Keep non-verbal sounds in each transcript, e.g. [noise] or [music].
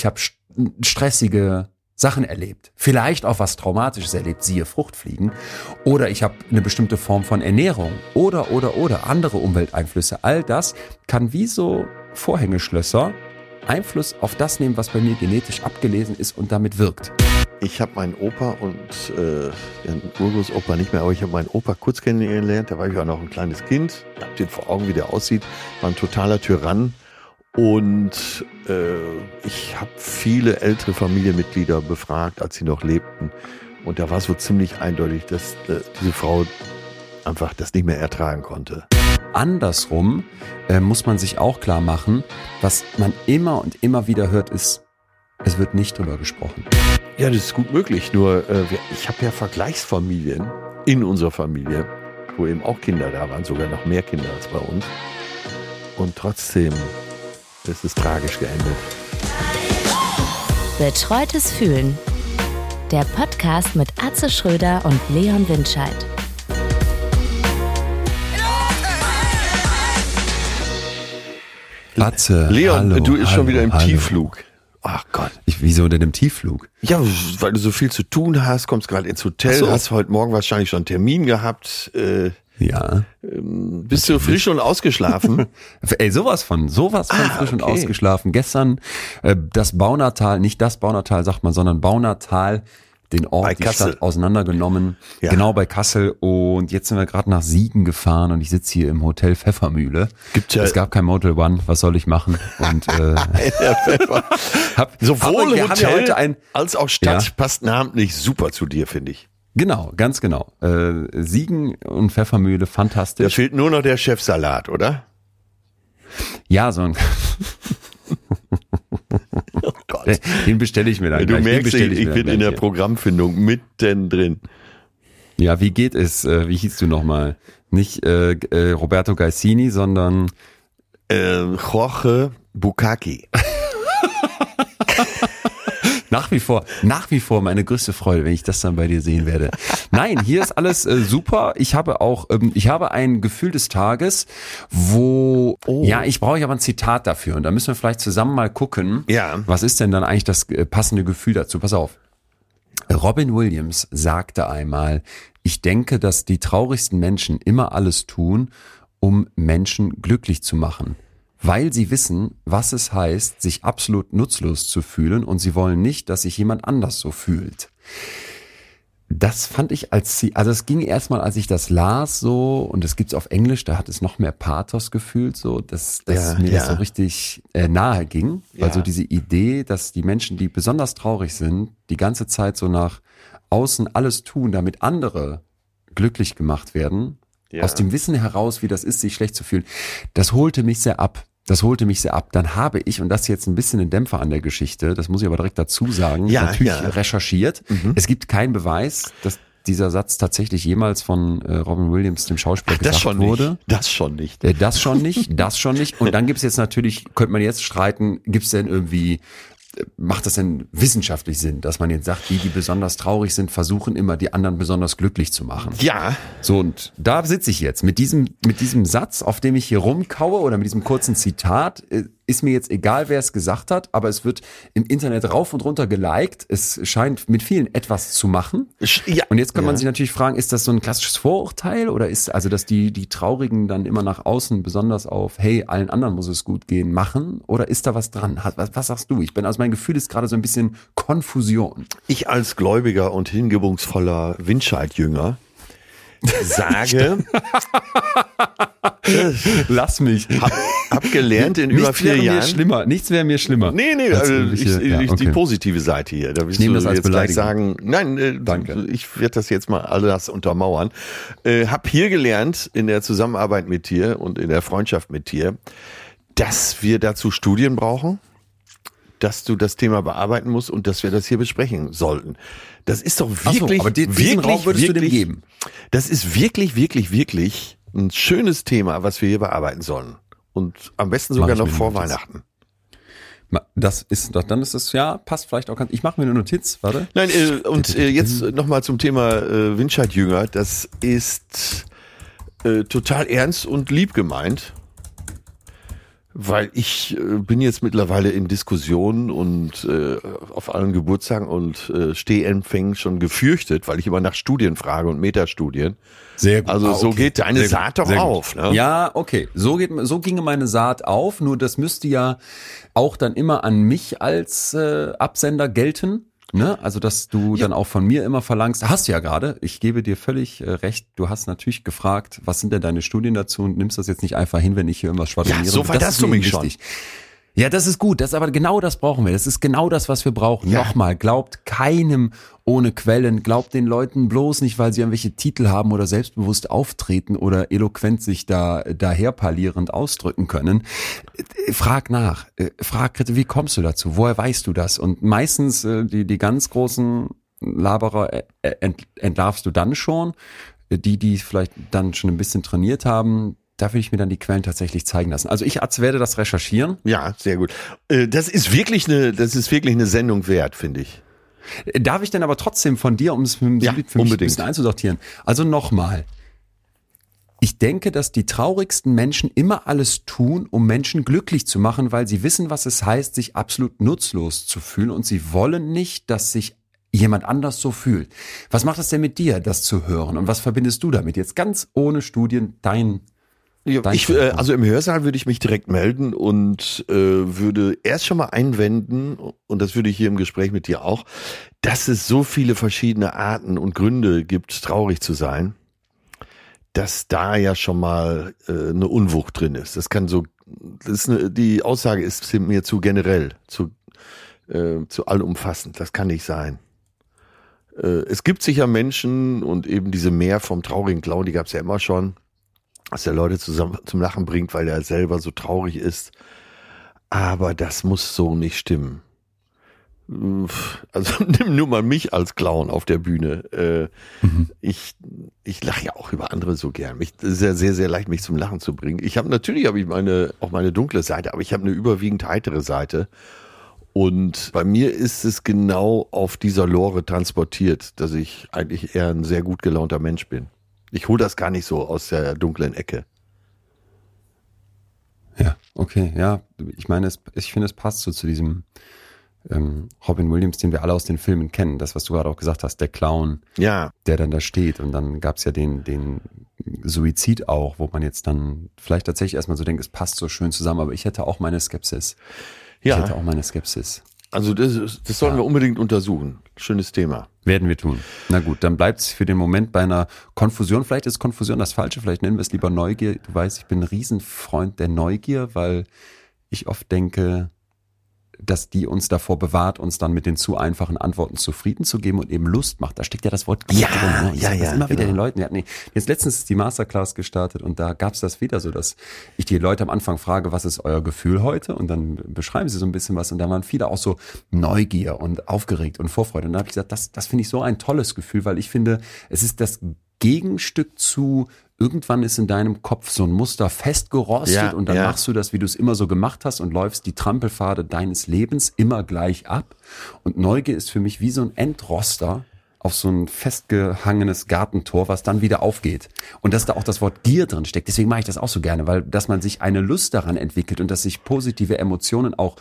ich habe st stressige Sachen erlebt, vielleicht auch was Traumatisches erlebt, siehe Fruchtfliegen, oder ich habe eine bestimmte Form von Ernährung oder oder oder andere Umwelteinflüsse. All das kann wie so Vorhängeschlösser Einfluss auf das nehmen, was bei mir genetisch abgelesen ist und damit wirkt. Ich habe meinen Opa und äh, den Urgroßopa nicht mehr, aber ich habe meinen Opa kurz kennengelernt. Da war ich auch noch ein kleines Kind. Ich habe den vor Augen, wie der aussieht. War ein totaler Tyrann. Und äh, ich habe viele ältere Familienmitglieder befragt, als sie noch lebten. Und da war so ziemlich eindeutig, dass äh, diese Frau einfach das nicht mehr ertragen konnte. Andersrum äh, muss man sich auch klar machen, was man immer und immer wieder hört, ist, es wird nicht drüber gesprochen. Ja, das ist gut möglich. Nur äh, ich habe ja Vergleichsfamilien in unserer Familie, wo eben auch Kinder da waren, sogar noch mehr Kinder als bei uns. Und trotzdem ist es tragisch geendet. Betreutes Fühlen. Der Podcast mit Atze Schröder und Leon Windscheid. Atze, Leon, hallo, du bist schon wieder im hallo. Tiefflug. Ach Gott. Ich, wieso denn im Tiefflug? Ja, weil du so viel zu tun hast, kommst gerade ins Hotel, so. hast heute Morgen wahrscheinlich schon einen Termin gehabt, äh, Ja. bist du frisch und ausgeschlafen? [laughs] Ey, sowas von, sowas von Ah, frisch und okay. ausgeschlafen. Gestern äh, das Baunatal, nicht das Baunatal sagt man, sondern Baunatal, den Ort, Bei die Kassel. Stadt auseinandergenommen. Ja. Genau bei Kassel. Und jetzt sind wir gerade nach Siegen gefahren und ich sitze hier im Hotel Pfeffermühle. Gibt's ja- es gab kein Motel One, was soll ich machen? Und äh, [laughs] [laughs] hab, Sowohl aber wir haben Hotel ja heute ein als auch Stadt Ja. passt namentlich super zu dir, finde ich. Genau, ganz genau. Äh, Siegen und Pfeffermühle, Da fantastisch. fehlt nur noch der Chefsalat, oder? Ja, so ein [laughs] Oh Gott. den bestelle ich mir dann Du gleich. Merkst, ich, ich dann bin in der hier. Programmfindung mittendrin. Ja, wie geht es? Äh, wie hieß du nochmal? Nicht äh, äh, Roberto Gaisini, sondern Äh, Jorge Bukaki. [laughs] nach wie vor, nach wie vor meine größte Freude, wenn ich das dann bei dir sehen werde. Nein, hier ist alles äh, super. Ich habe auch, ähm, ich habe ein Gefühl des Tages, wo, Oh. ja, ich brauche aber ein Zitat dafür und da müssen wir vielleicht zusammen mal gucken. Ja. Was ist denn dann eigentlich das äh, passende Gefühl dazu? Pass auf. Robin Williams sagte einmal, ich denke, dass die traurigsten Menschen immer alles tun, um Menschen glücklich zu machen, weil sie wissen, was es heißt, sich absolut nutzlos zu fühlen und sie wollen nicht, dass sich jemand anders so fühlt. Das fand ich als sie, also es ging erstmal, als ich das las so, und es gibt's auf Englisch, da hat es noch mehr Pathos gefühlt, so, dass, dass Ja, mir das ja. so richtig äh, nahe ging. Ja. Also diese Idee, dass die Menschen, die besonders traurig sind, die ganze Zeit so nach außen alles tun, damit andere glücklich gemacht werden, Ja. aus dem Wissen heraus, wie das ist, sich schlecht zu fühlen, das holte mich sehr ab. Das holte mich sehr ab. Dann habe ich, und das ist jetzt ein bisschen ein Dämpfer an der Geschichte, das muss ich aber direkt dazu sagen, Ja, natürlich ja. Mhm. recherchiert. Es gibt keinen Beweis, dass dieser Satz tatsächlich jemals von äh, Robin Williams, dem Schauspieler, Das gesagt schon wurde. nicht. Das schon nicht. Äh, Das schon nicht, das schon nicht. Und dann gibt es jetzt natürlich, könnte man jetzt streiten, gibt es denn irgendwie, macht das denn wissenschaftlich Sinn, dass man jetzt sagt, die, die besonders traurig sind, versuchen immer, die anderen besonders glücklich zu machen? Ja, So, und da sitze ich jetzt mit diesem, mit diesem Satz, auf dem ich hier rumkaue oder mit diesem kurzen Zitat. Ist mir jetzt egal, wer es gesagt hat, aber es wird im Internet rauf und runter geliked. Es scheint mit vielen etwas zu machen. Ja. Und jetzt kann man Ja. sich natürlich fragen, ist das so ein klassisches Vorurteil oder ist also, dass die, die Traurigen dann immer nach außen besonders auf, hey, allen anderen muss es gut gehen, machen? Oder ist da was dran? Was, was sagst du? Ich bin, also mein Gefühl ist gerade so ein bisschen Konfusion. Ich als gläubiger und hingebungsvoller Windscheid-Jünger sage, [laughs] Lass mich. hab, hab gelernt in über Nichts vier wäre mir Jahren. schlimmer. Nichts wäre mir schlimmer. Nee, nee, Als also ich, ich, ja, die okay. positive Seite hier. Da wirst nehme das als jetzt gleich sagen, nein, äh, Danke. ich werde das jetzt mal alles untermauern. Äh, hab hier gelernt in der Zusammenarbeit mit dir und in der Freundschaft mit dir, dass wir dazu Studien brauchen, dass du das Thema bearbeiten musst und dass wir das hier besprechen sollten. Das ist doch Ach so, wirklich, aber diesen wirklich, Raum würdest du dem wirklich, geben? Das ist wirklich, wirklich, wirklich ein schönes Thema, was wir hier bearbeiten sollen. Und am besten sogar noch vor. Weihnachten. Das ist doch, dann ist es, ja, passt vielleicht auch ganz, ich mache mir eine Notiz, warte. Nein, äh, und äh, jetzt nochmal zum Thema äh, Windscheid-Jünger. Das ist äh, total ernst und lieb gemeint. Weil ich äh, bin jetzt mittlerweile in Diskussionen und äh, auf allen Geburtstagen und äh, Stehempfängen schon gefürchtet, weil ich immer nach Studien frage und Metastudien. Sehr gut. Also Ah, so okay. geht deine Sehr gut. Saat doch Sehr gut. auf. Ne? Ja, okay. So geht, so ginge meine Saat auf. Nur das müsste ja auch dann immer an mich als äh, Absender gelten. Ne? Also, dass du dann auch von mir immer verlangst, hast du ja gerade, ich gebe dir völlig äh, recht, du hast natürlich gefragt, was sind denn deine Studien dazu und nimmst das jetzt nicht einfach hin, wenn ich hier irgendwas schwadroniere. Ja, so weit Das hast du mich schon. Ja, das ist gut. Das ist aber genau das brauchen wir. Das ist genau das, was wir brauchen. Ja. Nochmal, glaubt keinem ohne Quellen. Glaubt den Leuten bloß nicht, weil sie irgendwelche Titel haben oder selbstbewusst auftreten oder eloquent sich da daherparlierend ausdrücken können. Äh, Frag nach. Äh, Frag, wie kommst du dazu? Woher weißt du das? Und meistens äh, die, die ganz großen Laberer ent, entlarvst du dann schon. Die, die vielleicht dann schon ein bisschen trainiert haben, da will ich mir dann die Quellen tatsächlich zeigen lassen. Also ich als werde das recherchieren. Ja, sehr gut. Äh, Das ist wirklich eine, das ist wirklich eine Sendung wert, finde ich. Darf ich denn aber trotzdem von dir, um es für, Ja, mich unbedingt. ein bisschen einzusortieren? Also nochmal. Ich denke, dass die traurigsten Menschen immer alles tun, um Menschen glücklich zu machen, weil sie wissen, was es heißt, sich absolut nutzlos zu fühlen und sie wollen nicht, dass sich jemand anders so fühlt. Was macht es denn mit dir, das zu hören? Und was verbindest du damit? Jetzt ganz ohne Studien Dein ich, äh, also im Hörsaal würde ich mich direkt melden und äh, würde erst schon mal einwenden, und das würde ich hier im Gespräch mit dir auch, dass es so viele verschiedene Arten und Gründe gibt, traurig zu sein, dass da ja schon mal äh, eine Unwucht drin ist. Das kann so, das ist eine, die Aussage ist mir zu generell, zu, äh, zu allumfassend. Das kann nicht sein. Äh, es gibt sicher Menschen und eben diese Mehr vom traurigen Clown, die gab es ja immer schon dass er Leute zusammen zum Lachen bringt, weil er selber so traurig ist. Aber das muss so nicht stimmen. Also [laughs] nimm nur mal mich als Clown auf der Bühne. Äh, Ich, ich lache ja auch über andere so gern. Mich, es ist ja sehr, sehr leicht, mich zum Lachen zu bringen. Ich habe natürlich habe ich meine auch meine dunkle Seite, aber ich habe eine überwiegend heitere Seite. Und bei mir ist es genau auf dieser Lore transportiert, dass ich eigentlich eher ein sehr gut gelaunter Mensch bin. Ich hole das gar nicht so aus der dunklen Ecke. Ja, okay, ja. Ich meine, es, ich finde, es passt so zu diesem ähm, Robin Williams, den wir alle aus den Filmen kennen. Das, was du gerade auch gesagt hast, der Clown, Ja, der dann da steht. Und dann gab's ja den, den Suizid auch, wo man jetzt dann vielleicht tatsächlich erstmal so denkt, es passt so schön zusammen, aber ich hätte auch meine Skepsis. Ich hätte ja. auch meine Skepsis. Also das, das sollen wir unbedingt untersuchen. Schönes Thema. Werden wir tun. Na gut, dann bleibt's für den Moment bei einer Konfusion. Vielleicht ist Konfusion das Falsche, vielleicht nennen wir es lieber Neugier. Du weißt, ich bin ein Riesenfreund der Neugier, weil ich oft denke, dass die uns davor bewahrt, uns dann mit den zu einfachen Antworten zufrieden zu geben und eben Lust macht. Da steckt ja das Wort Gier Ja, drin. Ne? Ich ja, sag das ja, immer wieder genau. den Leuten. Wir hatten jetzt letztens ist die Masterclass gestartet und da gab's das wieder so, dass ich die Leute am Anfang frage, was ist euer Gefühl heute? Und dann beschreiben sie so ein bisschen was und da waren viele auch so Neugier und aufgeregt und Vorfreude. Und da habe ich gesagt, das, das finde ich so ein tolles Gefühl, weil ich finde, es ist das Gegenstück zu irgendwann ist in deinem Kopf so ein Muster festgerostet Ja, und dann ja. machst du das, wie du es immer so gemacht hast und läufst die Trampelpfade deines Lebens immer gleich ab. Und Neugier ist für mich wie so ein Entroster auf so ein festgehangenes Gartentor, was dann wieder aufgeht. Und dass da auch das Wort Gier drin steckt. Deswegen mache ich das auch so gerne, weil dass man sich eine Lust daran entwickelt und dass sich positive Emotionen auch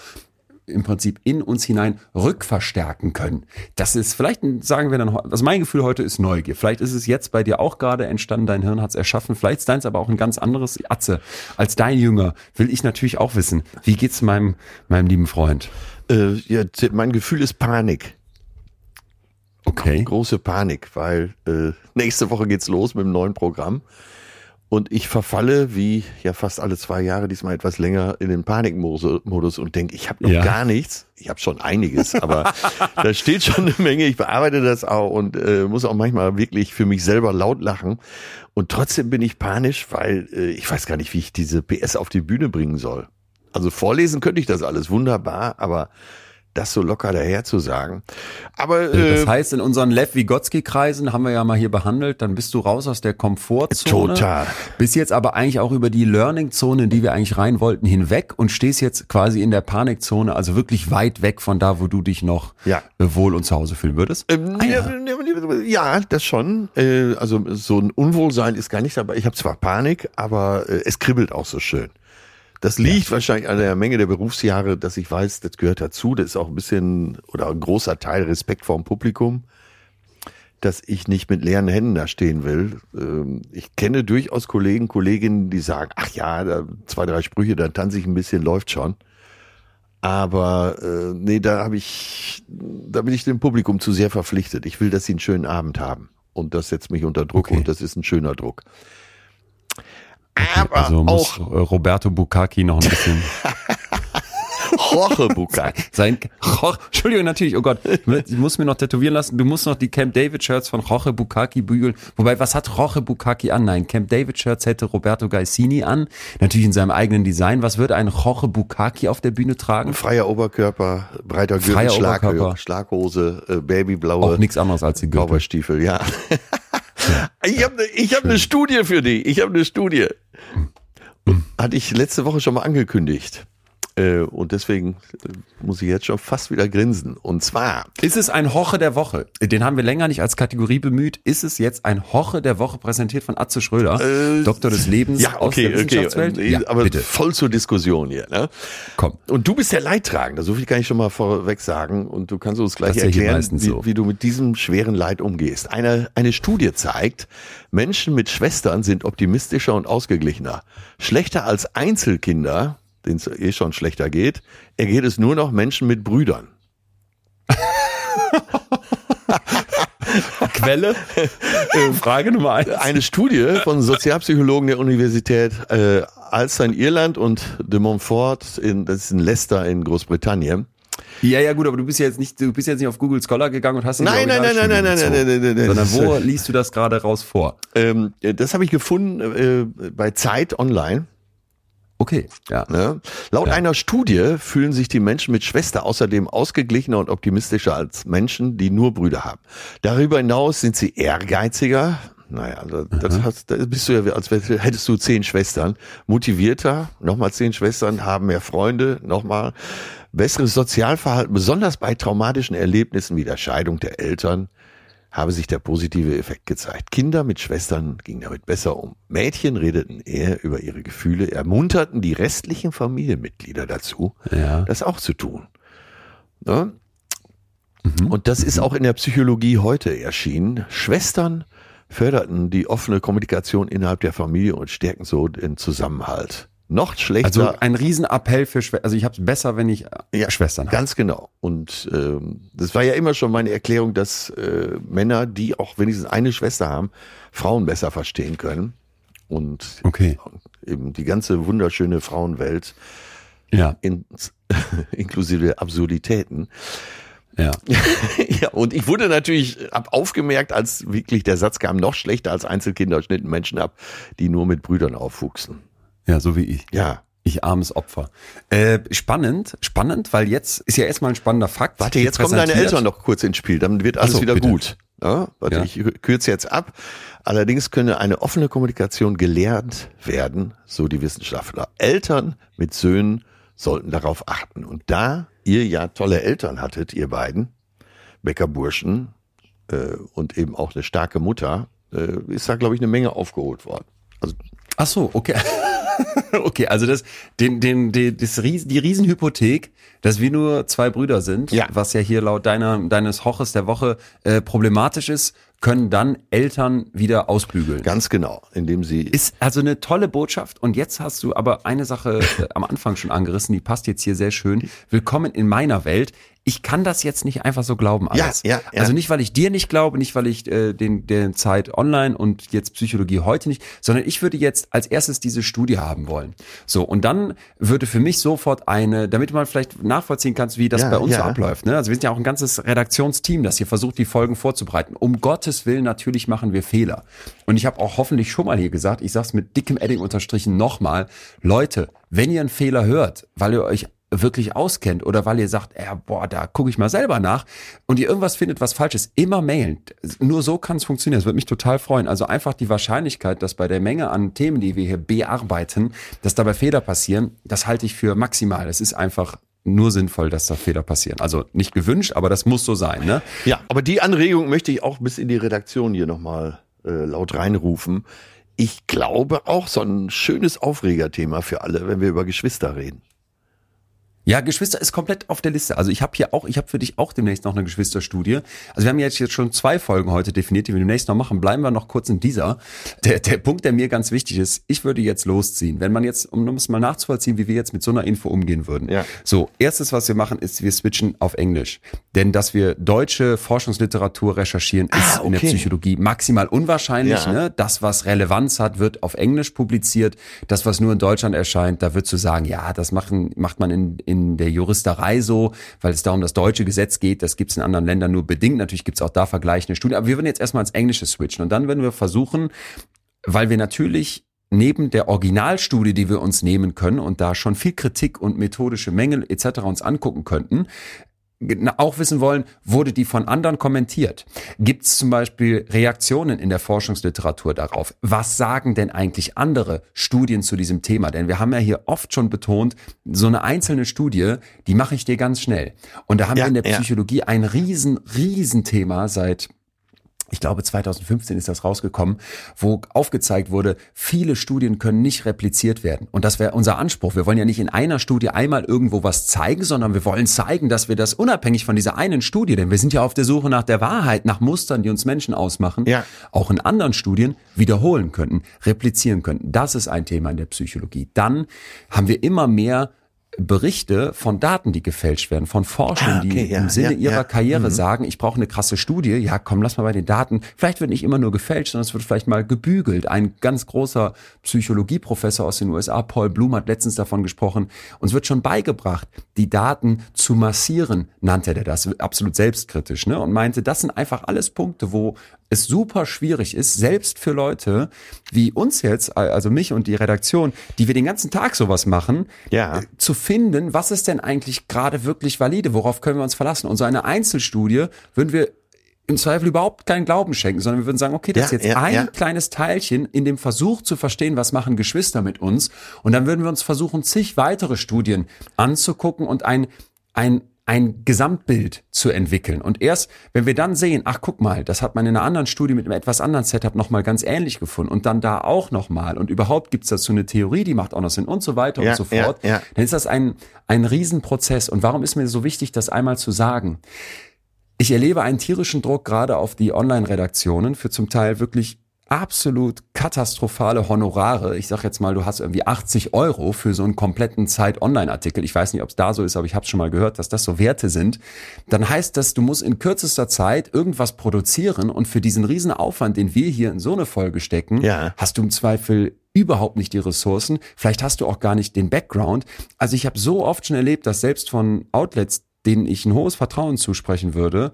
im Prinzip in uns hinein rückverstärken können. Das ist vielleicht, sagen wir dann, also mein Gefühl heute ist Neugier. Vielleicht ist es jetzt bei dir auch gerade entstanden, dein Hirn hat es erschaffen. Vielleicht ist deins aber auch ein ganz anderes Atze. Als dein Jünger will ich natürlich auch wissen, wie geht's meinem, meinem lieben Freund? Äh, ja, mein Gefühl ist Panik. Okay. Große Panik, weil äh, nächste Woche geht's los mit dem neuen Programm. Und ich verfalle, wie ja fast alle zwei Jahre, diesmal etwas länger, in den Panikmodus und denke, ich habe noch Ja. gar nichts. Ich habe schon einiges, aber [laughs] da steht schon eine Menge. Ich bearbeite das auch und äh, muss auch manchmal wirklich für mich selber laut lachen. Und trotzdem bin ich panisch, weil äh, ich weiß gar nicht, wie ich diese PS auf die Bühne bringen soll. Also vorlesen könnte ich das alles wunderbar, aber das so locker daher zu sagen. Aber äh, Das heißt, in unseren Lev Vygotsky-Kreisen haben wir ja mal hier behandelt, dann bist du raus aus der Komfortzone. Total. Bist jetzt aber eigentlich auch über die Learning-Zone, in die wir eigentlich rein wollten, hinweg und stehst jetzt quasi in der Panikzone, also wirklich weit weg von da, wo du dich noch Ja. äh, wohl und zu Hause fühlen würdest. Ähm, Ah, ja. ja, das schon. Äh, also so ein Unwohlsein ist gar nicht dabei. Ich habe zwar Panik, aber äh, es kribbelt auch so schön. Das liegt wahrscheinlich an der Menge der Berufsjahre, dass ich weiß, das gehört dazu. Das ist auch ein bisschen oder ein großer Teil Respekt vor dem Publikum, dass ich nicht mit leeren Händen da stehen will. Ähm, Ich kenne durchaus Kollegen, Kolleginnen, die sagen, ach ja, da zwei, drei Sprüche, dann tanze ich ein bisschen, läuft schon. Aber äh, nee, da habe ich, da bin ich dem Publikum zu sehr verpflichtet. Ich will, dass sie einen schönen Abend haben. Und das setzt mich unter Druck Okay. und das ist ein schöner Druck. Aber also muss auch Roberto Bukaki noch ein bisschen [laughs] Jorge Bucay. sein. Jo- Entschuldigung, natürlich, oh Gott, ich muss mir noch tätowieren lassen. Du musst noch die Camp David Shirts von Jorge Bukaki bügeln. Wobei, was hat Jorge Bukaki an? Nein, Camp David Shirts hätte Roberto Gaisini an. Natürlich in seinem eigenen Design. Was würde ein Jorge Bukaki auf der Bühne tragen? Freier Oberkörper, breiter Gürtel, Freier Schlag, Oberkörper. Schlaghose, äh, babyblaue Auch nichts anderes als die Gürtel. Cowboystiefel, ja. [laughs] ich habe ne, ich hab eine Studie für dich. Ich habe eine Studie. Hatte ich letzte Woche schon mal angekündigt. Äh, Und deswegen äh, muss ich jetzt schon fast wieder grinsen. Und zwar, Ist es ein Hoche der Woche? Den haben wir länger nicht als Kategorie bemüht. Ist es jetzt ein Hoche der Woche präsentiert von Atze Schröder, Äh, Doktor des Lebens ja, aus okay, der okay, Wissenschaftswelt? äh, ja, aber bitte, voll zur Diskussion hier. Ne? komm. Und du bist der Leidtragende, so viel kann ich schon mal vorweg sagen. Und du kannst uns gleich erklären, wie, so. wie du mit diesem schweren Leid umgehst. Eine, eine Studie zeigt, Menschen mit Schwestern sind optimistischer und ausgeglichener. Schlechter als Einzelkinder, denen es eh schon schlechter geht, ergeht es nur noch Menschen mit Brüdern. [laughs] Quelle? Äh, Frage Nummer eins. Eine Studie von Sozialpsychologen der Universität äh, Ulster in Irland und de Montfort, in, das ist in Leicester in Großbritannien. Ja, ja, gut, aber du bist ja jetzt nicht, du bist jetzt nicht auf Google Scholar gegangen und hast Nein, nein, nein, nein, nein, nein, nein, nein, nein, nein. Sondern wo liest du das gerade raus vor? Ähm, das habe ich gefunden äh, bei Zeit Online. Okay, ja. Ne? Laut Ja. einer Studie fühlen sich die Menschen mit Schwester außerdem ausgeglichener und optimistischer als Menschen, die nur Brüder haben. Darüber hinaus sind sie ehrgeiziger. Naja, das, das, hast, das bist du ja, als hättest du zehn Schwestern. Motivierter, nochmal zehn Schwestern, haben mehr Freunde, nochmal. Besseres Sozialverhalten, besonders bei traumatischen Erlebnissen wie der Scheidung der Eltern, habe sich der positive Effekt gezeigt. Kinder mit Schwestern gingen damit besser um. Mädchen redeten eher über ihre Gefühle, ermunterten die restlichen Familienmitglieder dazu, Ja. das auch zu tun. Ne? Und das ist auch in der Psychologie heute erschienen. Schwestern förderten die offene Kommunikation innerhalb der Familie und stärken so den Zusammenhalt. Noch schlechter. Also ein Riesenappell für Schwestern. Also ich habe es besser, wenn ich äh, Ja, Schwestern habe. Ganz genau. Und ähm, das war ja immer schon meine Erklärung, dass äh, Männer, die auch wenigstens eine Schwester haben, Frauen besser verstehen können. Und Okay. eben die ganze wunderschöne Frauenwelt, Ja, in, [laughs] inklusive Absurditäten. ja. [laughs] ja, und ich wurde natürlich hab aufgemerkt, als wirklich der Satz kam, noch schlechter als Einzelkinder schnitten Menschen ab, die nur mit Brüdern aufwuchsen. Ja, so wie ich. Ja. Ich armes Opfer. Äh, spannend, spannend, weil jetzt ist ja erstmal ein spannender Fakt. Warte, jetzt kommen deine. Eltern noch kurz ins Spiel, dann wird alles so, wieder bitte. gut. Ja, warte, Ja. ich kürze jetzt ab. Allerdings könne eine offene Kommunikation gelernt werden, so die Wissenschaftler. Eltern mit Söhnen sollten darauf achten. Und da ihr ja tolle Eltern hattet, ihr beiden, Bäckerburschen äh, und eben auch eine starke Mutter, äh, ist da, glaube ich, eine Menge aufgeholt worden. Also Ach so, okay. [laughs] okay, also das, den, den, den, das Ries, die Riesenhypothek, dass wir nur zwei Brüder sind, Ja. was ja hier laut deiner, deines Hoches der Woche äh, problematisch ist, können dann Eltern wieder ausbügeln. ganz genau, indem sie Ist also eine tolle Botschaft. Und jetzt hast du aber eine Sache äh, am Anfang schon angerissen, die passt jetzt hier sehr schön. Willkommen in meiner Welt. Ich kann das jetzt nicht einfach so glauben alles. Ja, ja, ja. Also nicht, weil ich dir nicht glaube, nicht, weil ich äh, den, den Zeit online und jetzt Psychologie heute nicht, sondern ich würde jetzt als erstes diese Studie haben wollen. So, und dann würde für mich sofort eine, damit man vielleicht nachvollziehen kannst, wie das Ja, bei uns ja. so abläuft. Ne? Also wir sind ja auch ein ganzes Redaktionsteam, das hier versucht, die Folgen vorzubereiten. Um Gottes Willen, natürlich machen wir Fehler. Und ich habe auch hoffentlich schon mal hier gesagt, ich sag's mit dickem Edding unterstrichen nochmal, Leute, wenn ihr einen Fehler hört, weil ihr euch wirklich auskennt oder weil ihr sagt, äh, boah, da gucke ich mal selber nach und ihr irgendwas findet, was falsch ist, immer mailen. Nur so kann es funktionieren. Das würde mich total freuen. Also einfach die Wahrscheinlichkeit, dass bei der Menge an Themen, die wir hier bearbeiten, dass dabei Fehler passieren, das halte ich für maximal. Es ist einfach nur sinnvoll, dass da Fehler passieren. Also nicht gewünscht, aber das muss so sein. Ne? Ja, aber die Anregung möchte ich auch bis in die Redaktion hier nochmal äh, laut reinrufen. ich glaube auch so ein schönes Aufregerthema für alle, wenn wir über Geschwister reden. Ja, Geschwister ist komplett auf der Liste. Also ich habe hier auch, ich habe für dich auch demnächst noch eine Geschwisterstudie. Also wir haben jetzt, jetzt schon zwei Folgen heute definiert, die wir demnächst noch machen. Bleiben wir noch kurz in dieser. Der, der Punkt, der mir ganz wichtig ist, ich würde jetzt losziehen. Wenn man jetzt, um es mal nachzuvollziehen, wie wir jetzt mit so einer Info umgehen würden. Ja. So, erstes, was wir machen, ist, wir switchen auf Englisch. Denn dass wir deutsche Forschungsliteratur recherchieren, ist Ah, in der okay. Psychologie maximal unwahrscheinlich. Ja. Ne? Das, was Relevanz hat, wird auf Englisch publiziert. Das, was nur in Deutschland erscheint, da wird zu sagen, ja, das machen, macht man in, in der Juristerei so, weil es da um das deutsche Gesetz geht. Das gibt es in anderen Ländern nur bedingt. Natürlich gibt es auch da vergleichende Studien. Aber wir würden jetzt erstmal ins Englische switchen. Und dann würden wir versuchen, weil wir natürlich neben der Originalstudie, die wir uns nehmen können und da schon viel Kritik und methodische Mängel etc. uns angucken könnten, auch wissen wollen, wurde die von anderen kommentiert? Gibt es zum Beispiel Reaktionen in der Forschungsliteratur darauf? Was sagen denn eigentlich andere Studien zu diesem Thema? Denn wir haben ja hier oft schon betont, so eine einzelne Studie, die mache ich dir ganz schnell. Und da haben Ja, wir in der ja. Psychologie ein riesen, riesen Thema seit ich glaube 2015 ist das rausgekommen, wo aufgezeigt wurde, viele Studien können nicht repliziert werden. Und das wäre unser Anspruch. Wir wollen ja nicht in einer Studie einmal irgendwo was zeigen, sondern wir wollen zeigen, dass wir das unabhängig von dieser einen Studie, denn wir sind ja auf der Suche nach der Wahrheit, nach Mustern, die uns Menschen ausmachen, Ja. auch in anderen Studien wiederholen könnten, replizieren könnten. Das ist ein Thema in der Psychologie. Dann haben wir immer mehr Berichte von Daten, die gefälscht werden, von Forschern, Ah, okay, die ja, im Sinne ja, ihrer ja. Karriere sagen, ich brauche eine krasse Studie. Ja, komm, lass mal bei den Daten. Vielleicht wird nicht immer nur gefälscht, sondern es wird vielleicht mal gebügelt. Ein ganz großer Psychologieprofessor aus den USA, Paul Bloom, hat letztens davon gesprochen. Uns wird schon beigebracht, die Daten zu massieren, nannte er das, absolut selbstkritisch, ne? Und meinte, das sind einfach alles Punkte, wo es super schwierig ist, selbst für Leute wie uns jetzt, also mich und die Redaktion, die wir den ganzen Tag sowas machen, Ja. äh, zu finden, was ist denn eigentlich gerade wirklich valide, worauf können wir uns verlassen. Und so eine Einzelstudie würden wir im Zweifel überhaupt keinen Glauben schenken, sondern wir würden sagen, okay, das ist Ja, jetzt ja, ein ja. kleines Teilchen in dem Versuch zu verstehen, was machen Geschwister mit uns. Und dann würden wir uns versuchen, zig weitere Studien anzugucken und ein, ein, ein Gesamtbild zu entwickeln. Und erst, wenn wir dann sehen, ach guck mal, das hat man in einer anderen Studie mit einem etwas anderen Setup nochmal ganz ähnlich gefunden und dann da auch nochmal und überhaupt gibt's dazu eine Theorie, die macht auch noch Sinn und so weiter Ja, und so fort, ja, ja. dann ist das ein, ein Riesenprozess. Und warum ist mir so wichtig, das einmal zu sagen? Ich erlebe einen tierischen Druck gerade auf die Online-Redaktionen für zum Teil wirklich absolut katastrophale Honorare. Ich sag jetzt mal, du hast irgendwie 80 Euro für so einen kompletten Zeit-Online-Artikel. Ich weiß nicht, ob es da so ist, aber ich habe schon mal gehört, dass das so Werte sind. Dann heißt das, du musst in kürzester Zeit irgendwas produzieren und für diesen riesen Aufwand, den wir hier in so eine Folge stecken, Ja. hast du im Zweifel überhaupt nicht die Ressourcen. Vielleicht hast du auch gar nicht den Background. Also ich habe so oft schon erlebt, dass selbst von Outlets, denen ich ein hohes Vertrauen zusprechen würde,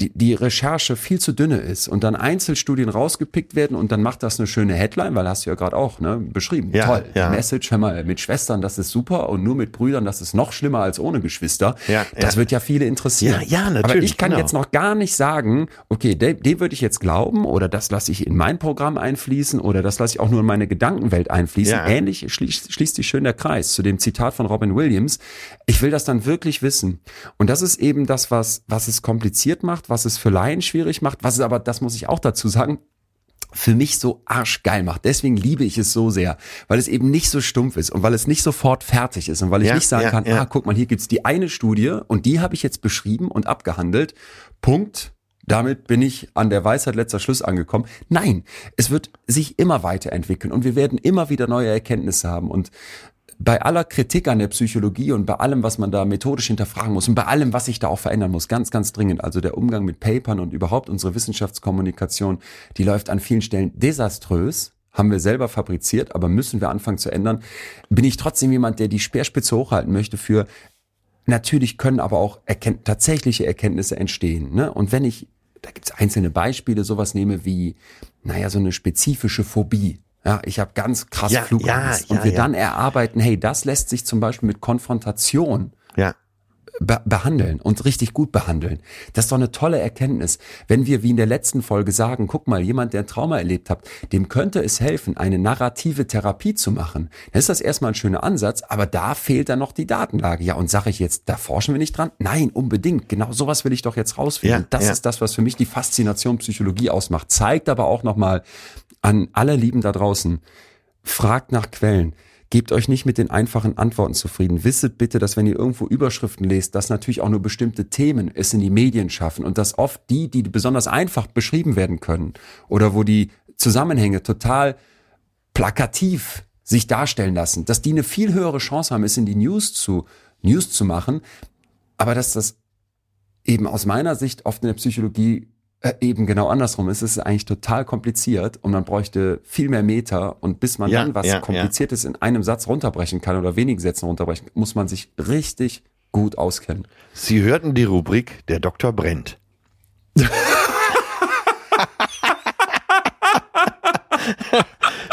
die, die Recherche viel zu dünne ist und dann Einzelstudien rausgepickt werden und dann macht das eine schöne Headline, weil hast du ja gerade auch ne, beschrieben. Ja, Toll, ja. Message, hör mal, mit Schwestern, das ist super und nur mit Brüdern, das ist noch schlimmer als ohne Geschwister. Ja, das ja. wird ja viele interessieren. Ja, ja, Aber natürlich, ich kann genau. jetzt noch gar nicht sagen, okay, dem, dem würde ich jetzt glauben oder das lasse ich in mein Programm einfließen oder das lasse ich auch nur in meine Gedankenwelt einfließen. Ja. Ähnlich schließt, schließt sich schön der Kreis zu dem Zitat von Robin Williams. Ich will das dann wirklich wissen. Und das ist eben das, was, was es kompliziert macht, was es für Laien schwierig macht, was es aber, das muss ich auch dazu sagen, für mich so arschgeil macht. Deswegen liebe ich es so sehr, weil es eben nicht so stumpf ist und weil es nicht sofort fertig ist und weil ich Ja, nicht sagen ja, kann, ja. ah, guck mal, hier gibt's die eine Studie und die habe ich jetzt beschrieben und abgehandelt. Punkt. Damit bin ich an der Weisheit letzter Schluss angekommen. Nein, es wird sich immer weiterentwickeln und wir werden immer wieder neue Erkenntnisse haben und bei aller Kritik an der Psychologie und bei allem, was man da methodisch hinterfragen muss und bei allem, was sich da auch verändern muss, ganz, ganz dringend. Also der Umgang mit Papern und überhaupt unsere Wissenschaftskommunikation, die läuft an vielen Stellen desaströs. Haben wir selber fabriziert, aber müssen wir anfangen zu ändern. Bin ich trotzdem jemand, der die Speerspitze hochhalten möchte für Natürlich können aber auch erkennt, tatsächliche Erkenntnisse entstehen. Ne? Und wenn ich, da gibt es einzelne Beispiele, sowas nehme wie, naja, so eine spezifische Phobie. Ja, ich habe ganz krass Ja, Flugangst. ja, und wir ja. dann erarbeiten, hey, das lässt sich zum Beispiel mit Konfrontation Ja. be behandeln und richtig gut behandeln. Das ist doch eine tolle Erkenntnis. Wenn wir wie in der letzten Folge sagen, guck mal, jemand, der ein Trauma erlebt hat, dem könnte es helfen, eine narrative Therapie zu machen. Dann ist das erstmal ein schöner Ansatz, aber da fehlt dann noch die Datenlage. Ja, und sage ich jetzt, da forschen wir nicht dran? Nein, unbedingt. Genau sowas will ich doch jetzt rausfinden. Ja, das ja. ist das, was für mich die Faszination Psychologie ausmacht. Zeigt aber auch nochmal, an alle Lieben da draußen, fragt nach Quellen. Gebt euch nicht mit den einfachen Antworten zufrieden. Wisset bitte, dass wenn ihr irgendwo Überschriften lest, dass natürlich auch nur bestimmte Themen es in die Medien schaffen und dass oft die, die besonders einfach beschrieben werden können oder wo die Zusammenhänge total plakativ sich darstellen lassen, dass die eine viel höhere Chance haben, es in die News zu, News zu machen, aber dass das eben aus meiner Sicht oft in der Psychologie äh, eben genau andersrum ist. Es ist eigentlich total kompliziert und man bräuchte viel mehr Meter und bis man Ja, dann was ja, Kompliziertes in einem Satz runterbrechen kann oder wenigen Sätzen runterbrechen, muss man sich richtig gut auskennen. Sie hörten die Rubrik Der Doktor brennt. [laughs] [laughs]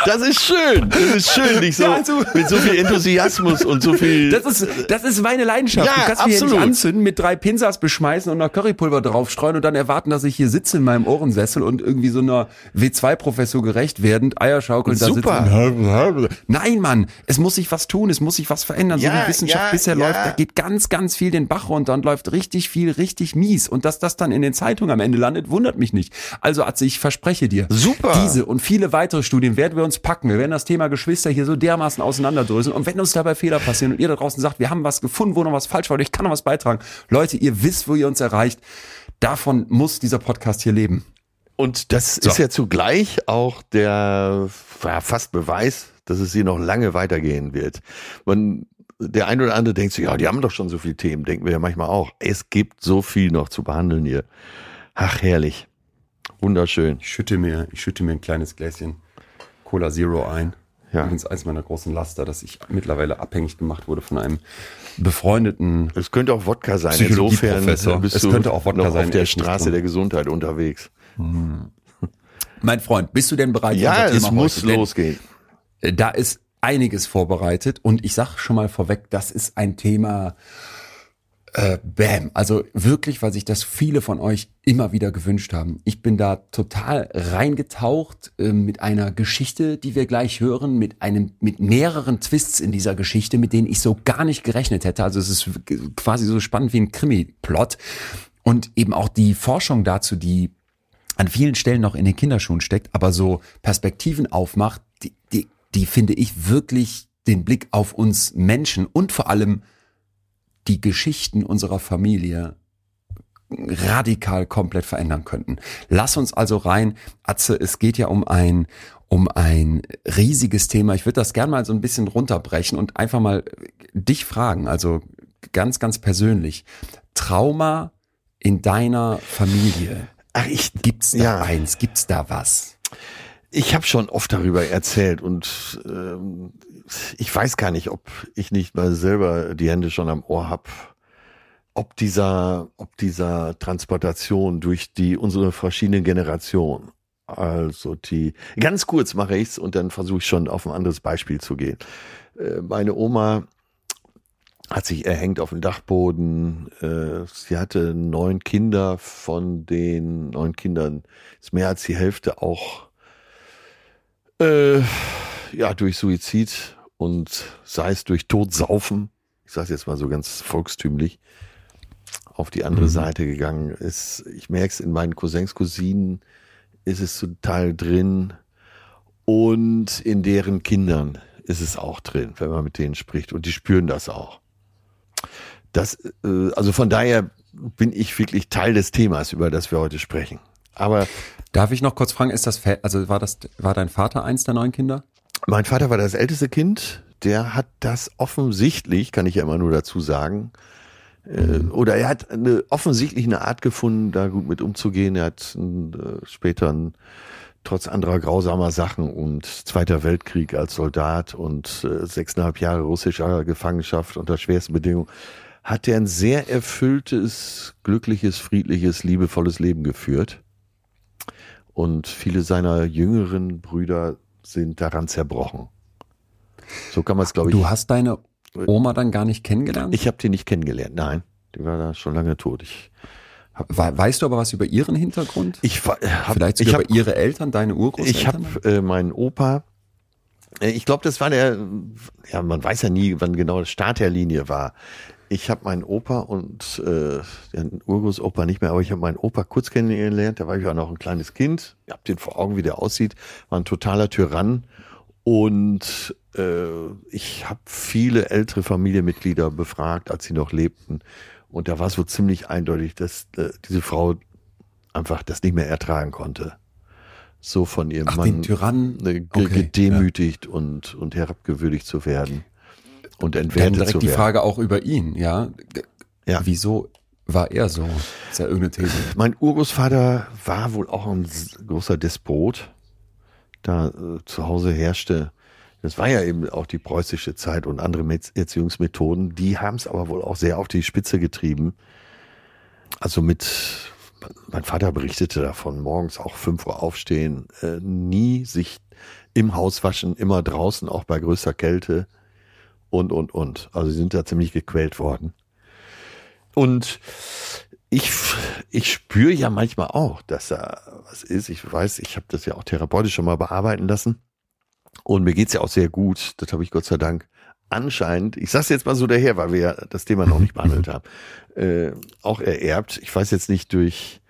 Das ist schön. Das ist schön, nicht so Ja, also- mit so viel Enthusiasmus und so viel. Das ist, das ist meine Leidenschaft. Ja, du kannst mich hier absolut. nicht anzünden, mit drei Pinsas beschmeißen und noch Currypulver draufstreuen und dann erwarten, dass ich hier sitze in meinem Ohrensessel und irgendwie so einer W2-Professur gerecht werdend Eierschaukeln da Super. sitze. Nein, Mann, es muss sich was tun, es muss sich was verändern. Ja, so wie Wissenschaft ja, bisher läuft, da geht ganz, ganz viel den Bach runter und läuft richtig viel, richtig mies. Und dass das dann in den Zeitungen am Ende landet, wundert mich nicht. Also, Atze, ich verspreche dir, Super. diese und viele weitere Studien werden wir uns packen. Wir werden das Thema Geschwister hier so dermaßen auseinanderdröseln. Und wenn uns dabei Fehler passieren und ihr da draußen sagt, wir haben was gefunden, wo noch was falsch war, oder ich kann noch was beitragen. Leute, ihr wisst, wo ihr uns erreicht. Davon muss dieser Podcast hier leben. Und das ist ja zugleich auch der ja, fast Beweis, dass es hier noch lange weitergehen wird. Man, der ein oder andere denkt sich, ja, die haben doch schon so viele Themen, denken wir ja manchmal auch. Es gibt so viel noch zu behandeln hier. Ach, herrlich. Wunderschön. Ich schütte mir, ich schütte mir ein kleines Gläschen Cola Zero ein. Ja. Übrigens eins meiner großen Laster, dass ich mittlerweile abhängig gemacht wurde von einem befreundeten Es könnte auch Wodka sein. Insofern bist Es könnte auch Wodka sein, auf der Straße der Gesundheit unterwegs. Mein Freund, bist du denn bereit? Ja, es Thema muss heute? Denn, losgehen. äh, Da ist einiges vorbereitet und ich sag schon mal vorweg, das ist ein Thema, äh, bam, also wirklich, weil sich das viele von euch immer wieder gewünscht haben. Ich bin da total reingetaucht äh, mit einer Geschichte, die wir gleich hören, mit einem, mit mehreren Twists in dieser Geschichte, mit denen ich so gar nicht gerechnet hätte. Also es ist quasi so spannend wie ein Krimi-Plot und eben auch die Forschung dazu, die an vielen Stellen noch in den Kinderschuhen steckt, aber so Perspektiven aufmacht, die, die, die finde ich wirklich den Blick auf uns Menschen und vor allem die Geschichten unserer Familie radikal komplett verändern könnten. Lass uns also rein, Atze, es geht ja um ein um ein riesiges Thema. Ich würde das gern mal so ein bisschen runterbrechen und einfach mal dich fragen, also ganz ganz persönlich. Trauma in deiner Familie. Ach, ich, Gibt's da Ja. eins? Gibt's da was? Ich habe schon oft darüber erzählt und ähm, ich weiß gar nicht, ob ich nicht mal selber die Hände schon am Ohr hab, ob dieser, ob dieser Transportation durch die unsere verschiedenen Generationen, also die, ganz kurz mache ich's und dann versuche ich schon auf ein anderes Beispiel zu gehen. Äh, meine Oma hat sich erhängt auf dem Dachboden. Äh, sie hatte neun Kinder, von den neun Kindern ist mehr als die Hälfte auch äh, ja durch Suizid und sei es durch Todsaufen, ich sage jetzt mal so ganz volkstümlich, auf die andere Seite gegangen ist. Ich merke es in meinen Cousins, Cousinen ist es zum Teil drin und in deren Kindern ist es auch drin, wenn man mit denen spricht und die spüren das auch. Das, äh, also von daher bin ich wirklich Teil des Themas, über das wir heute sprechen. Aber Darf ich noch kurz fragen, ist das, also war das, war dein Vater eins der neun Kinder? Mein Vater war das älteste Kind. Der hat das offensichtlich, kann ich ja immer nur dazu sagen, äh, oder er hat eine, offensichtlich eine Art gefunden, da gut mit umzugehen. Er hat äh, später ein, trotz anderer grausamer Sachen und Zweiter Weltkrieg als Soldat und äh, sechseinhalb Jahre russischer Gefangenschaft unter schwersten Bedingungen, hat er ein sehr erfülltes, glückliches, friedliches, liebevolles Leben geführt. Und viele seiner jüngeren Brüder sind daran zerbrochen. So kann man es, glaube ich. Du hast deine Oma dann gar nicht kennengelernt? Ich habe die nicht kennengelernt, nein. Die war da schon lange tot. Ich, We- Weißt du aber was über ihren Hintergrund? ich war- hab, Vielleicht ich sogar hab, über ihre Eltern, deine Urgroßeltern? ich habe äh, meinen Opa. äh, Ich glaube, das war der. Ja, man weiß ja nie, wann genau der Start der Linie war. Ich habe meinen Opa und äh, den Urgroßopa nicht mehr, aber ich habe meinen Opa kurz kennengelernt. Da war ich auch noch ein kleines Kind. Ihr habt den vor Augen, wie der aussieht. War ein totaler Tyrann. Und äh, ich habe viele ältere Familienmitglieder befragt, als sie noch lebten. Und da war so ziemlich eindeutig, dass äh, diese Frau einfach das nicht mehr ertragen konnte. So von ihrem Ach, Mann den Tyrannen? äh, Okay, gedemütigt und, und herabgewürdigt zu werden und Dann entwertet direkt zu die. Frage auch über ihn, ja. Ja. Wieso war er so? Ist ja irgendeine These. Mein Urgroßvater war wohl auch ein großer Despot. Da äh, zu Hause herrschte, das war ja eben auch die preußische Zeit und andere Erziehungsmethoden, die haben es aber wohl auch sehr auf die Spitze getrieben. Also mit, mein Vater berichtete davon, morgens auch 5 Uhr aufstehen, äh, nie sich im Haus waschen, immer draußen, auch bei größter Kälte und, und, und. Also sie sind da ziemlich gequält worden. Und ich, ich spüre ja manchmal auch, dass da was ist. Ich weiß, ich habe das ja auch therapeutisch schon mal bearbeiten lassen. Und mir geht's ja auch sehr gut. Das habe ich Gott sei Dank anscheinend, ich sag's jetzt mal so daher, weil wir ja das Thema noch nicht [laughs] behandelt haben, äh, auch ererbt. Ich weiß jetzt nicht durch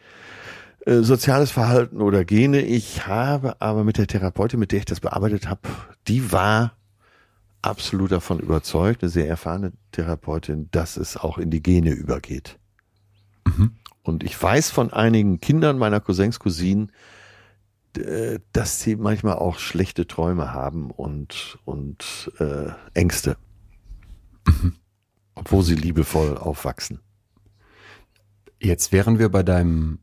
äh, soziales Verhalten oder Gene. Ich habe aber mit der Therapeutin, mit der ich das bearbeitet habe, die war absolut davon überzeugt, eine sehr erfahrene Therapeutin, dass es auch in die Gene übergeht. Und ich weiß von einigen Kindern meiner Cousins, Cousinen, äh, dass sie manchmal auch schlechte Träume haben und, und äh, Ängste. Obwohl sie liebevoll aufwachsen. Jetzt wären wir bei deinem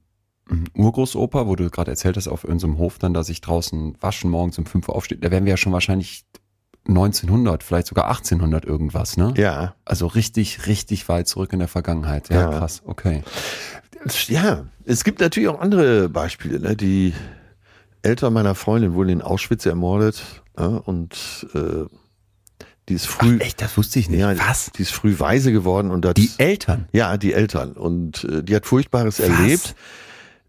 mm, Urgroßopa, wo du gerade erzählt hast, auf irgendeinem Hof dann, da sich draußen waschen, morgens um 5 Uhr aufsteht. Da wären wir ja schon wahrscheinlich 1900, vielleicht sogar 1800 irgendwas, ne? Ja. Also richtig, richtig weit zurück in der Vergangenheit. Ja, Ja. krass, okay. Ja, es gibt natürlich auch andere Beispiele. Ne? Die Eltern meiner Freundin wurden in Auschwitz ermordet ja, und äh, die ist früh, Echt, das wusste ich nicht. ja, Was? die ist früh weise geworden und hat, Die Eltern? ja, die Eltern und äh, die hat Furchtbares erlebt.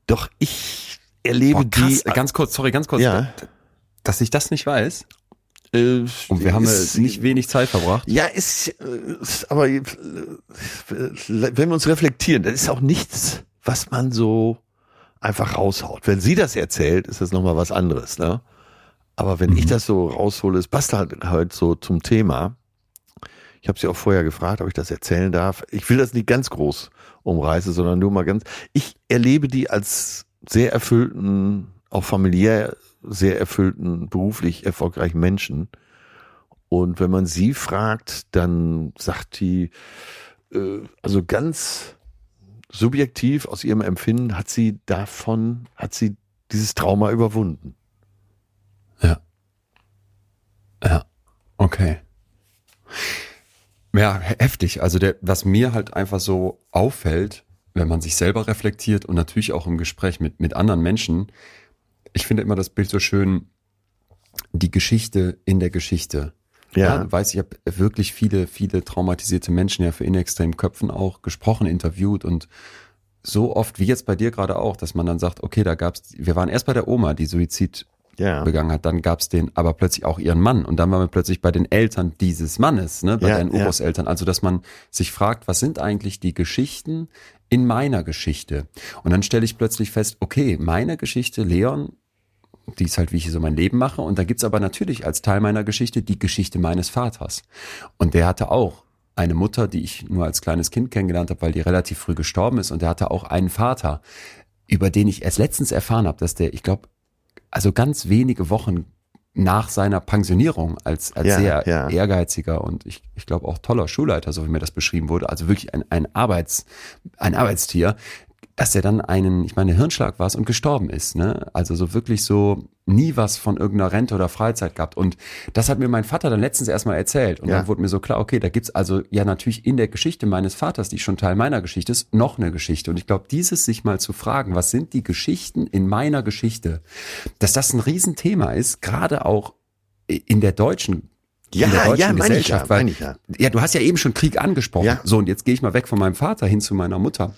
Doch ich erlebe Boah, krass. die, ganz kurz, sorry, ganz kurz. Ja. Dass ich das nicht weiß. Äh, Und wir haben ist- äh, nicht wenig Zeit verbracht. Ja, ist, äh, ist aber äh, wenn wir uns reflektieren, das ist auch nichts, was man so einfach raushaut. Wenn sie das erzählt, ist das nochmal was anderes, ne? Aber wenn ich Mhm. das so raushole, es passt halt, halt so zum Thema. Ich habe sie auch vorher gefragt, ob ich das erzählen darf. Ich will das nicht ganz groß umreißen, sondern nur mal ganz. Ich erlebe die als sehr erfüllten, auch familiär sehr erfüllten, beruflich erfolgreichen Menschen. Und wenn man sie fragt, dann sagt die, äh, also ganz subjektiv aus ihrem Empfinden hat sie davon, hat sie dieses Trauma überwunden. Ja. Ja. Okay. Ja, he- heftig. Also der, was mir halt einfach so auffällt, wenn man sich selber reflektiert und natürlich auch im Gespräch mit, mit anderen Menschen, ich finde immer das Bild so schön, die Geschichte in der Geschichte. Ja, du weißt, ich habe wirklich viele, viele traumatisierte Menschen ja für in extremen Köpfen auch gesprochen, interviewt und so oft wie jetzt bei dir gerade auch, dass man dann sagt, okay, da gab's, wir waren erst bei der Oma, die Suizid ja. begangen hat, dann gab's den, aber plötzlich auch ihren Mann und dann waren wir plötzlich bei den Eltern dieses Mannes, ne, bei Ja, deinen ja. Urgroßeltern. Also dass man sich fragt, was sind eigentlich die Geschichten in meiner Geschichte? Und dann stelle ich plötzlich fest, okay, meine Geschichte, Leon, die ist halt, wie ich so mein Leben mache. Und da gibt's aber natürlich als Teil meiner Geschichte die Geschichte meines Vaters. Und der hatte auch eine Mutter, die ich nur als kleines Kind kennengelernt habe, weil die relativ früh gestorben ist. Und der hatte auch einen Vater, über den ich erst letztens erfahren habe, dass der, ich glaube, also ganz wenige Wochen nach seiner Pensionierung als, als Ja, sehr ja. ehrgeiziger und ich, ich glaube auch toller Schulleiter, so wie mir das beschrieben wurde, also wirklich ein, ein Arbeits, ein Arbeitstier, dass er dann einen, ich meine, Hirnschlag war es und gestorben ist, ne? Also so wirklich so nie was von irgendeiner Rente oder Freizeit gehabt. Und das hat mir mein Vater dann letztens erstmal erzählt. Und Ja. dann wurde mir so klar, okay, da gibt's also ja natürlich in der Geschichte meines Vaters, die schon Teil meiner Geschichte ist, noch eine Geschichte. Und ich glaube, dieses sich mal zu fragen, was sind die Geschichten in meiner Geschichte, dass das ein Riesenthema ist, gerade auch in der deutschen Ja, in der deutschen ja, meine ich Gesellschaft, ja, weil ich ja. ja, du hast ja eben schon Krieg angesprochen. Ja. So, und jetzt gehe ich mal weg von meinem Vater hin zu meiner Mutter.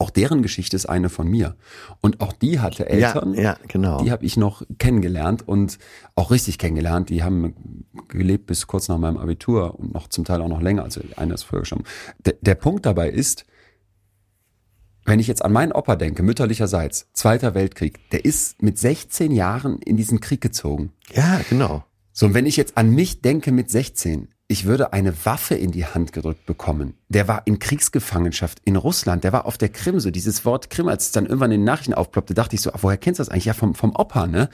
Auch deren Geschichte ist eine von mir. Und auch die hatte Eltern. Ja, ja genau. Die habe ich noch kennengelernt und auch richtig kennengelernt. Die haben gelebt bis kurz nach meinem Abitur und noch zum Teil auch noch länger. Also einer ist früher gestorben. Der, der Punkt dabei ist, wenn ich jetzt an meinen Opa denke, mütterlicherseits, Zweiter Weltkrieg, der ist mit 16 Jahren in diesen Krieg gezogen. Ja, genau. So, und wenn ich jetzt an mich denke mit 16, ich würde eine Waffe in die Hand gedrückt bekommen. Der war in Kriegsgefangenschaft in Russland, der war auf der Krim, so dieses Wort Krim, als es dann irgendwann in den Nachrichten aufploppte, dachte ich so, woher kennst du das eigentlich? Ja, vom, vom Opa, ne?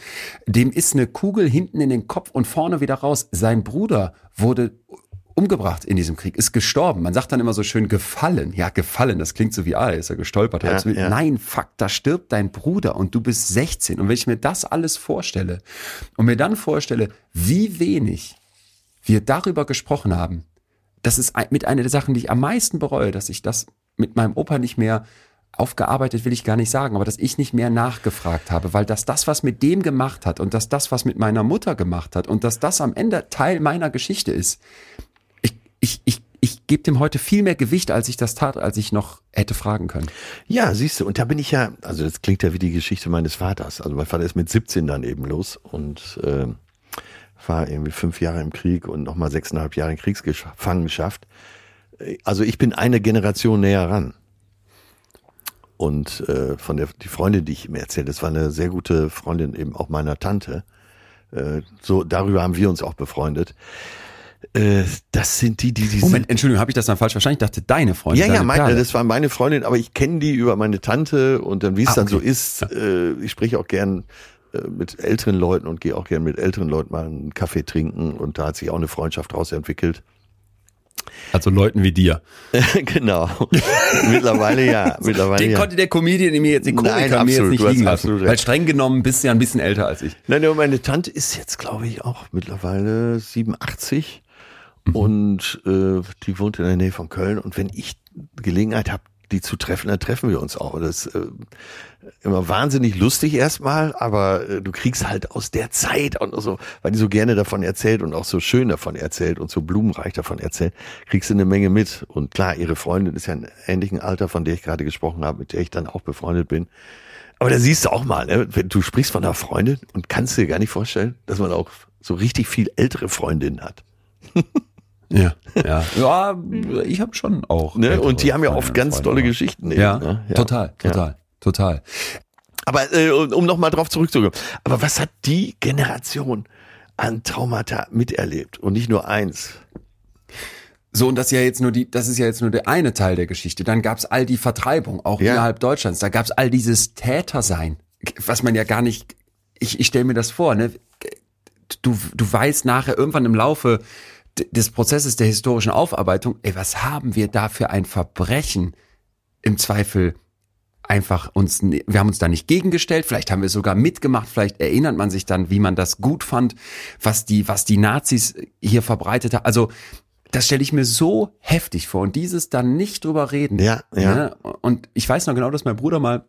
Dem ist eine Kugel hinten in den Kopf und vorne wieder raus. Sein Bruder wurde umgebracht in diesem Krieg, ist gestorben. Man sagt dann immer so schön gefallen. Ja, gefallen, das klingt so wie, ah, ist er gestolpert. Ja, ja. Nein, fuck, da stirbt dein Bruder und du bist 16. Und wenn ich mir das alles vorstelle und mir dann vorstelle, wie wenig wir darüber gesprochen haben, das ist mit einer der Sachen, die ich am meisten bereue, dass ich das mit meinem Opa nicht mehr aufgearbeitet will ich gar nicht sagen, aber dass ich nicht mehr nachgefragt habe, weil dass das, was mit dem gemacht hat und dass das, was mit meiner Mutter gemacht hat und dass das am Ende Teil meiner Geschichte ist. Ich, ich, ich, ich gebe dem heute viel mehr Gewicht, als ich das tat, als ich noch hätte fragen können. Ja, siehst du, und da bin ich ja, also das klingt ja wie die Geschichte meines Vaters. Also mein Vater ist mit 17 dann eben los und äh, war irgendwie fünf Jahre im Krieg und nochmal sechseinhalb Jahre in Kriegsgefangenschaft. Also ich bin eine Generation näher ran. Und äh, von der die Freundin, die ich ihm erzählt, das war eine sehr gute Freundin eben auch meiner Tante. Äh, so darüber haben wir uns auch befreundet. Äh, das sind die, die, die Moment, Entschuldigung, habe ich das dann falsch verstanden? Ich dachte, deine Freundin. Ja, ja, deine meine, Perle. das war meine Freundin, aber ich kenne die über meine Tante und dann, wie es Ah, dann so okay. ist, äh, ich spreche auch gern mit älteren Leuten und gehe auch gern mit älteren Leuten mal einen Kaffee trinken und da hat sich auch eine Freundschaft draus entwickelt. Also Leuten wie dir. [laughs] genau. [laughs] mittlerweile ja, [laughs] mittlerweile Den ja. konnte der Comedian in mir jetzt, Nein, Komiker in mir jetzt absolut, nicht liegen lassen. absolut recht. Weil streng genommen bist du ja ein bisschen älter als ich. Nein, meine Tante ist jetzt, glaube ich, auch mittlerweile 87 Mhm. und äh, die wohnt in der Nähe von Köln. Und wenn ich Gelegenheit habe, die zu treffen, dann treffen wir uns auch. Das ist äh, immer wahnsinnig lustig erstmal, aber äh, du kriegst halt aus der Zeit und so, weil die so gerne davon erzählt und auch so schön davon erzählt und so blumenreich davon erzählt, kriegst du eine Menge mit. Und klar, ihre Freundin ist ja im ähnlichen Alter, von der ich gerade gesprochen habe, mit der ich dann auch befreundet bin. Aber da siehst du auch mal, ne? wenn du sprichst von einer Freundin und kannst dir gar nicht vorstellen, dass man auch so richtig viel ältere Freundinnen hat. [laughs] Ja, ja. Ja, ich habe schon auch. Ne? Und die haben ja oft ganz Freunde, tolle aber- Geschichten. eben, Ja, ne? total, total, total. Aber äh, um nochmal drauf zurückzukommen. Aber was hat die Generation an Traumata miterlebt? Und nicht nur eins. So, und das ist ja jetzt nur die, das ist ja jetzt nur der eine Teil der Geschichte. Dann gab's all die Vertreibung, auch Ja. innerhalb Deutschlands. Da gab's all dieses Tätersein, was man ja gar nicht. Ich, ich stelle mir das vor, ne? Du, du weißt nachher irgendwann im Laufe des Prozesses der historischen Aufarbeitung, ey, was haben wir da für ein Verbrechen im Zweifel einfach uns, wir haben uns da nicht gegengestellt, vielleicht haben wir sogar mitgemacht, vielleicht erinnert man sich dann, wie man das gut fand, was die, was die Nazis hier verbreitet haben. Also, das stelle ich mir so heftig vor und dieses dann nicht drüber reden. Ja, ja. Ne? Und ich weiß noch genau, dass mein Bruder mal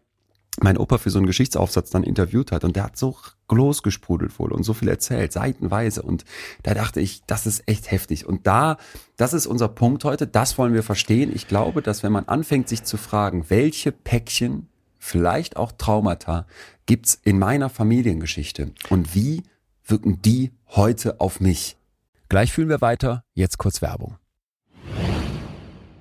mein Opa für so einen Geschichtsaufsatz dann interviewt hat und der hat so losgesprudelt wohl und so viel erzählt, seitenweise und da dachte ich, das ist echt heftig und da, das ist unser Punkt heute, das wollen wir verstehen. Ich glaube, dass wenn man anfängt sich zu fragen, welche Päckchen, vielleicht auch Traumata, gibt's in meiner Familiengeschichte und wie wirken die heute auf mich? Gleich fühlen wir weiter, jetzt kurz Werbung.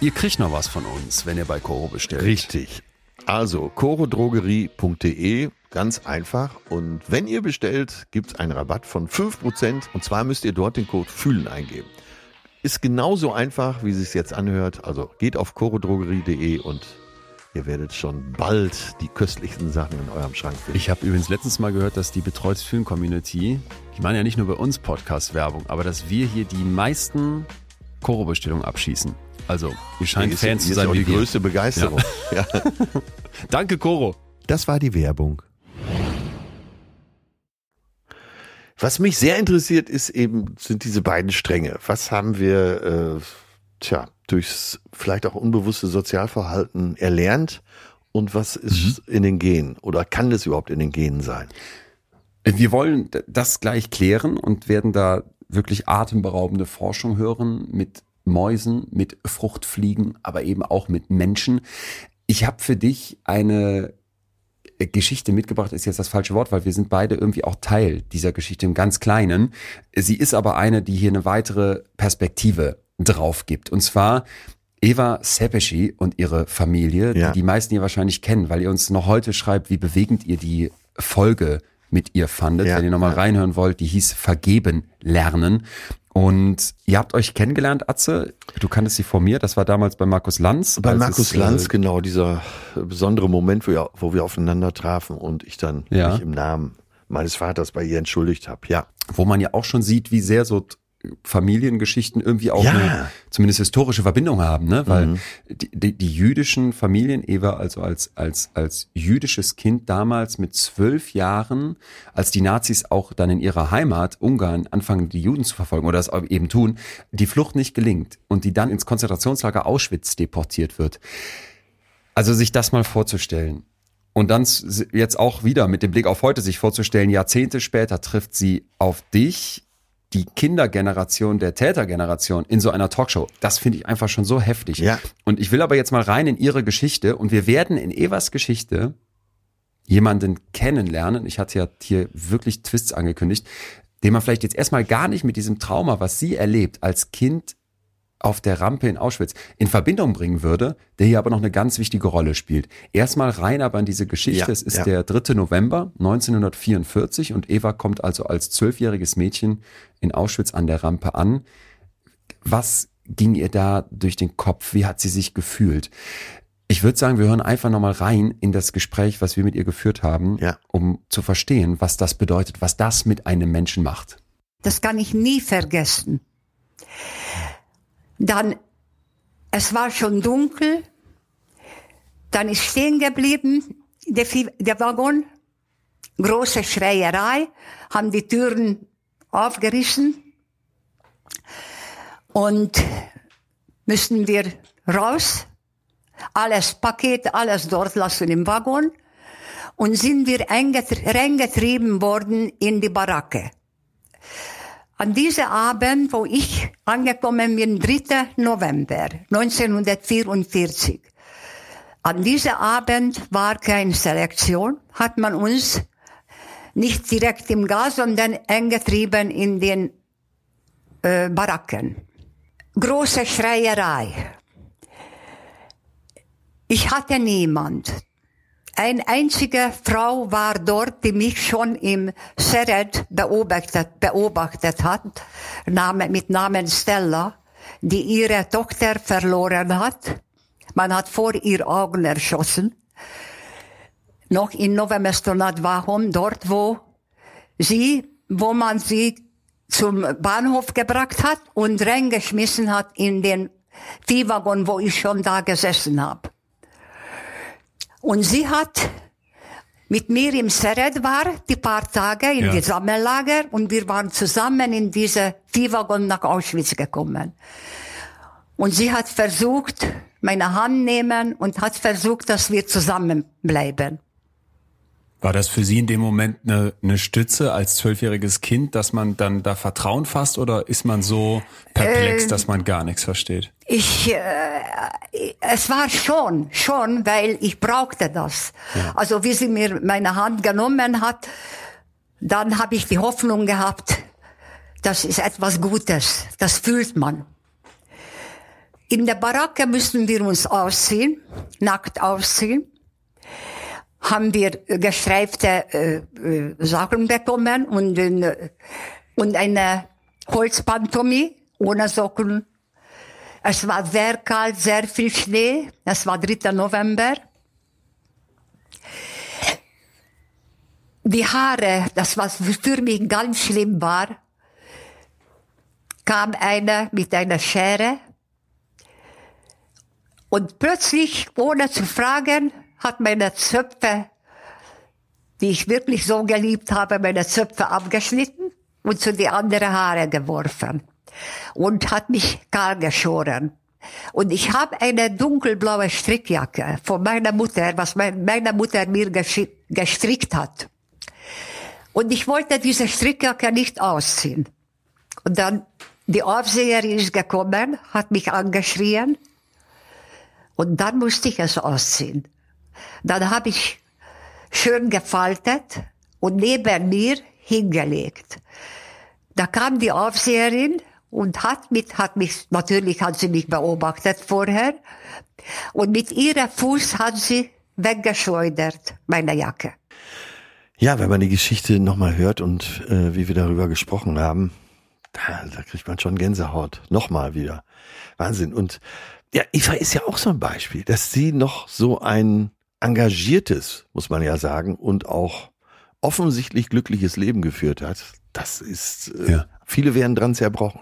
ihr kriegt noch was von uns, wenn ihr bei Koro bestellt. Richtig. Also, chorodrogerie.de, ganz einfach. Und wenn ihr bestellt, gibt es einen Rabatt von 5%. Und zwar müsst ihr dort den Code FÜHLEN eingeben. ist genauso einfach, wie es sich jetzt anhört. Also geht auf chorodrogerie.de und ihr werdet schon bald die köstlichsten Sachen in eurem Schrank finden. Ich habe übrigens letztens mal gehört, dass die Betreutes Fühlen Community, die machen ja nicht nur bei uns Podcast-Werbung, aber dass wir hier die meisten Choro-Bestellungen abschießen. Also, ihr scheint ist- Fans hier zu sein auch die wir. größte Begeisterung. Ja. [laughs] Danke, Choro. Das war die Werbung. Was mich sehr interessiert, ist eben, sind diese beiden Stränge. Was haben wir, äh, tja, durchs vielleicht auch unbewusste Sozialverhalten erlernt und was ist in den Genen oder kann das überhaupt in den Genen sein? Wir wollen das gleich klären und werden da wirklich atemberaubende Forschung hören mit Mäusen, mit Fruchtfliegen, aber eben auch mit Menschen. Ich habe für dich eine äh, Geschichte mitgebracht, ist jetzt das falsche Wort, weil wir sind beide irgendwie auch Teil dieser Geschichte im ganz Kleinen. Sie ist aber eine, die hier eine weitere Perspektive drauf gibt. Und zwar Eva Sepeschi und ihre Familie, Ja. die die meisten ihr wahrscheinlich kennen, weil ihr uns noch heute schreibt, wie bewegend ihr die Folge mit ihr fandet. Ja, Wenn ihr nochmal reinhören wollt, die hieß Vergeben lernen. Und ihr habt euch kennengelernt, Atze. Du kanntest sie vor mir. Das war damals bei Markus Lanz. Bei Markus es, Lanz, äh, genau, dieser äh, besondere Moment, wo wir, wo wir aufeinander trafen und ich dann Ja. mich im Namen meines Vaters bei ihr entschuldigt habe. Ja. wo man ja auch schon sieht, wie sehr so Familiengeschichten irgendwie auch Ja. eine zumindest historische Verbindung haben, ne? Weil Mhm. die, die, die jüdischen Familien, Eva also als als als jüdisches Kind damals mit zwölf Jahren, als die Nazis auch dann in ihrer Heimat Ungarn anfangen, die Juden zu verfolgen oder das eben tun, die Flucht nicht gelingt und die dann ins Konzentrationslager Auschwitz deportiert wird. Also sich das mal vorzustellen. Und dann jetzt auch wieder mit dem Blick auf heute sich vorzustellen, Jahrzehnte später trifft sie auf dich, die Kindergeneration der Tätergeneration in so einer Talkshow. Das finde ich einfach schon so heftig. Ja. Und ich will aber jetzt mal rein in ihre Geschichte und wir werden in Evas Geschichte jemanden kennenlernen. Ich hatte ja hier wirklich Twists angekündigt, den man vielleicht jetzt erstmal gar nicht mit diesem Trauma, was sie erlebt als Kind auf der Rampe in Auschwitz in Verbindung bringen würde, der hier aber noch eine ganz wichtige Rolle spielt. Erstmal rein aber in diese Geschichte. Ja, es ist ja. der 3. November 1944 und Eva kommt also als zwölfjähriges Mädchen in Auschwitz an der Rampe an. Was ging ihr da durch den Kopf? Wie hat sie sich gefühlt? Ich würde sagen, wir hören einfach nochmal rein in das Gespräch, was wir mit ihr geführt haben, Ja. um zu verstehen, was das bedeutet, was das mit einem Menschen macht. Das kann ich nie vergessen. Dann, es war schon dunkel, dann ist stehen geblieben, der, der Waggon, große Schreierei, haben die Türen aufgerissen. Und müssen wir raus, alles Paket, alles dort lassen im Waggon. Und sind wir einget- reingetrieben worden in die Baracke. An diesem Abend, wo ich angekommen bin, 3. November 1944, an diesem Abend war keine Selektion, hat man uns nicht direkt im Gas, sondern eingetrieben in den äh, Baracken. Große Schreierei. Ich hatte niemand. Eine einzige Frau war dort, die mich schon im Seret beobachtet, beobachtet hat, Name, mit Namen Stella, die ihre Tochter verloren hat. Man hat vor ihr Augen erschossen. Noch in Novemestonat Wahom, dort wo sie, wo man sie zum Bahnhof gebracht hat und reingeschmissen hat in den Viehwaggon, wo ich schon da gesessen habe. Und sie hat mit mir im Seret war, die paar Tage in Ja. die Sammellager und wir waren zusammen in diese Viehwaggon nach Auschwitz gekommen. Und sie hat versucht, meine Hand nehmen und hat versucht, dass wir zusammenbleiben. War das für Sie in dem Moment eine, eine Stütze als zwölfjähriges Kind, dass man dann da Vertrauen fasst oder ist man so perplex, dass man gar nichts versteht? Ich, äh, es war schon, schon, weil ich brauchte das. Also wie sie mir meine Hand genommen hat, dann habe ich die Hoffnung gehabt, das ist etwas Gutes, das fühlt man. In der Baracke müssen wir uns ausziehen, nackt ausziehen. Haben wir gestreifte äh, äh, Sachen bekommen und, äh, und eine Holzpantomie ohne Socken. Es war sehr kalt, sehr viel Schnee. Es war 3. November. Die Haare, das was für mich ganz schlimm war, kam einer mit einer Schere und plötzlich, ohne zu fragen, hat meine Zöpfe, die ich wirklich so geliebt habe, meine Zöpfe abgeschnitten und zu die anderen Haare geworfen und hat mich kahl geschoren. Und ich habe eine dunkelblaue Strickjacke von meiner Mutter, was meine Mutter mir gestrickt hat. Und ich wollte diese Strickjacke nicht ausziehen. Und dann, die Aufseherin ist gekommen, hat mich angeschrien. Und dann musste ich es ausziehen. Dann habe ich schön gefaltet und neben mir hingelegt. Da kam die Aufseherin und hat mit, hat mich, natürlich hat sie mich beobachtet vorher. Und mit ihrem Fuß hat sie weggeschleudert, meine Jacke. Ja, wenn man die Geschichte nochmal hört und äh, wie wir darüber gesprochen haben, da, da kriegt man schon Gänsehaut. Nochmal wieder. Wahnsinn. Und ja, Eva ist ja auch so ein Beispiel, dass sie noch so ein engagiertes, muss man ja sagen, und auch offensichtlich glückliches Leben geführt hat. Das ist, äh, ja. viele wären dran zerbrochen.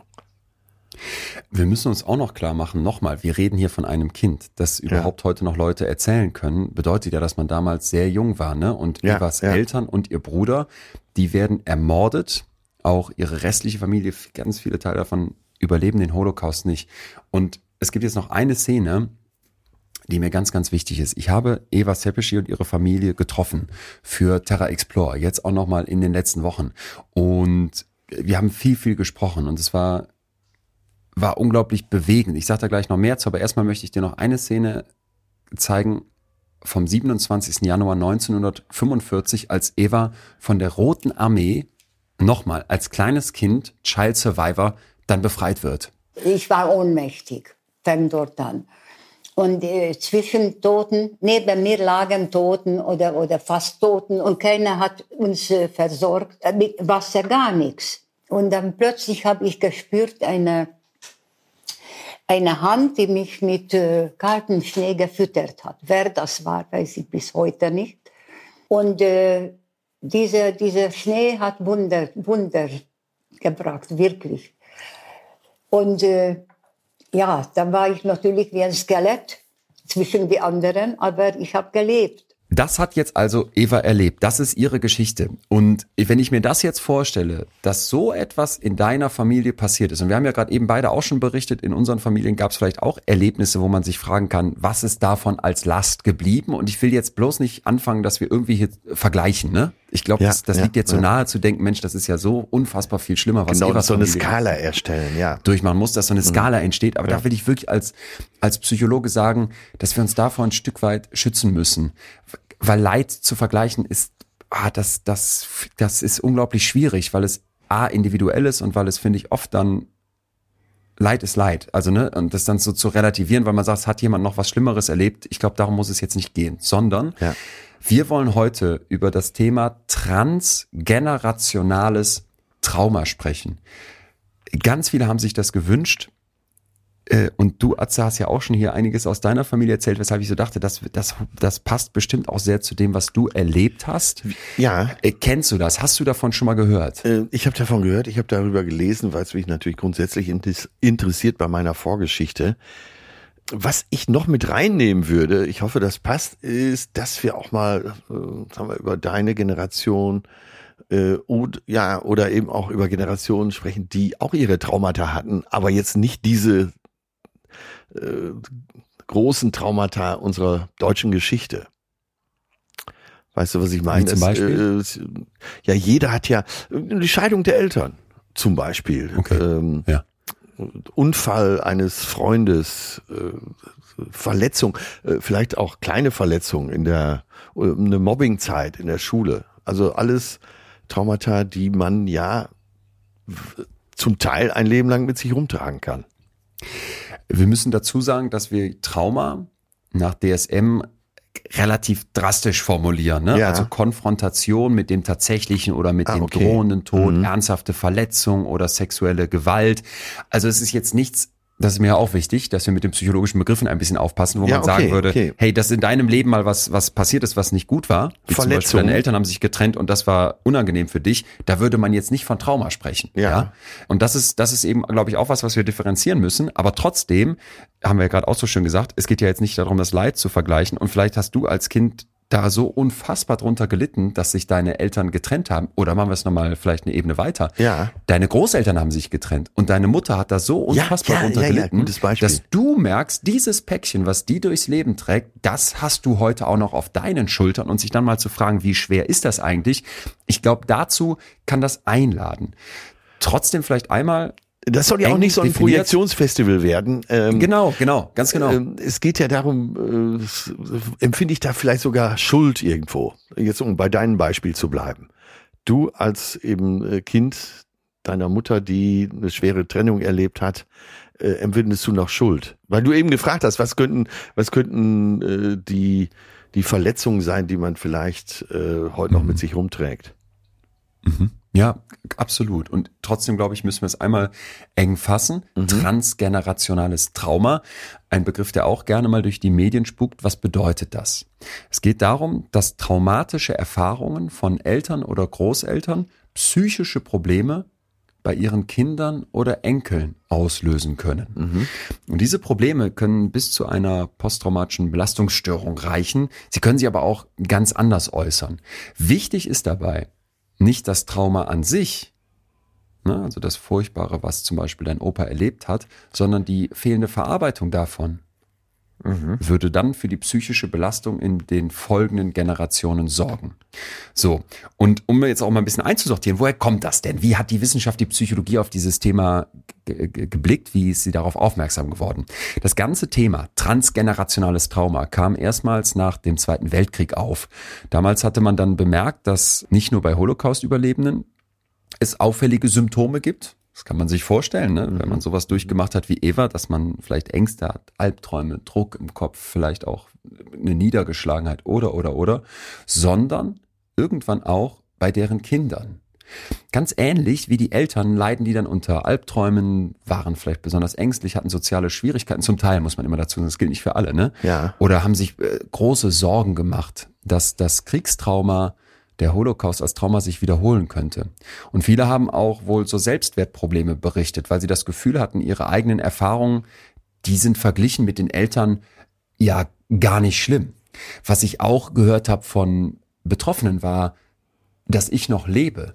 Wir müssen uns auch noch klar machen, nochmal, wir reden hier von einem Kind, das überhaupt ja. heute noch Leute erzählen können, bedeutet ja, dass man damals sehr jung war, ne? Und ja, Evas ja. Eltern und ihr Bruder, die werden ermordet, auch ihre restliche Familie, ganz viele Teile davon überleben den Holocaust nicht. Und es gibt jetzt noch eine Szene, die mir ganz, ganz wichtig ist. Ich habe Eva Sepeschi und ihre Familie getroffen für Terra Explorer, jetzt auch nochmal in den letzten Wochen. Und wir haben viel, viel gesprochen und es war war unglaublich bewegend. Ich sage da gleich noch mehr zu, aber erstmal möchte ich dir noch eine Szene zeigen vom 27. Januar 1945, als Eva von der Roten Armee nochmal als kleines Kind, Child Survivor, dann befreit wird. Ich war ohnmächtig, fängt dort an. Und äh, zwischen Toten, neben mir lagen Toten oder, oder fast Toten und keiner hat uns äh, versorgt, äh, mit Wasser gar nichts. Und dann plötzlich habe ich gespürt, eine eine Hand, die mich mit äh, kaltem Schnee gefüttert hat. Wer das war, weiß ich bis heute nicht. Und äh, dieser, dieser Schnee hat Wunder, Wunder gebracht, wirklich. Und äh, ja, dann war ich natürlich wie ein Skelett zwischen die anderen, aber ich habe gelebt. Das hat jetzt also Eva erlebt. Das ist ihre Geschichte. Und wenn ich mir das jetzt vorstelle, dass so etwas in deiner Familie passiert ist, und wir haben ja gerade eben beide auch schon berichtet, in unseren Familien gab es vielleicht auch Erlebnisse, wo man sich fragen kann, was ist davon als Last geblieben? Und ich will jetzt bloß nicht anfangen, dass wir irgendwie hier vergleichen, ne? Ich glaube, ja, das, das ja, liegt jetzt so nahe zu denken, Mensch, das ist ja so unfassbar viel schlimmer, was genau, Evas so eine Skala erstellen, ja. Durchmachen muss, dass so eine mhm. Skala entsteht. Aber ja. da will ich wirklich als, als Psychologe sagen, dass wir uns davor ein Stück weit schützen müssen. Weil Leid zu vergleichen ist, ah, das, das, das ist unglaublich schwierig, weil es A, individuell ist und weil es, finde ich, oft dann Leid ist Leid. Also, ne, und das dann so zu relativieren, weil man sagt, es hat jemand noch was Schlimmeres erlebt. Ich glaube, darum muss es jetzt nicht gehen, sondern ja wir wollen heute über das Thema transgenerationales Trauma sprechen. Ganz viele haben sich das gewünscht. Äh, und du, Atze, hast ja auch schon hier einiges aus deiner Familie erzählt, weshalb ich so dachte, das, das, das passt bestimmt auch sehr zu dem, was du erlebt hast. Ja. Äh, kennst du das? Hast du davon schon mal gehört? Äh, ich habe davon gehört, ich habe darüber gelesen, weil es mich natürlich grundsätzlich interessiert bei meiner Vorgeschichte was ich noch mit reinnehmen würde, ich hoffe, das passt, ist, dass wir auch mal, äh, sagen wir, über deine Generation äh, und, ja, oder eben auch über Generationen sprechen, die auch ihre Traumata hatten, aber jetzt nicht diese äh, großen Traumata unserer deutschen Geschichte. Weißt du, was ich meine? Wie zum Beispiel? Es, äh, ja, jeder hat ja die Scheidung der Eltern zum Beispiel. Okay. Ähm, ja Unfall eines Freundes, äh, Verletzung, äh, vielleicht auch kleine Verletzungen in der äh, eine Mobbingzeit in der Schule. Also alles Traumata, die man ja zum Teil ein Leben lang mit sich rumtragen kann. Wir müssen dazu sagen, dass wir Trauma nach DSM relativ drastisch formulieren. Ne? Ja. Also Konfrontation mit dem tatsächlichen oder mit Ah, dem okay. drohenden Tod, Mhm. ernsthafte Verletzung oder sexuelle Gewalt. Also es ist jetzt nichts, das ist mir ja auch wichtig, dass wir mit den psychologischen Begriffen ein bisschen aufpassen, wo Ja, man sagen okay, würde, okay. hey, dass in deinem Leben mal was, was passiert ist, was nicht gut war. Wie zum Beispiel Verletzung. deine Eltern haben sich getrennt und das war unangenehm für dich. Da würde man jetzt nicht von Trauma sprechen. Ja. Und das ist, das ist eben, glaube ich, auch was, was wir differenzieren müssen. Aber trotzdem, haben wir ja gerade auch so schön gesagt, es geht ja jetzt nicht darum, das Leid zu vergleichen. Und vielleicht hast du als Kind da so unfassbar drunter gelitten, dass sich deine Eltern getrennt haben. Oder machen wir es nochmal vielleicht eine Ebene weiter. Ja. Deine Großeltern haben sich getrennt und deine Mutter hat da so unfassbar ja, drunter ja, ja, gelitten, dass du merkst, dieses Päckchen, was die durchs Leben trägt, das hast du heute auch noch auf deinen Schultern und sich dann mal zu fragen, wie schwer ist das eigentlich? Ich glaube, dazu kann das einladen. Trotzdem vielleicht einmal Das soll ja auch nicht so ein definiert. Projektionsfestival werden. Ähm, Genau, genau, ganz genau. Ähm, es geht ja darum, äh, empfinde ich da vielleicht sogar Schuld irgendwo. Jetzt um bei deinem Beispiel zu bleiben. Du als eben äh, Kind deiner Mutter, die eine schwere Trennung erlebt hat, äh, empfindest du noch Schuld? Weil du eben gefragt hast, was könnten, was könnten äh, die die Verletzungen sein, die man vielleicht äh, heute noch mit sich rumträgt? Ja, absolut. Und trotzdem, glaube ich, müssen wir es einmal eng fassen. Transgenerationales Trauma. Ein Begriff, der auch gerne mal durch die Medien spukt. Was bedeutet das? Es geht darum, dass traumatische Erfahrungen von Eltern oder Großeltern psychische Probleme bei ihren Kindern oder Enkeln auslösen können. Und diese Probleme können bis zu einer posttraumatischen Belastungsstörung reichen. Sie können sich aber auch ganz anders äußern. Wichtig ist dabei, nicht das Trauma an sich, ne, also das Furchtbare, was zum Beispiel dein Opa erlebt hat, sondern die fehlende Verarbeitung davon würde dann für die psychische Belastung in den folgenden Generationen sorgen. So, und um jetzt auch mal ein bisschen einzusortieren, woher kommt das denn? Wie hat die Wissenschaft, die Psychologie auf dieses Thema ge- ge- geblickt? Wie ist sie darauf aufmerksam geworden? Das ganze Thema transgenerationales Trauma kam erstmals nach dem Zweiten Weltkrieg auf. Damals hatte man dann bemerkt, dass nicht nur bei Holocaust-Überlebenden es auffällige Symptome gibt. Das kann man sich vorstellen, ne? wenn man sowas durchgemacht hat wie Eva, dass man vielleicht Ängste hat, Albträume, Druck im Kopf, vielleicht auch eine Niedergeschlagenheit oder, oder, oder, sondern irgendwann auch bei deren Kindern. Ganz ähnlich wie die Eltern leiden die dann unter Albträumen, waren vielleicht besonders ängstlich, hatten soziale Schwierigkeiten. Zum Teil muss man immer dazu sagen, das gilt nicht für alle, ne? Ja. Oder haben sich äh, große Sorgen gemacht, dass das Kriegstrauma, der Holocaust als Trauma sich wiederholen könnte. Und viele haben auch wohl so Selbstwertprobleme berichtet, weil sie das Gefühl hatten, ihre eigenen Erfahrungen, die sind verglichen mit den Eltern ja gar nicht schlimm. Was ich auch gehört habe von Betroffenen war, dass ich noch lebe.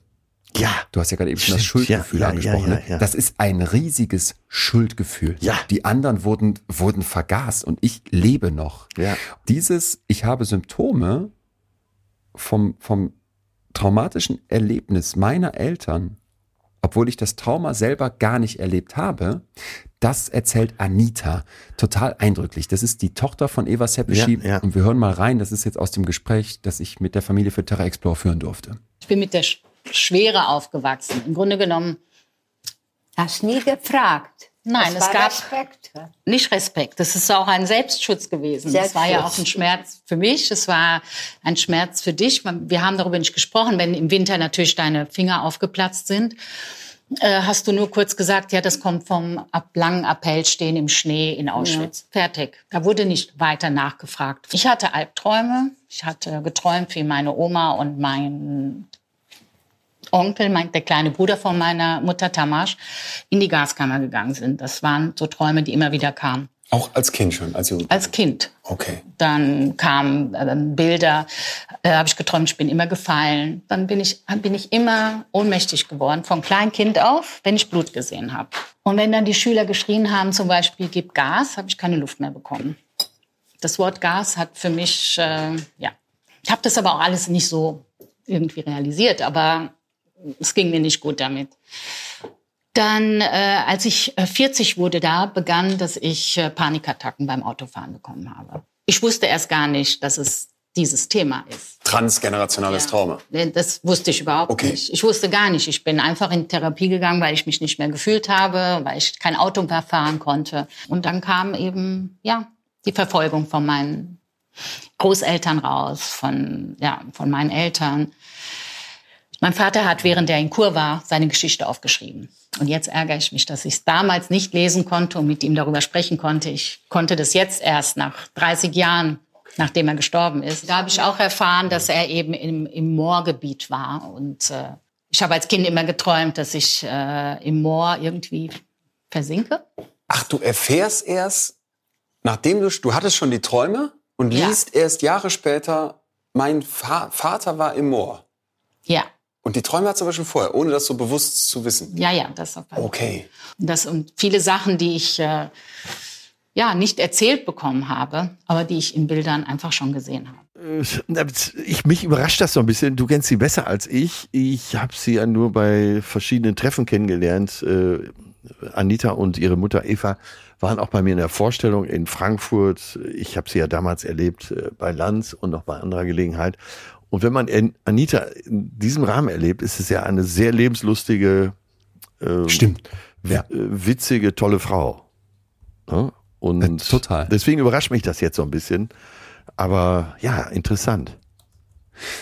Ja. Du hast ja gerade eben schon das Stimmt, ja, Schuldgefühl ja, angesprochen. ne? ja. Das ist ein riesiges Schuldgefühl. Ja. Die anderen wurden, wurden vergast und ich lebe noch. Ja. Dieses, ich habe Symptome vom, vom traumatischen Erlebnis meiner Eltern, obwohl ich das Trauma selber gar nicht erlebt habe, das erzählt Anita total eindrücklich. Das ist die Tochter von Eva Seppischi Ja, ja. und wir hören mal rein. Das ist jetzt aus dem Gespräch, das ich mit der Familie für Terra Explore führen durfte. Ich bin mit der Sch- Schwere aufgewachsen. Im Grunde genommen Hast nie gefragt. Nein, es war gab- Respekt. nicht Respekt. Das ist auch ein Selbstschutz gewesen. Das war ja Selbstschutz. auch ein Schmerz für mich. Es war ein Schmerz für dich. Wir haben darüber nicht gesprochen. Wenn im Winter natürlich deine Finger aufgeplatzt sind, äh, hast du nur kurz gesagt, ja, das kommt vom ab langen Appell stehen im Schnee in Auschwitz. Fertig. Da wurde nicht weiter nachgefragt. Ich hatte Albträume. Ich hatte geträumt, wie meine Oma und mein Onkel, mein, der kleine Bruder von meiner Mutter Tamasch, in die Gaskammer gegangen sind. Das waren so Träume, die immer wieder kamen. Auch als Kind schon, als Jugend. Als Kind. Okay. Dann kamen äh, Bilder, äh, habe ich geträumt, ich bin immer gefallen. Dann bin ich, bin ich immer ohnmächtig geworden, von klein Kind auf, wenn ich Blut gesehen habe. Und wenn dann die Schüler geschrien haben, zum Beispiel, gib Gas, habe ich keine Luft mehr bekommen. Das Wort Gas hat für mich, äh, ja, ich habe das aber auch alles nicht so irgendwie realisiert, aber es ging mir nicht gut damit. Dann, äh, als ich äh, 40 wurde, da begann, dass ich äh, Panikattacken beim Autofahren bekommen habe. Ich wusste erst gar nicht, dass es dieses Thema ist. Transgenerationales Trauma. Nee, Das wusste ich überhaupt Okay. nicht. Ich wusste gar nicht. Ich bin einfach in Therapie gegangen, weil ich mich nicht mehr gefühlt habe, weil ich kein Auto mehr fahren konnte. Und dann kam eben, ja, die Verfolgung von meinen Großeltern raus, von, ja, von meinen Eltern. Mein Vater hat, während er in Kur war, seine Geschichte aufgeschrieben. Und jetzt ärgere ich mich, dass ich es damals nicht lesen konnte und mit ihm darüber sprechen konnte. Ich konnte das jetzt erst nach 30 Jahren, nachdem er gestorben ist. Da habe ich auch erfahren, dass er eben im, im Moorgebiet war. Und äh, ich habe als Kind immer geträumt, dass ich äh, im Moor irgendwie versinke. Ach, du erfährst erst, nachdem du, du hattest schon die Träume und Ja. liest erst Jahre später, mein Fa Vater war im Moor. Ja, Und die Träume hat aber schon vorher, ohne das so bewusst zu wissen. ja, ja, das auf. Okay. Und Das und viele Sachen, die ich äh, ja nicht erzählt bekommen habe, aber die ich in Bildern einfach schon gesehen habe. Ich, mich überrascht das so ein bisschen. Du kennst sie besser als ich. Ich habe sie ja nur bei verschiedenen Treffen kennengelernt. Äh, Anita und ihre Mutter Eva waren auch bei mir in der Vorstellung in Frankfurt. Ich habe sie ja damals erlebt äh, bei Lanz und noch bei anderer Gelegenheit. Und wenn man An- Anita in diesem Rahmen erlebt, ist es ja eine sehr lebenslustige, äh, Stimmt. äh, witzige, tolle Frau. Ne? Und Äh, total. Deswegen überrascht mich das jetzt so ein bisschen. Aber ja, interessant.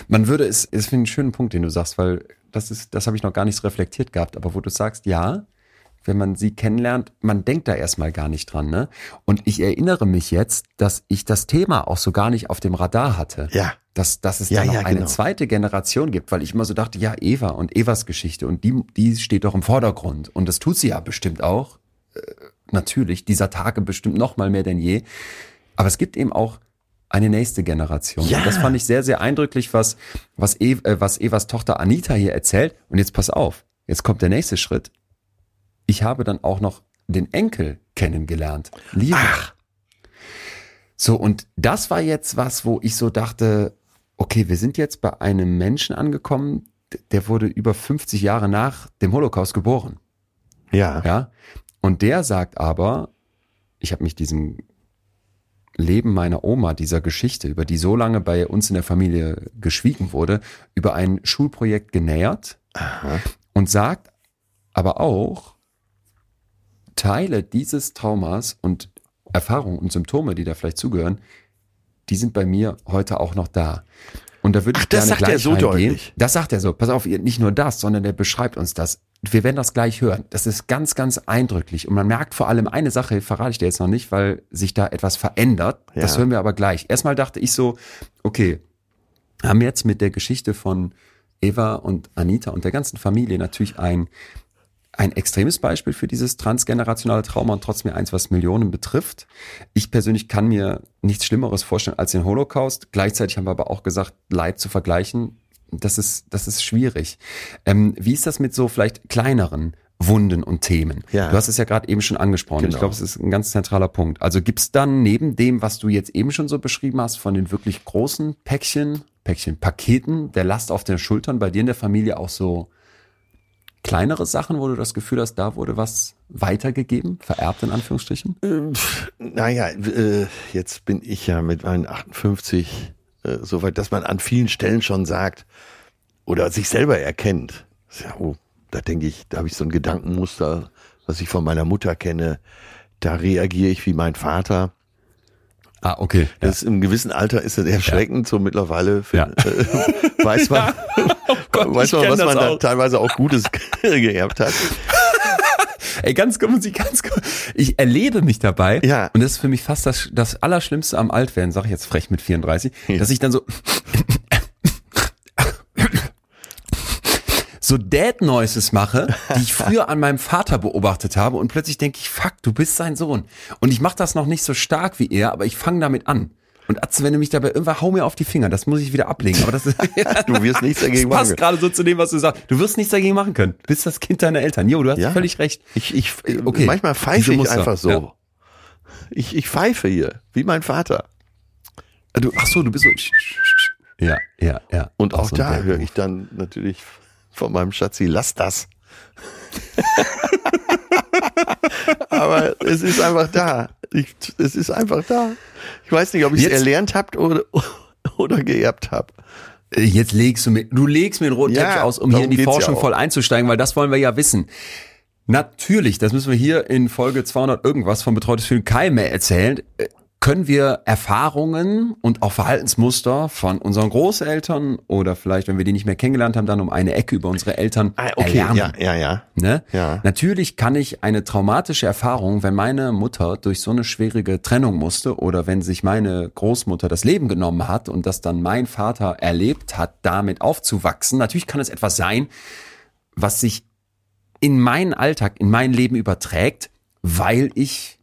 Man würde es, es finde ich einen schönen Punkt, den du sagst, weil das ist, das habe ich noch gar nicht so reflektiert gehabt, aber wo du sagst, ja, wenn man sie kennenlernt, man denkt da erstmal gar nicht dran, ne? Und ich erinnere mich jetzt, dass ich das Thema auch so gar nicht auf dem Radar hatte. Ja. Dass, dass es Ja, da noch ja, eine genau. zweite Generation gibt, weil ich immer so dachte, ja, Eva und Evas Geschichte und die, die steht doch im Vordergrund. Und das tut sie ja bestimmt auch. Äh, natürlich, dieser Tage bestimmt noch mal mehr denn je. Aber es gibt eben auch eine nächste Generation. Ja. Und das fand ich sehr, sehr eindrücklich, was, was, äh, was Evas Tochter Anita hier erzählt. Und jetzt pass auf, jetzt kommt der nächste Schritt. Ich habe dann auch noch den Enkel kennengelernt. Liebe. Ach. So, und das war jetzt was, wo ich so dachte, okay, wir sind jetzt bei einem Menschen angekommen, der wurde über 50 Jahre nach dem Holocaust geboren. Ja. Ja. Und der sagt aber, ich habe mich diesem Leben meiner Oma, dieser Geschichte, über die so lange bei uns in der Familie geschwiegen wurde, über ein Schulprojekt genähert und sagt aber auch, Teile dieses Traumas und Erfahrungen und Symptome, die da vielleicht zugehören, die sind bei mir heute auch noch da. Und da würde Ach, ich das gerne sagt er gleich so reingehen. deutlich. Das sagt er so. Pass auf, ihr- nicht nur das, sondern der beschreibt uns das. Wir werden das gleich hören. Das ist ganz, ganz eindrücklich. Und man merkt vor allem eine Sache, verrate ich dir jetzt noch nicht, weil sich da etwas verändert. Das Ja. hören wir aber gleich. Erstmal dachte ich so, okay, haben jetzt mit der Geschichte von Eva und Anita und der ganzen Familie natürlich ein, ein extremes Beispiel für dieses transgenerationale Trauma und trotzdem eins, was Millionen betrifft. Ich persönlich kann mir nichts Schlimmeres vorstellen als den Holocaust. Gleichzeitig haben wir aber auch gesagt, Leid zu vergleichen, das ist, das ist schwierig. Ähm, wie ist das mit so vielleicht kleineren Wunden und Themen? Ja. Du hast es ja gerade eben schon angesprochen. Ich Genau. glaube, es ist ein ganz zentraler Punkt. Also gibt's dann neben dem, was du jetzt eben schon so beschrieben hast, von den wirklich großen Päckchen, Päckchen, Paketen der Last auf den Schultern bei dir in der Familie auch so kleinere Sachen, wo du das Gefühl hast, da wurde was weitergegeben, vererbt in Anführungsstrichen? Naja, äh, jetzt bin ich ja mit meinen 58 äh, so weit, dass man an vielen Stellen schon sagt oder sich selber erkennt. Ja, oh, da denke ich, da habe ich so ein Gedankenmuster, was ich von meiner Mutter kenne. Da reagiere ich wie mein Vater. Ah, okay. Das ist, im gewissen Alter ist das erschreckend, so mittlerweile für, Ja. äh, [laughs] weiß man, [laughs] [laughs] Gott, weiß ich man, kenn was man da teilweise auch Gutes [laughs] geerbt hat. [laughs] Ey, ganz kurz, ganz kurz. Ich erlebe mich dabei. Ja. Und das ist für mich fast das, das Allerschlimmste am Altwerden, sage ich jetzt frech mit 34, dass ich dann so so Dad Noises mache, die ich früher an meinem Vater beobachtet habe und plötzlich denke ich, fuck, du bist sein Sohn. Und ich mache das noch nicht so stark wie er, aber ich fange damit an. Und Atze, wenn du mich dabei irgendwann hau mir auf die Finger, das muss ich wieder ablegen. Aber das ist, [laughs] Du wirst nichts dagegen das passt machen. gerade so zu dem, was du sagst. Du wirst nichts dagegen machen können. Bist das Kind deiner Eltern. Jo, du hast Ja. völlig recht. Ich, ich, Okay. manchmal pfeife ich einfach so. ja. Ich, ich pfeife hier, wie mein Vater. Du, ach so, du bist so. Ja, ja, ja. Und auch so ein da höre ich dann natürlich von meinem Schatzi, lass das. [laughs] Aber es ist einfach da. Ich, es ist einfach da. Ich weiß nicht, ob ich es erlernt habt oder, oder geerbt habe. Äh, Jetzt legst du mir, du legst mir einen roten Ja, Teppich aus, um hier in die ja Forschung auch. voll einzusteigen, weil das wollen wir ja wissen. Natürlich, das müssen wir hier in Folge 200 irgendwas von Betreutes Fühlen keinem mehr erzählen. Können wir Erfahrungen und auch Verhaltensmuster von unseren Großeltern oder vielleicht, wenn wir die nicht mehr kennengelernt haben, dann um eine Ecke über unsere Eltern Ah, okay, erlernen. ja, ja, ja. Ne? Ja. Natürlich kann ich eine traumatische Erfahrung, wenn meine Mutter durch so eine schwierige Trennung musste oder wenn sich meine Großmutter das Leben genommen hat und das dann mein Vater erlebt hat, damit aufzuwachsen. Natürlich kann es etwas sein, was sich in meinen Alltag, in mein Leben überträgt, weil ich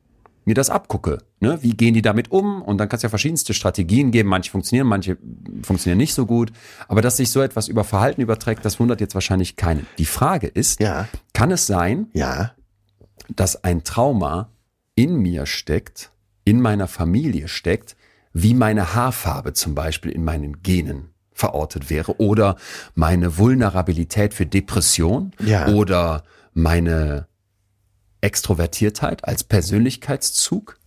mir das abgucke. Ne? Wie gehen die damit um? Und dann kann es ja verschiedenste Strategien geben. Manche funktionieren, manche funktionieren nicht so gut. Aber dass sich so etwas über Verhalten überträgt, das wundert jetzt wahrscheinlich keinen. Die Frage ist, Ja, kann es sein, ja. dass ein Trauma in mir steckt, in meiner Familie steckt, wie meine Haarfarbe zum Beispiel in meinen Genen verortet wäre oder meine Vulnerabilität für Depression Ja. oder meine Extrovertiertheit als Persönlichkeitszug.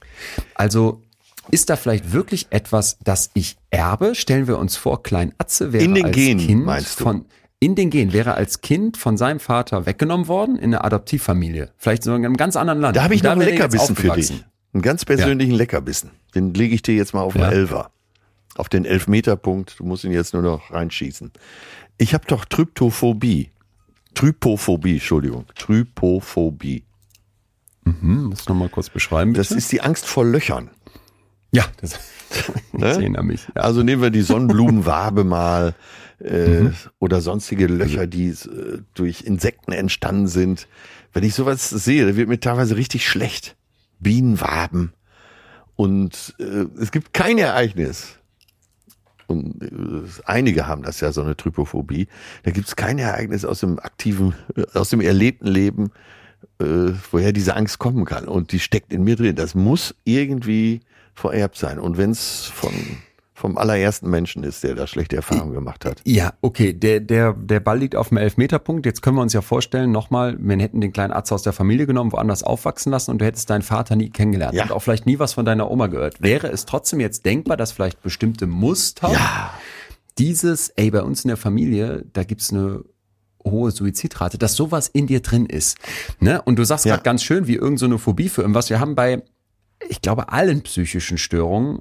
Also ist da vielleicht wirklich etwas, das ich erbe? Stellen wir uns vor, Klein Atze wäre In den als Genen, Kind meinst du? von in den Gen wäre als Kind von seinem Vater weggenommen worden in eine Adoptivfamilie, vielleicht sogar in einem ganz anderen Land. Da habe ich noch einen jetzt Leckerbissen für dich. Einen ganz persönlichen Leckerbissen. Den lege ich dir jetzt mal auf den Ja. Elfer. Auf den Elfmeterpunkt. Du musst ihn jetzt nur noch reinschießen. Ich habe doch Tryptophobie. Trypophobie, Entschuldigung. Trypophobie. Hm, muss noch mal kurz beschreiben, bitte? Das ist die Angst vor Löchern. ja, [laughs] das, ich Ne? erinnere mich. Ja. Also nehmen wir die Sonnenblumenwabe mal äh, Mhm. oder sonstige Löcher, die äh, durch Insekten entstanden sind. Wenn ich sowas sehe, da wird mir teilweise richtig schlecht. Bienenwaben. Und äh, es gibt kein Ereignis. Und äh, einige haben das ja, so eine Trypophobie. Da gibt es kein Ereignis aus dem aktiven, äh, aus dem erlebten Leben, äh, woher diese Angst kommen kann. Und die steckt in mir drin. Das muss irgendwie vererbt sein. Und wenn es von vom allerersten Menschen ist, der da schlechte Erfahrungen gemacht hat. Ja, okay, der, der, der Ball liegt auf dem Elfmeterpunkt. Jetzt können wir uns ja vorstellen, nochmal, wir hätten den kleinen Arzt aus der Familie genommen, woanders aufwachsen lassen und du hättest deinen Vater nie kennengelernt Ja. und auch vielleicht nie was von deiner Oma gehört. Wäre es trotzdem jetzt denkbar, dass vielleicht bestimmte Muster Ja. dieses, ey, bei uns in der Familie, da gibt's eine hohe Suizidrate, dass sowas in dir drin ist. Ne? Und du sagst Ja. gerade ganz schön, wie irgend so eine Phobie für irgendwas. Wir haben bei, ich glaube, allen psychischen Störungen,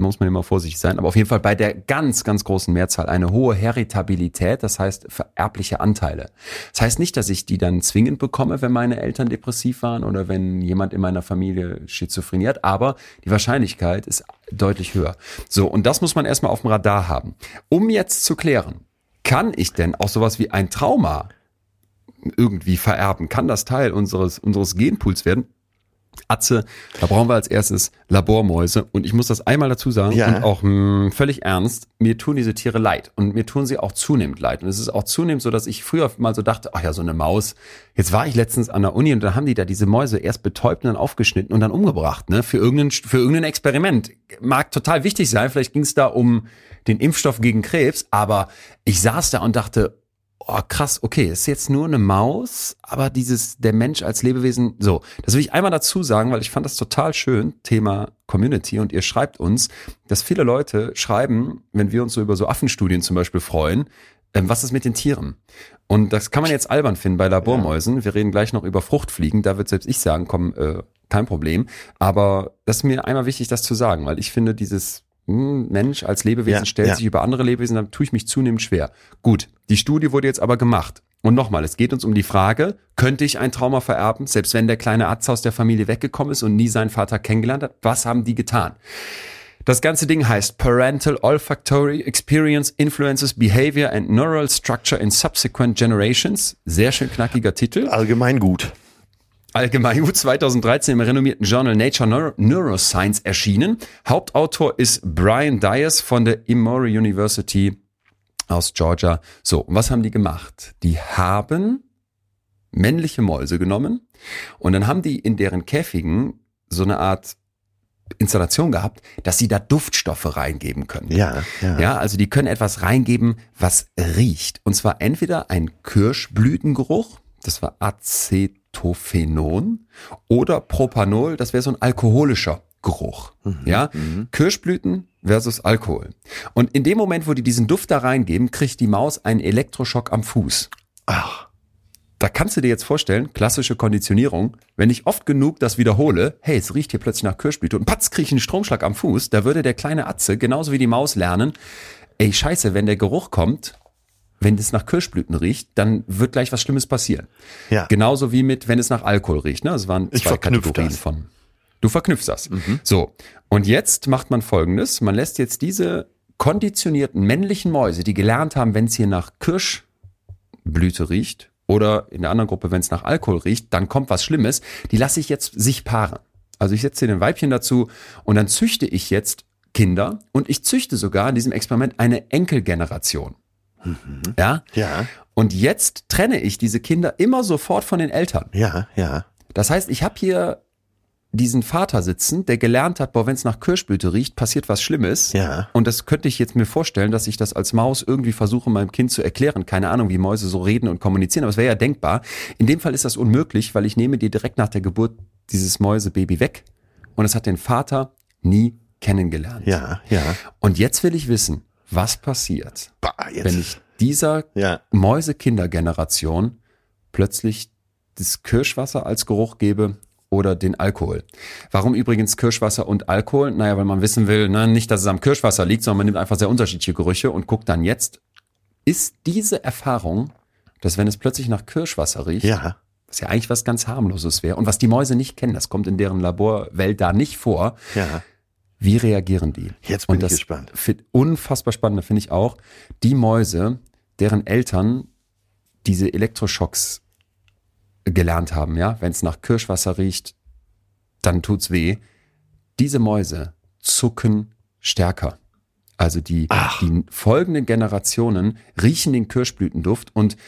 muss man immer vorsichtig sein, aber auf jeden Fall bei der ganz, ganz großen Mehrzahl eine hohe Heritabilität, das heißt vererbliche Anteile. Das heißt nicht, dass ich die dann zwingend bekomme, wenn meine Eltern depressiv waren oder wenn jemand in meiner Familie Schizophrenie hat, aber die Wahrscheinlichkeit ist deutlich höher. So, und das muss man erstmal auf dem Radar haben. Um jetzt zu klären, kann ich denn auch sowas wie ein Trauma irgendwie vererben? Kann das Teil unseres, unseres Genpools werden? Atze, da brauchen wir als erstes Labormäuse. Und ich muss das einmal dazu sagen Ja. und auch mh, völlig ernst, mir tun diese Tiere leid. Und mir tun sie auch zunehmend leid. Und es ist auch zunehmend so, dass ich früher mal so dachte, ach ja, so eine Maus. Jetzt war ich letztens an der Uni und da haben die da diese Mäuse erst betäubt und dann aufgeschnitten und dann umgebracht, ne? Für irgendein, für irgendein Experiment. Mag total wichtig sein. Vielleicht ging es da um den Impfstoff gegen Krebs, aber ich saß da und dachte, oh krass, okay, ist jetzt nur eine Maus, aber dieses, der Mensch als Lebewesen, so, das will ich einmal dazu sagen, weil ich fand das total schön, Thema Community und ihr schreibt uns, dass viele Leute schreiben, wenn wir uns so über so Affenstudien zum Beispiel freuen, ähm, was ist mit den Tieren? Und das kann man jetzt albern finden bei Labormäusen. Wir reden gleich noch über Fruchtfliegen. Da wird selbst ich sagen, komm, äh, kein Problem. Aber das ist mir einmal wichtig, das zu sagen, weil ich finde, dieses Mensch als Lebewesen Ja, stellt ja. sich über andere Lebewesen, dann tue ich mich zunehmend schwer. Gut, die Studie wurde jetzt aber gemacht. Und nochmal, es geht uns um die Frage, könnte ich ein Trauma vererben, selbst wenn der kleine Arzt aus der Familie weggekommen ist und nie seinen Vater kennengelernt hat? Was haben die getan? Das ganze Ding heißt Parental Olfactory Experience Influences Behavior and Neural Structure in Subsequent Generations. Sehr schön knackiger Titel. Allgemein gut. Allgemein gut 2013 im renommierten Journal Nature Neuro Neuroscience erschienen. Hauptautor ist Brian Dias von der Emory University aus Georgia. So, und was haben die gemacht? Die haben männliche Mäuse genommen und dann haben die in deren Käfigen so eine Art Installation gehabt, dass sie da Duftstoffe reingeben können. Ja, ja. Ja, also die können etwas reingeben, was riecht. Und zwar entweder ein Kirschblütengeruch, das war Acetophenon, oder Propanol, das wäre so ein alkoholischer Geruch. Ja, Kirschblüten versus Alkohol. Und in dem Moment, wo die diesen Duft da reingeben, kriegt die Maus einen Elektroschock am Fuß. Ach, da kannst du dir jetzt vorstellen, klassische Konditionierung, wenn ich oft genug das wiederhole, hey, es riecht hier plötzlich nach Kirschblüte und patz, krieg ich einen Stromschlag am Fuß, da würde der kleine Atze, genauso wie die Maus lernen, ey, scheiße, wenn der Geruch kommt, wenn es nach Kirschblüten riecht, dann wird gleich was Schlimmes passieren. Ja. Genauso wie mit, wenn es nach Alkohol riecht. Ne? Das waren Ich zwei Kategorien das. von. Du verknüpfst das. So. Und jetzt macht man Folgendes. Man lässt jetzt diese konditionierten männlichen Mäuse, die gelernt haben, wenn es hier nach Kirschblüte riecht oder in der anderen Gruppe, wenn es nach Alkohol riecht, dann kommt was Schlimmes. Die lasse ich jetzt sich paaren. Also ich setze hier ein Weibchen dazu und dann züchte ich jetzt Kinder und ich züchte sogar in diesem Experiment eine Enkelgeneration. Ja? Ja, Und jetzt trenne ich diese Kinder immer sofort von den Eltern. ja, ja. Das heißt, ich habe hier diesen Vater sitzen, der gelernt hat, boah, wenn es nach Kirschblüte riecht, passiert was Schlimmes. Ja. Und das könnte ich jetzt mir vorstellen, dass ich das als Maus irgendwie versuche, meinem Kind zu erklären. Keine Ahnung, wie Mäuse so reden und kommunizieren, aber es wäre ja denkbar. In dem Fall ist das unmöglich, weil ich nehme dir direkt nach der Geburt dieses Mäusebaby weg und es hat den Vater nie kennengelernt. Ja, ja. Und jetzt will ich wissen, was passiert, Bah, wenn ich dieser ja. Mäusekindergeneration plötzlich das Kirschwasser als Geruch gebe oder den Alkohol. Warum übrigens Kirschwasser und Alkohol? Naja, weil man wissen will, ne, nicht, dass es am Kirschwasser liegt, sondern man nimmt einfach sehr unterschiedliche Gerüche und guckt dann jetzt, ist diese Erfahrung, dass wenn es plötzlich nach Kirschwasser riecht, Ja. was ja eigentlich was ganz harmloses wäre und was die Mäuse nicht kennen, das kommt in deren Laborwelt da nicht vor, Ja. Wie reagieren die? Jetzt bin und ich das gespannt. unfassbar spannend, finde ich auch, die Mäuse, deren Eltern diese Elektroschocks gelernt haben, ja, wenn es nach Kirschwasser riecht, dann tut's weh. Diese Mäuse zucken stärker. Also die, die folgenden Generationen riechen den Kirschblütenduft und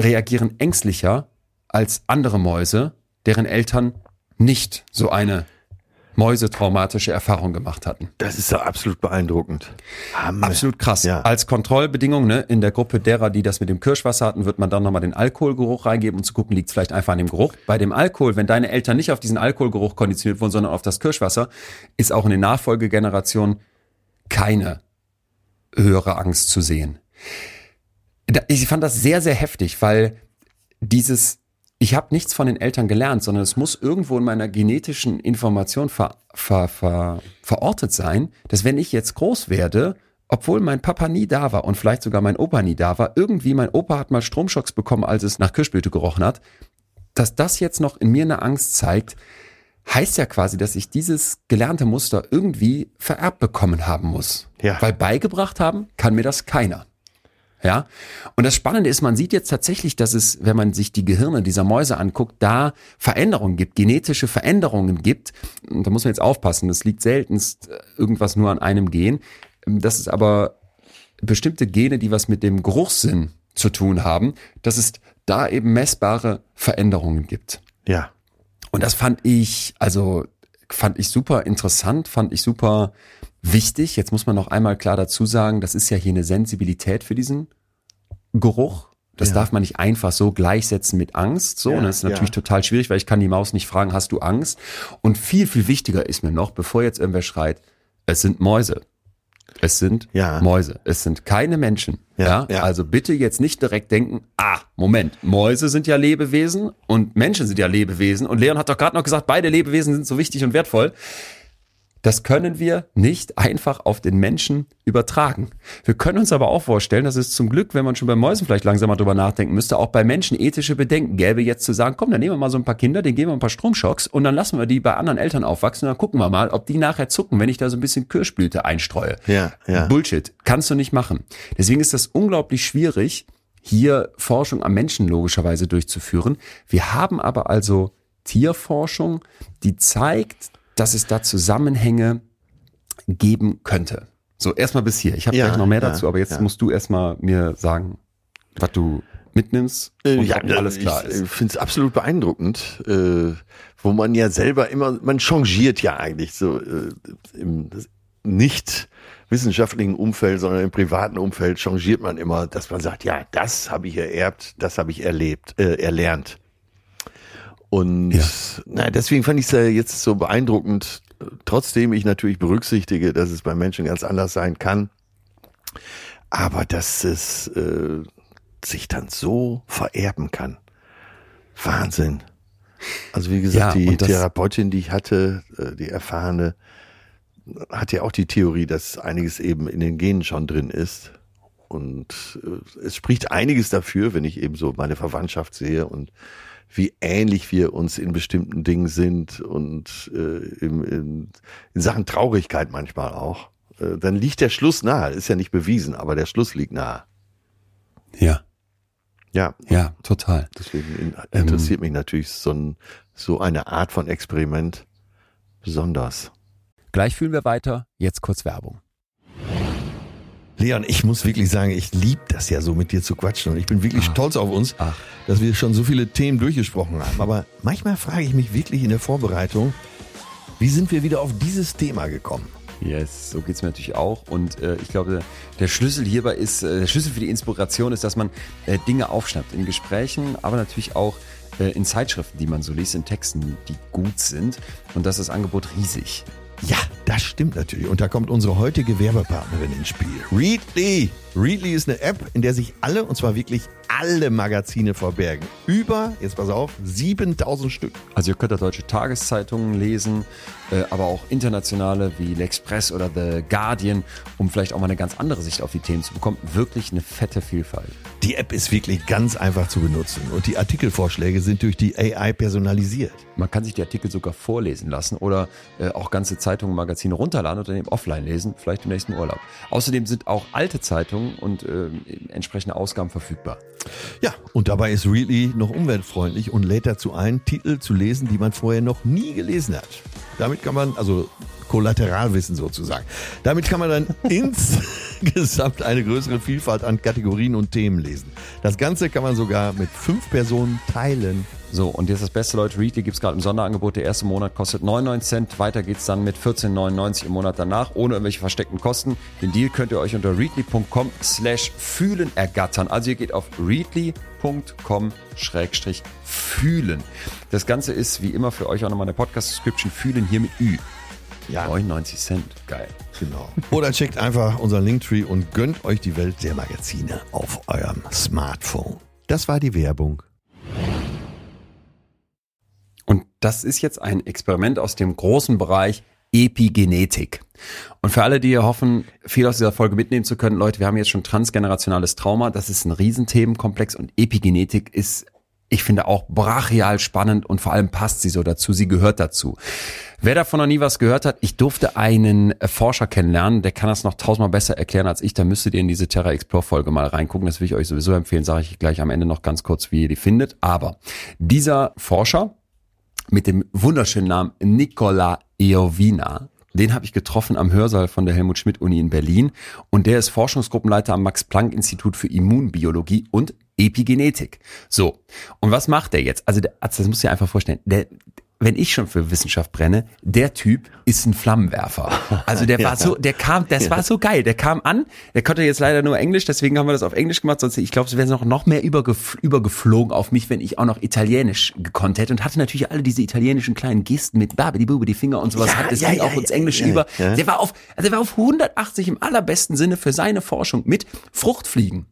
reagieren ängstlicher als andere Mäuse, deren Eltern nicht so eine mäusetraumatische Erfahrung gemacht hatten. Das ist doch absolut beeindruckend. Hammer. Absolut krass. Ja. Als Kontrollbedingung, ne, in der Gruppe derer, die das mit dem Kirschwasser hatten, wird man dann nochmal den Alkoholgeruch reingeben, um zu gucken, liegt es vielleicht einfach an dem Geruch. Bei dem Alkohol, wenn deine Eltern nicht auf diesen Alkoholgeruch konditioniert wurden, sondern auf das Kirschwasser, ist auch in den Nachfolgegenerationen keine höhere Angst zu sehen. Ich fand das sehr, sehr heftig, weil dieses, ich habe nichts von den Eltern gelernt, sondern es muss irgendwo in meiner genetischen Information ver, ver, ver, verortet sein, dass wenn ich jetzt groß werde, obwohl mein Papa nie da war und vielleicht sogar mein Opa nie da war, irgendwie mein Opa hat mal Stromschocks bekommen, als es nach Kirschblüte gerochen hat, dass das jetzt noch in mir eine Angst zeigt, heißt ja quasi, dass ich dieses gelernte Muster irgendwie vererbt bekommen haben muss. Ja. Weil beigebracht haben kann mir das keiner. Ja. Und das Spannende ist, man sieht jetzt tatsächlich, dass es, wenn man sich die Gehirne dieser Mäuse anguckt, da Veränderungen gibt, genetische Veränderungen gibt. Und da muss man jetzt aufpassen. Das liegt seltenst äh, irgendwas nur an einem Gen. Das ist aber bestimmte Gene, die was mit dem Geruchssinn zu tun haben, dass es da eben messbare Veränderungen gibt. Ja. Und das fand ich, also fand ich super interessant, fand ich super wichtig. Jetzt muss man noch einmal klar dazu sagen, das ist ja hier eine Sensibilität für diesen Geruch. Das Ja. darf man nicht einfach so gleichsetzen mit Angst. So, Ja, und das ist natürlich ja. total schwierig, weil ich kann die Maus nicht fragen, hast du Angst? Und viel, viel wichtiger ist mir noch, bevor jetzt irgendwer schreit, es sind Mäuse. Es sind Ja. Mäuse. Es sind keine Menschen. Ja, Ja, ja. Also bitte jetzt nicht direkt denken, ah, Moment, Mäuse sind ja Lebewesen und Menschen sind ja Lebewesen. Und Leon hat doch gerade noch gesagt, beide Lebewesen sind so wichtig und wertvoll. Das können wir nicht einfach auf den Menschen übertragen. Wir können uns aber auch vorstellen, dass es zum Glück, wenn man schon bei Mäusen vielleicht langsam mal drüber nachdenken müsste, auch bei Menschen ethische Bedenken gäbe, jetzt zu sagen, komm, dann nehmen wir mal so ein paar Kinder, denen geben wir ein paar Stromschocks und dann lassen wir die bei anderen Eltern aufwachsen und dann gucken wir mal, ob die nachher zucken, wenn ich da so ein bisschen Kirschblüte einstreue. Ja, ja. Bullshit. Kannst du nicht machen. Deswegen ist das unglaublich schwierig, hier Forschung am Menschen logischerweise durchzuführen. Wir haben aber also Tierforschung, die zeigt, dass es da Zusammenhänge geben könnte. So, erstmal bis hier. Ich habe Ja, gleich noch mehr ja, dazu, aber jetzt ja. musst du erstmal mir sagen, was du mitnimmst und ja, alles klar ich ist. finde es absolut beeindruckend, äh, wo man ja selber immer, man changiert ja eigentlich so äh, im nicht wissenschaftlichen Umfeld, sondern im privaten Umfeld changiert man immer, dass man sagt, ja, das habe ich ererbt, das habe ich erlebt, äh, erlernt. Und Ja. na, deswegen fand ich es ja jetzt so beeindruckend, trotzdem ich natürlich berücksichtige, dass es bei Menschen ganz anders sein kann. Aber dass es äh, sich dann so vererben kann. Wahnsinn. Also wie gesagt, Ja, die Therapeutin, die ich hatte, äh, die erfahrene, hat ja auch die Theorie, dass einiges eben in den Genen schon drin ist. Und äh, es spricht einiges dafür, wenn ich eben so meine Verwandtschaft sehe und wie ähnlich wir uns in bestimmten Dingen sind und äh, im, in, in Sachen Traurigkeit manchmal auch. Äh, dann liegt der Schluss nahe. Ist ja nicht bewiesen, aber der Schluss liegt nahe. Ja, Ja, ja, total. Deswegen in- Ähm, interessiert mich natürlich so, ein, so eine Art von Experiment besonders. Gleich fühlen wir weiter. Jetzt kurz Werbung. Leon, ich muss wirklich sagen, ich liebe das ja so mit dir zu quatschen und ich bin wirklich stolz auf uns, Ach. dass wir schon so viele Themen durchgesprochen haben. Aber manchmal frage ich mich wirklich in der Vorbereitung, wie sind wir wieder auf dieses Thema gekommen? Yes, so geht's mir natürlich auch. Und äh, ich glaube, der Schlüssel hierbei ist, äh, der Schlüssel für die Inspiration ist, dass man äh, Dinge aufschnappt in Gesprächen, aber natürlich auch äh, in Zeitschriften, die man so liest, in Texten, die gut sind. Und das ist das Angebot riesig. Ja, das stimmt natürlich. Und da kommt unsere heutige Werbepartnerin ins Spiel. Readly. Readly ist eine App, in der sich alle, und zwar wirklich alle Magazine verbergen. Über, jetzt pass auf, 7000 Stück. Also ihr könnt da deutsche Tageszeitungen lesen, äh, aber auch internationale wie L'Express oder The Guardian, um vielleicht auch mal eine ganz andere Sicht auf die Themen zu bekommen. Wirklich eine fette Vielfalt. Die App ist wirklich ganz einfach zu benutzen und die Artikelvorschläge sind durch die AI personalisiert. Man kann sich die Artikel sogar vorlesen lassen oder äh, auch ganze Zeitungen, Magazine runterladen und dann eben offline lesen, vielleicht im nächsten Urlaub. Außerdem sind auch alte Zeitungen und äh, entsprechende Ausgaben verfügbar. Ja, und dabei ist Readly noch umweltfreundlich und lädt dazu ein, Titel zu lesen, die man vorher noch nie gelesen hat. Damit kann man, also Kollateralwissen sozusagen. Damit kann man dann [laughs] insgesamt eine größere Vielfalt an Kategorien und Themen lesen. Das Ganze kann man sogar mit fünf Personen teilen. So, und jetzt das beste, Leute, Readly gibt's gerade im Sonderangebot. Der erste Monat kostet 99 Cent. Weiter geht's dann mit 14,99 im Monat danach, ohne irgendwelche versteckten Kosten. Den Deal könnt ihr euch unter readly.com slash fühlen ergattern. Also ihr geht auf readly.com schrägstrich fühlen. Das Ganze ist wie immer für euch auch nochmal eine Podcast-Description. Fühlen hier mit Ü. Ja. 99 Cent. Geil. Genau. [laughs] Oder checkt einfach unseren Linktree und gönnt euch die Welt der Magazine auf eurem Smartphone. Das war die Werbung. Und das ist jetzt ein Experiment aus dem großen Bereich Epigenetik. Und für alle, die hier hoffen, viel aus dieser Folge mitnehmen zu können, Leute, wir haben jetzt schon transgenerationales Trauma. Das ist ein Riesenthemenkomplex und Epigenetik ist, ich finde, auch brachial spannend und vor allem passt sie so dazu. Sie gehört dazu. Wer davon noch nie was gehört hat, ich durfte einen äh, Forscher kennenlernen, der kann das noch tausendmal besser erklären als ich. Da müsstet ihr in diese Terra Explore Folge mal reingucken. Das will ich euch sowieso empfehlen, sage ich gleich am Ende noch ganz kurz, wie ihr die findet. Aber dieser Forscher, mit dem wunderschönen Namen Nicola Iovina. Den habe ich getroffen am Hörsaal von der Helmut Schmidt Uni in Berlin und der ist Forschungsgruppenleiter am Max Planck Institut für Immunbiologie und Epigenetik. So, und was macht der jetzt? Also der Arzt, das muss ich einfach vorstellen, der wenn ich schon für Wissenschaft brenne, der Typ ist ein Flammenwerfer. Also der [laughs] war so, der kam, das war so geil. Der kam an, der konnte jetzt leider nur Englisch, deswegen haben wir das auf Englisch gemacht. Sonst, ich glaube, es wäre noch, noch mehr übergef übergeflogen auf mich, wenn ich auch noch Italienisch gekonnt hätte und hatte natürlich alle diese italienischen kleinen Gesten mit Babidi Bubi, die Finger und sowas. Ja, hat das ja, ging ja, auch ins ja, Englische ja, über. ja. Der war auf, also der war auf 180 im allerbesten Sinne für seine Forschung mit Fruchtfliegen.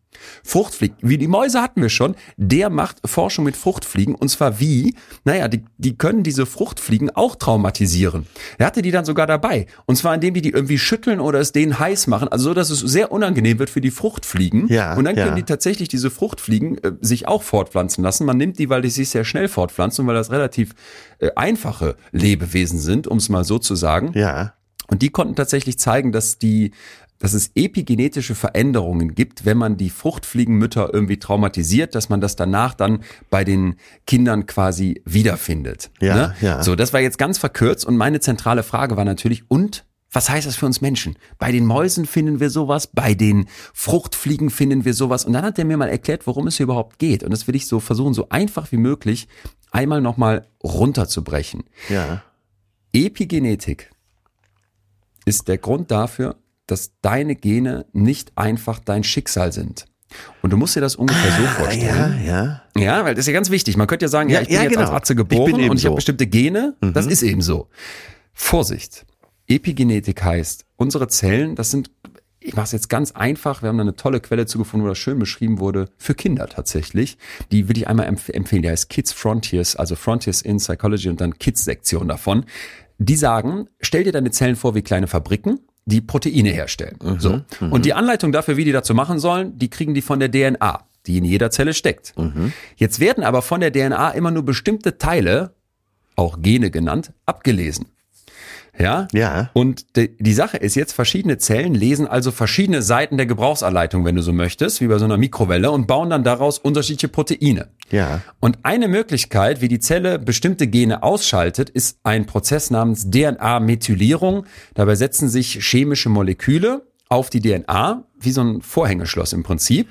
Fruchtfliegen, wie die Mäuse hatten wir schon, der macht Forschung mit Fruchtfliegen und zwar wie, naja, die, die können diese Fruchtfliegen auch traumatisieren. Er hatte die dann sogar dabei und zwar indem die die irgendwie schütteln oder es denen heiß machen, also so, dass es sehr unangenehm wird für die Fruchtfliegen Ja, und dann können ja. die tatsächlich diese Fruchtfliegen äh, sich auch fortpflanzen lassen. Man nimmt die, weil die sich sehr schnell fortpflanzen und weil das relativ äh, einfache Lebewesen sind, um es mal so zu sagen. Ja. Und die konnten tatsächlich zeigen, dass die dass es epigenetische Veränderungen gibt, wenn man die Fruchtfliegenmütter irgendwie traumatisiert, dass man das danach dann bei den Kindern quasi wiederfindet. Ja, ne? ja. So, das war jetzt ganz verkürzt und meine zentrale Frage war natürlich, und was heißt das für uns Menschen? Bei den Mäusen finden wir sowas, bei den Fruchtfliegen finden wir sowas. Und dann hat er mir mal erklärt, worum es hier überhaupt geht. Und das will ich so versuchen, so einfach wie möglich einmal nochmal runterzubrechen. Ja. Epigenetik ist der Grund dafür, dass deine Gene nicht einfach dein Schicksal sind. Und du musst dir das ungefähr so Ja, vorstellen. ja. Ja, weil das ist ja ganz wichtig. Man könnte ja sagen, ja, Ja, ich bin ja, jetzt genau. als Atze Ich geboren eben und ich habe so. bestimmte Gene. Das Mhm. ist eben so. Vorsicht. Epigenetik heißt, unsere Zellen, das sind ich mache es jetzt ganz einfach. Wir haben da eine tolle Quelle zugefunden, wo das schön beschrieben wurde, für Kinder tatsächlich. Die will ich einmal empf empfehlen. Die heißt Kids Frontiers, also Frontiers in Psychology und dann Kids-Sektion davon. Die sagen, stell dir deine Zellen vor wie kleine Fabriken, die Proteine herstellen. so. Und die Anleitung dafür, wie die dazu machen sollen, die kriegen die von der DNA, die in jeder Zelle steckt. Jetzt werden aber von der DNA immer nur bestimmte Teile, auch Gene genannt, abgelesen. Ja? Ja. Und die, die Sache ist jetzt, verschiedene Zellen lesen also verschiedene Seiten der Gebrauchsanleitung, wenn du so möchtest, wie bei so einer Mikrowelle und bauen dann daraus unterschiedliche Proteine. Ja. Und eine Möglichkeit, wie die Zelle bestimmte Gene ausschaltet, ist ein Prozess namens DNA-Methylierung. Dabei setzen sich chemische Moleküle auf die DNA, wie so ein Vorhängeschloss im Prinzip.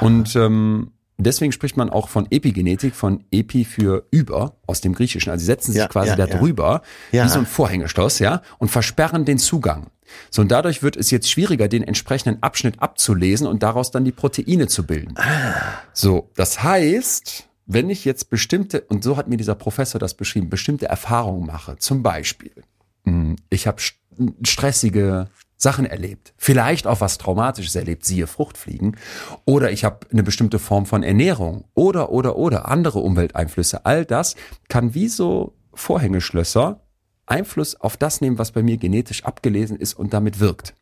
Und ähm, deswegen spricht man auch von Epigenetik, von Epi für über aus dem Griechischen. Also sie setzen sich Ja, quasi ja, da drüber, Ja. wie so ein Vorhängeschloss, ja, und versperren den Zugang. So, und dadurch wird es jetzt schwieriger, den entsprechenden Abschnitt abzulesen und daraus dann die Proteine zu bilden. So, das heißt, wenn ich jetzt bestimmte, und so hat mir dieser Professor das beschrieben, bestimmte Erfahrungen mache, zum Beispiel, mh, ich habe stressige Sachen erlebt, vielleicht auch was Traumatisches erlebt, siehe Fruchtfliegen, oder ich habe eine bestimmte Form von Ernährung oder, oder, oder andere Umwelteinflüsse, all das kann wie so Vorhängeschlösser Einfluss auf das nehmen, was bei mir genetisch abgelesen ist und damit wirkt.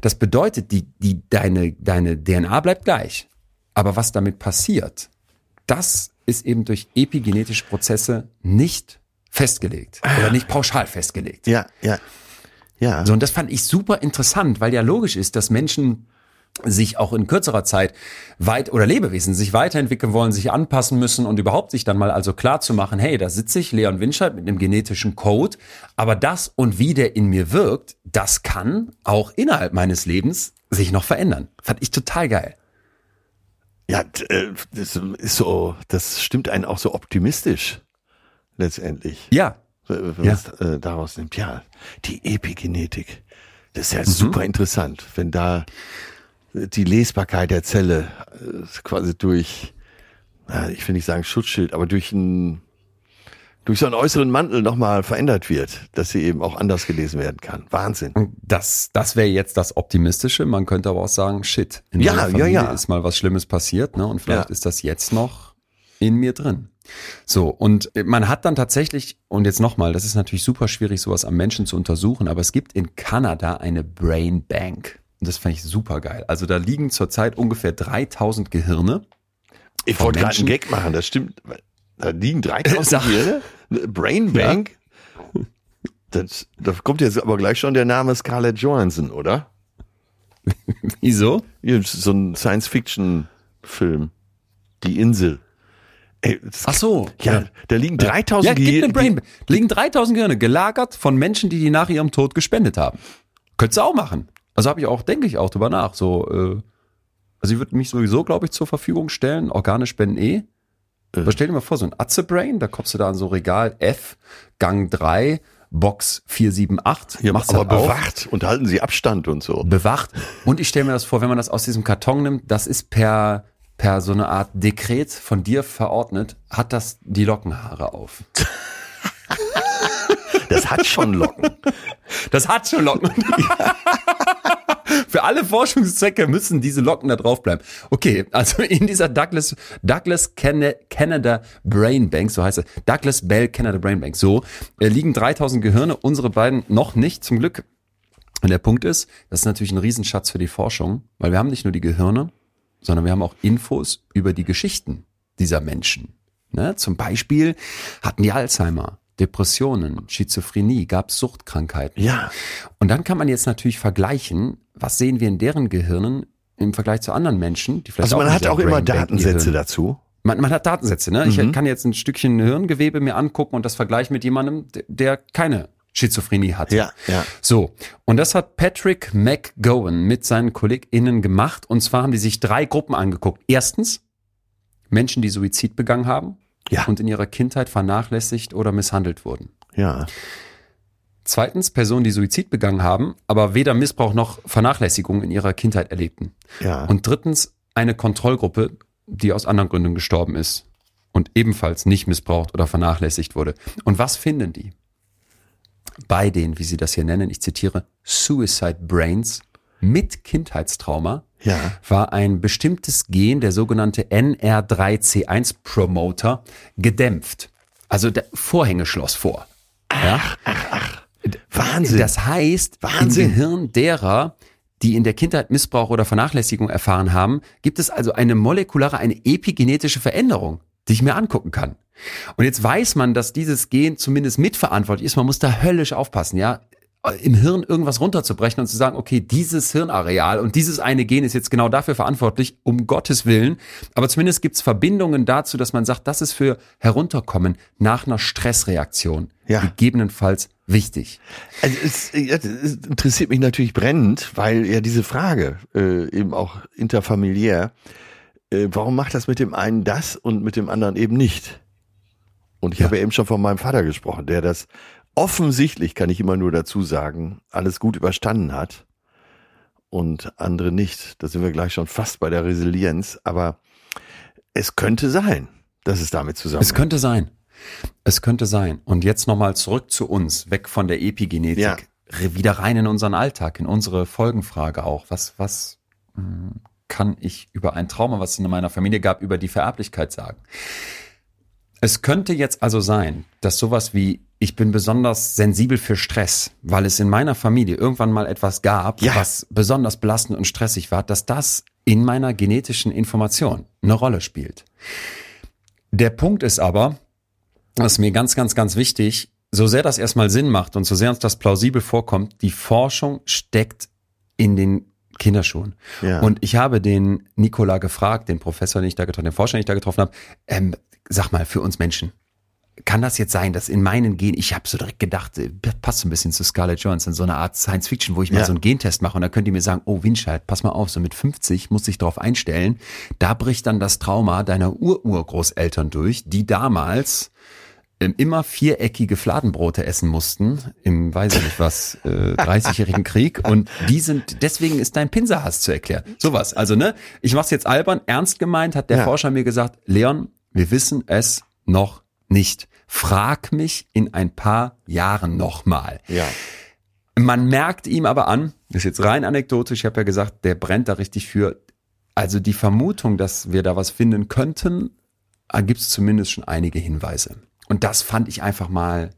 Das bedeutet, die, die, deine, deine DNA bleibt gleich. Aber was damit passiert, das ist eben durch epigenetische Prozesse nicht festgelegt oder nicht pauschal festgelegt. Ja, ja. Ja. So, und das fand ich super interessant, weil ja logisch ist, dass Menschen sich auch in kürzerer Zeit weit oder Lebewesen sich weiterentwickeln wollen, sich anpassen müssen und überhaupt sich dann mal also klar zu machen, hey, da sitze ich, Leon Winscheid, mit einem genetischen Code, aber das und wie der in mir wirkt, das kann auch innerhalb meines Lebens sich noch verändern. Fand ich total geil. Ja, äh, das ist so, das stimmt einen auch so optimistisch letztendlich. Ja, Wenn man Ja. äh, daraus nimmt. Ja, die Epigenetik. Das ist ja Mhm. super interessant, wenn da die Lesbarkeit der Zelle äh, quasi durch, na, ich will nicht sagen Schutzschild, aber durch ein durch so einen äußeren Mantel nochmal verändert wird, dass sie eben auch anders gelesen werden kann. Wahnsinn. Das, das wäre jetzt das Optimistische. Man könnte aber auch sagen, shit, in Ja, meiner ja, Familie ja. ist mal was Schlimmes passiert, ne? Und vielleicht Ja. ist das jetzt noch in mir drin. So, und man hat dann tatsächlich, und jetzt nochmal, das ist natürlich super schwierig, sowas am Menschen zu untersuchen, aber es gibt in Kanada eine Brain Bank. Und das fand ich super geil. Also da liegen zurzeit ungefähr 3000 Gehirne. Ich wollte gerade einen? Gag machen, das stimmt. Da liegen [laughs] 3000 Sag- Gehirne. Brain Bank. Das, da kommt jetzt aber gleich schon der Name Scarlett Johansson, oder? [laughs] Wieso? Ja, so ein Science-Fiction-Film. Die Insel. Ey, Ach so. ja, da liegen 3000 Ja, Gehirne. Brain. Liegen 3000 Gehirne gelagert von Menschen, die die nach ihrem Tod gespendet haben. Könntest du auch machen. Also habe ich auch, denke ich auch drüber nach. So, äh, also ich würde mich sowieso, glaube ich, zur Verfügung stellen. Organe spenden eh. Aber stell dir mal vor, so ein Atze-Brain, da kommst du da an so Regal F, Gang 3, Box 478. Ja, machst aber auf, bewacht und halten sie Abstand und so. bewacht. Und ich stelle mir das vor, wenn man das aus diesem Karton nimmt, das ist per, per so eine Art Dekret von dir verordnet, hat das die Lockenhaare auf. Das hat schon Locken. Das hat schon Locken. Für alle Forschungszwecke müssen diese Locken da drauf bleiben. Okay, also in dieser Douglas, Douglas Can- Canada Brain Bank, so heißt es, Douglas Bell Canada Brain Bank, so, äh, liegen 3000 Gehirne, unsere beiden noch nicht, zum Glück. Und der Punkt ist, das ist natürlich ein Riesenschatz für die Forschung, weil wir haben nicht nur die Gehirne, sondern wir haben auch Infos über die Geschichten dieser Menschen. Ne? Zum Beispiel hatten die Alzheimer, Depressionen, Schizophrenie, gab es Suchtkrankheiten. Ja. Und dann kann man jetzt natürlich vergleichen, was sehen wir in deren Gehirnen im Vergleich zu anderen Menschen, die vielleicht Also man in hat auch immer Datensätze dazu. Man, man hat Datensätze, ne? Mhm. Ich kann jetzt ein Stückchen Hirngewebe mir angucken und das vergleichen mit jemandem, der keine Schizophrenie hat. Ja, ja. So, und das hat Patrick McGowan mit seinen KollegInnen gemacht. Und zwar haben die sich drei Gruppen angeguckt. Erstens, Menschen, die Suizid begangen haben Ja. und in ihrer Kindheit vernachlässigt oder misshandelt wurden. Ja. Zweitens, Personen, die Suizid begangen haben, aber weder Missbrauch noch Vernachlässigung in ihrer Kindheit erlebten. Ja. Und drittens, eine Kontrollgruppe, die aus anderen Gründen gestorben ist und ebenfalls nicht missbraucht oder vernachlässigt wurde. Und was finden die? Bei den, wie sie das hier nennen, ich zitiere, Suicide Brains, mit Kindheitstrauma Ja. war ein bestimmtes Gen, der sogenannte NR3C1-Promoter, gedämpft. Also der Vorhänge schloss vor. Ja? Wahnsinn. Das heißt, Wahnsinn. im Gehirn derer, die in der Kindheit Missbrauch oder Vernachlässigung erfahren haben, gibt es also eine molekulare, eine epigenetische Veränderung, die ich mir angucken kann. Und jetzt weiß man, dass dieses Gen zumindest mitverantwortlich ist. Man muss da höllisch aufpassen, ja im Hirn irgendwas runterzubrechen und zu sagen, okay, dieses Hirnareal und dieses eine Gen ist jetzt genau dafür verantwortlich, um Gottes Willen. Aber zumindest gibt's Verbindungen dazu, dass man sagt, das ist für Herunterkommen nach einer Stressreaktion Ja. gegebenenfalls wichtig. Also es, es interessiert mich natürlich brennend, weil ja diese Frage äh, eben auch interfamiliär, äh, warum macht das mit dem einen das und mit dem anderen eben nicht? Und ich Ja. habe ja eben schon von meinem Vater gesprochen, der das offensichtlich, kann ich immer nur dazu sagen, alles gut überstanden hat und andere nicht. Da sind wir gleich schon fast bei der Resilienz, aber es könnte sein, dass es damit Es zusammenhängt. könnte sein. Es könnte sein. Und jetzt nochmal zurück zu uns, weg von der Epigenetik, Ja. wieder rein in unseren Alltag, in unsere Folgenfrage auch. Was, was mh, kann ich über ein Trauma, was es in meiner Familie gab, über die Vererblichkeit sagen? Es könnte jetzt also sein, dass sowas wie ich bin besonders sensibel für Stress, weil es in meiner Familie irgendwann mal etwas gab, Ja. was besonders belastend und stressig war, dass das in meiner genetischen Information eine Rolle spielt. Der Punkt ist aber, das ist mir ganz, ganz, ganz wichtig, so sehr das erstmal Sinn macht und so sehr uns das plausibel vorkommt, die Forschung steckt in den Kinderschuhen. Ja. Und ich habe den Nikola gefragt, den Professor, den ich da getroffen, den Forscher, den ich da getroffen habe, ähm, sag mal, für uns Menschen, kann das jetzt sein, dass in meinen Gen, ich habe so direkt gedacht, äh, passt so ein bisschen zu Scarlett Johansson, so eine Art Science Fiction, wo ich mal Ja. so einen Gentest mache und dann könnt ihr mir sagen, oh Winscheid, pass mal auf, so mit 50 muss ich darauf einstellen, da bricht dann das Trauma deiner Ururgroßeltern durch, die damals ähm, immer viereckige Fladenbrote essen mussten, im, weiß ich nicht was, äh, 30-jährigen [laughs] Krieg und die sind, deswegen ist dein Pinselhass zu erklären. Sowas, also ne, ich mach's jetzt albern, ernst gemeint hat der Ja. Forscher mir gesagt, Leon, wir wissen es noch nicht. Frag mich in ein paar Jahren nochmal. ja. Man merkt ihm aber an, das ist jetzt rein anekdotisch, ich habe ja gesagt, der brennt da richtig für. Also die Vermutung, dass wir da was finden könnten, gibt es zumindest schon einige Hinweise. Und das fand ich einfach mal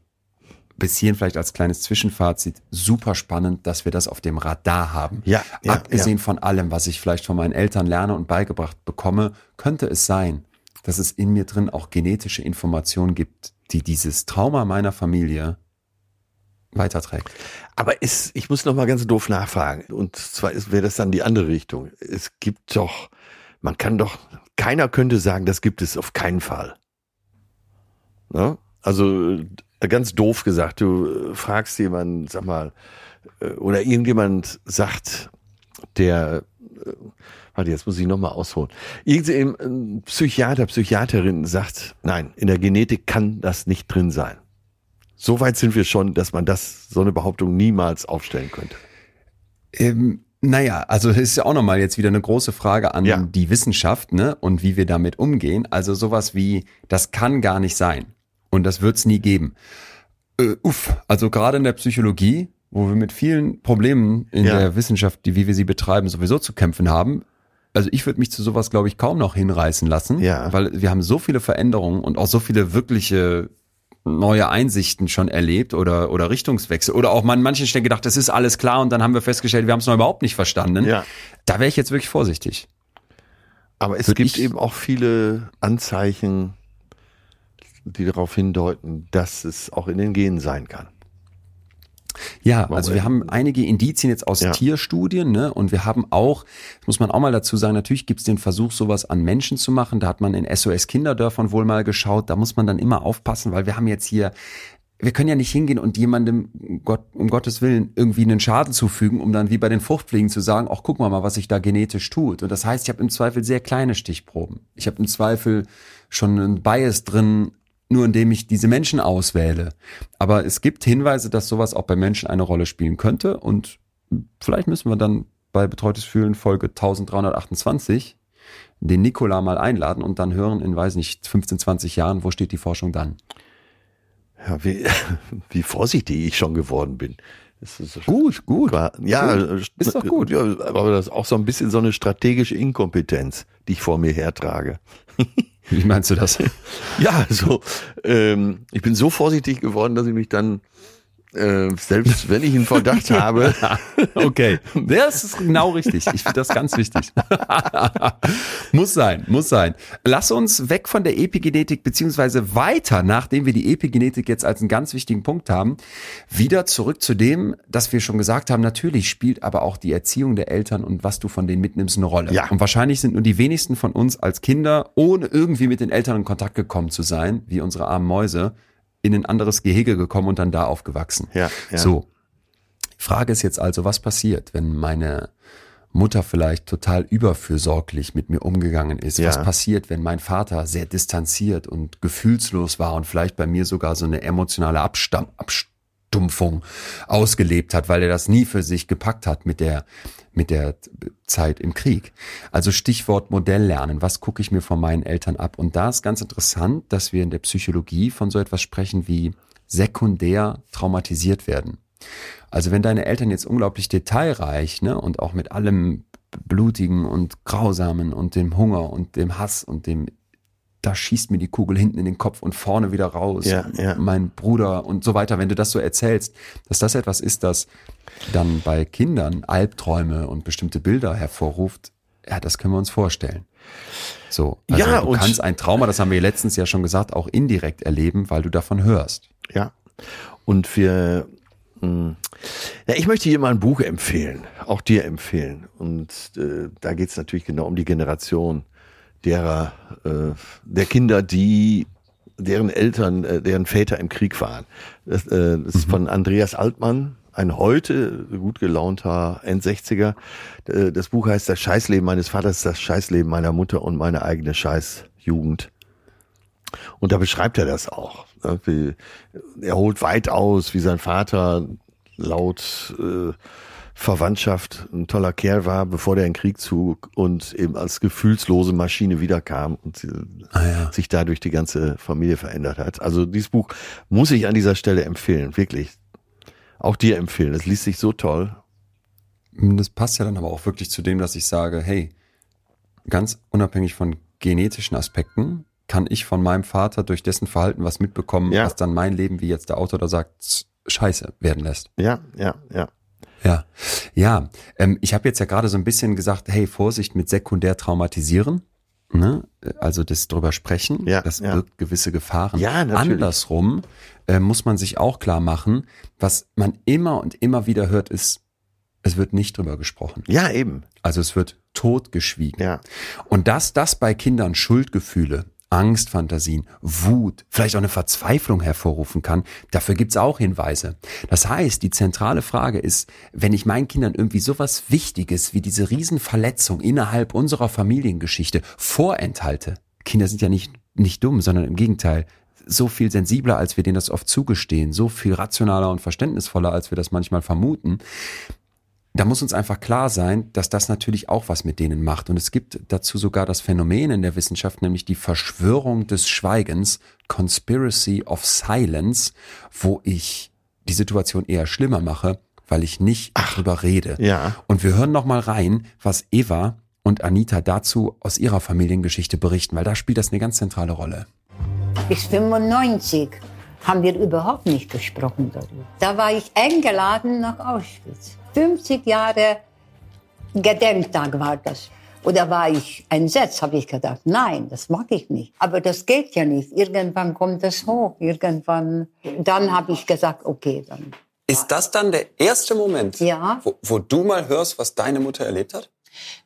bis hierhin vielleicht als kleines Zwischenfazit super spannend, dass wir das auf dem Radar haben. Ja, ja, Abgesehen von allem, was ich vielleicht von meinen Eltern lerne und beigebracht bekomme, könnte es sein, dass es in mir drin auch genetische Informationen gibt, die dieses Trauma meiner Familie weiterträgt. Aber ist, ich muss noch mal ganz doof nachfragen. Und zwar wäre das dann die andere Richtung. Es gibt doch, man kann doch, keiner könnte sagen, das gibt es auf keinen Fall. Ne? Also äh, ganz doof gesagt, du äh, fragst jemanden, sag mal, äh, oder irgendjemand sagt, der, warte, jetzt muss ich noch mal ausholen. Irgendein Psychiater, Psychiaterin sagt, nein, in der Genetik kann das nicht drin sein. So weit sind wir schon, dass man das, so eine Behauptung niemals aufstellen könnte. Ähm, naja, also es ist ja auch nochmal jetzt wieder eine große Frage an Ja. die Wissenschaft, ne? Und wie wir damit umgehen. Also sowas wie, das kann gar nicht sein. Und das wird's nie geben. Äh, uff, also gerade in der Psychologie, wo wir mit vielen Problemen in Ja. der Wissenschaft, die wie wir sie betreiben, sowieso zu kämpfen haben. Also ich würde mich zu sowas, glaube ich, kaum noch hinreißen lassen, Ja. weil wir haben so viele Veränderungen und auch so viele wirkliche neue Einsichten schon erlebt oder, oder Richtungswechsel. Oder auch man an manchen Stellen gedacht, das ist alles klar und dann haben wir festgestellt, wir haben es noch überhaupt nicht verstanden. Ja. Da wäre ich jetzt wirklich vorsichtig. Aber es Würd gibt eben auch viele Anzeichen, die darauf hindeuten, dass es auch in den Genen sein kann. Ja, Warum also wir haben einige Indizien jetzt aus Ja. Tierstudien, ne? Und wir haben auch, das muss man auch mal dazu sagen, natürlich gibt es den Versuch, sowas an Menschen zu machen. Da hat man in SOS Kinderdörfern wohl mal geschaut. Da muss man dann immer aufpassen, weil wir haben jetzt hier, wir können ja nicht hingehen und jemandem, um Gott, um Gottes Willen, irgendwie einen Schaden zufügen, um dann wie bei den Fruchtfliegen zu sagen, ach guck mal mal, was sich da genetisch tut. Und das heißt, ich habe im Zweifel sehr kleine Stichproben. Ich habe im Zweifel schon einen Bias drin, nur indem ich diese Menschen auswähle. Aber es gibt Hinweise, dass sowas auch bei Menschen eine Rolle spielen könnte und vielleicht müssen wir dann bei Betreutes Fühlen Folge 1328 den Nikola mal einladen und dann hören in, weiß nicht, 15, 20 Jahren, wo steht die Forschung dann? Ja, wie, [laughs] wie vorsichtig ich schon geworden bin. Gut, gut. Ja, Gut. äh, Ist doch gut. Ja, aber das ist auch so ein bisschen so eine strategische Inkompetenz, die ich vor mir hertrage. [laughs] Wie meinst du das? [laughs] Ja, so, ähm, ich bin so vorsichtig geworden, dass ich mich dann, äh, selbst wenn ich einen Verdacht [laughs] habe, Okay, das ist genau richtig. Ich finde das ganz wichtig. [laughs] muss sein, muss sein. Lass uns weg von der Epigenetik beziehungsweise weiter, nachdem wir die Epigenetik jetzt als einen ganz wichtigen Punkt haben, wieder zurück zu dem, dass wir schon gesagt haben, natürlich spielt aber auch die Erziehung der Eltern und was du von denen mitnimmst eine Rolle. Ja. Und wahrscheinlich sind nur die wenigsten von uns als Kinder, ohne irgendwie mit den Eltern in Kontakt gekommen zu sein, wie unsere armen Mäuse, in ein anderes Gehege gekommen und dann da aufgewachsen. Ja, ja. So, Frage ist jetzt also, was passiert, wenn meine Mutter vielleicht total überfürsorglich mit mir umgegangen ist? Ja. Was passiert, wenn mein Vater sehr distanziert und gefühlslos war und vielleicht bei mir sogar so eine emotionale Abstamm, Abstumpfung ausgelebt hat, weil er das nie für sich gepackt hat mit der mit der Zeit im Krieg. Also Stichwort Modell lernen. Was gucke ich mir von meinen Eltern ab? Und da ist ganz interessant, dass wir in der Psychologie von so etwas sprechen wie sekundär traumatisiert werden. Also wenn deine Eltern jetzt unglaublich detailreich ne, und auch mit allem Blutigen und Grausamen und dem Hunger und dem Hass und dem, da schießt mir die Kugel hinten in den Kopf und vorne wieder raus, Ja, ja. mein Bruder und so weiter, wenn du das so erzählst, dass das etwas ist, das dann bei Kindern Albträume und bestimmte Bilder hervorruft, ja, das können wir uns vorstellen. So, also Ja, du kannst ein Trauma, das haben wir letztens ja schon gesagt, auch indirekt erleben, weil du davon hörst. Ja. Und wir, mh, ja, ich möchte hier mal ein Buch empfehlen, auch dir empfehlen. Und äh, da geht es natürlich genau um die Generation derer, äh, der Kinder, die deren Eltern, äh, deren Väter im Krieg waren. Das, äh, das ist von Andreas Altmann, ein heute gut gelaunter End-60er. Äh, Das Buch heißt Das Scheißleben meines Vaters, das Scheißleben meiner Mutter und meine eigene Scheißjugend. Und da beschreibt er das auch. ne, Er holt weit aus, wie sein Vater laut äh, Verwandtschaft ein toller Kerl war, bevor der in Krieg zog und eben als gefühlslose Maschine wiederkam und sie- ja. sich dadurch die ganze Familie verändert hat. Also dieses Buch muss ich an dieser Stelle empfehlen, wirklich. Auch dir empfehlen. Es liest sich so toll. Das passt ja dann aber auch wirklich zu dem, dass ich sage, hey, ganz unabhängig von genetischen Aspekten, kann ich von meinem Vater durch dessen Verhalten was mitbekommen, Ja. was dann mein Leben, wie jetzt der Autor da sagt, scheiße werden lässt. Ja, ja, ja. Ja, ja. Ähm, ich habe jetzt ja gerade so ein bisschen gesagt, hey, Vorsicht mit sekundär traumatisieren. Ne? Also das drüber sprechen, Ja, das ja. birgt gewisse Gefahren. Ja, natürlich. Andersrum äh, muss man sich auch klar machen, was man immer und immer wieder hört, ist, es wird nicht drüber gesprochen. Ja, eben. Also es wird totgeschwiegen. Ja. Und dass das bei Kindern Schuldgefühle, Angstfantasien, Wut, vielleicht auch eine Verzweiflung hervorrufen kann, dafür gibt's auch Hinweise. Das heißt, die zentrale Frage ist, wenn ich meinen Kindern irgendwie sowas Wichtiges wie diese Riesenverletzung innerhalb unserer Familiengeschichte vorenthalte, Kinder sind ja nicht, nicht dumm, sondern im Gegenteil, so viel sensibler, als wir denen das oft zugestehen, so viel rationaler und verständnisvoller, als wir das manchmal vermuten, da muss uns einfach klar sein, dass das natürlich auch was mit denen macht. Und es gibt dazu sogar das Phänomen in der Wissenschaft, nämlich die Verschwörung des Schweigens, Conspiracy of Silence, wo ich die Situation eher schlimmer mache, weil ich nicht drüber rede. Ja. Und wir hören noch mal rein, was Eva und Anita dazu aus ihrer Familiengeschichte berichten, weil da spielt das eine ganz zentrale Rolle. Bis 95 haben wir überhaupt nicht gesprochen darüber. Da war ich eingeladen nach Auschwitz. 50 Jahre Gedenktag war das. Oder war ich entsetzt, habe ich gedacht, nein, das mag ich nicht. Aber das geht ja nicht. Irgendwann kommt das hoch. Irgendwann, dann habe ich gesagt, okay, dann. Ist das dann der erste Moment, Ja. wo, wo du mal hörst, was deine Mutter erlebt hat?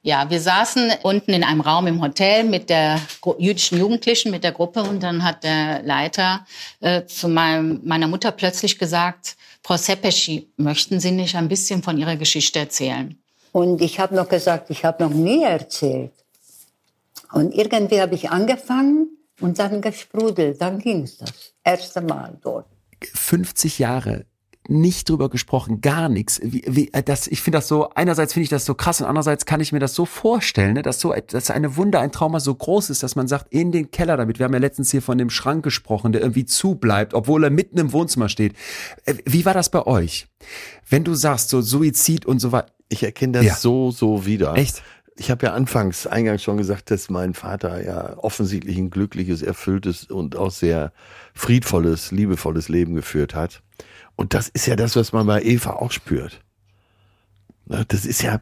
Ja, wir saßen unten in einem Raum im Hotel mit der jüdischen Jugendlichen, mit der Gruppe und dann hat der Leiter äh, zu meinem, meiner Mutter plötzlich gesagt, Frau Sepeschi, möchten Sie nicht ein bisschen von Ihrer Geschichte erzählen? Und ich habe noch gesagt, ich habe noch nie erzählt. Und irgendwie habe ich angefangen und dann gesprudelt. Dann ging es das. Erste Mal dort. 50 Jahre nicht drüber gesprochen, gar nichts. Wie, wie, äh, das, ich finde das so, einerseits finde ich das so krass und andererseits kann ich mir das so vorstellen, ne, dass so, dass eine Wunder, ein Trauma so groß ist, dass man sagt, in den Keller damit. Wir haben ja letztens hier von dem Schrank gesprochen, der irgendwie zubleibt, obwohl er mitten im Wohnzimmer steht. Äh, Wie war das bei euch? Wenn du sagst, so Suizid und so weiter. Ich erkenne das Ja. so, so wieder. Echt? Ich habe ja anfangs, eingangs schon gesagt, dass mein Vater ja offensichtlich ein glückliches, erfülltes und auch sehr friedvolles, liebevolles Leben geführt hat. Und das ist ja das, was man bei Eva auch spürt. Ne, Das ist ja,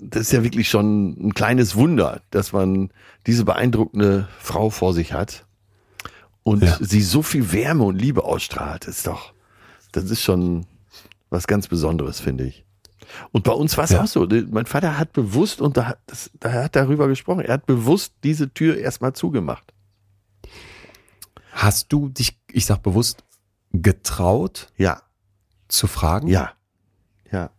das ist ja wirklich schon ein kleines Wunder, dass man diese beeindruckende Frau vor sich hat und Ja. sie so viel Wärme und Liebe ausstrahlt. Das ist doch, das ist schon was ganz Besonderes, finde ich. Und bei uns war es Ja. auch so. Mein Vater hat bewusst, und da, hat- das, da hat darüber gesprochen, er hat bewusst diese Tür erstmal zugemacht. Hast du dich, ich sag bewusst, getraut Ja, zu fragen? ja, ja.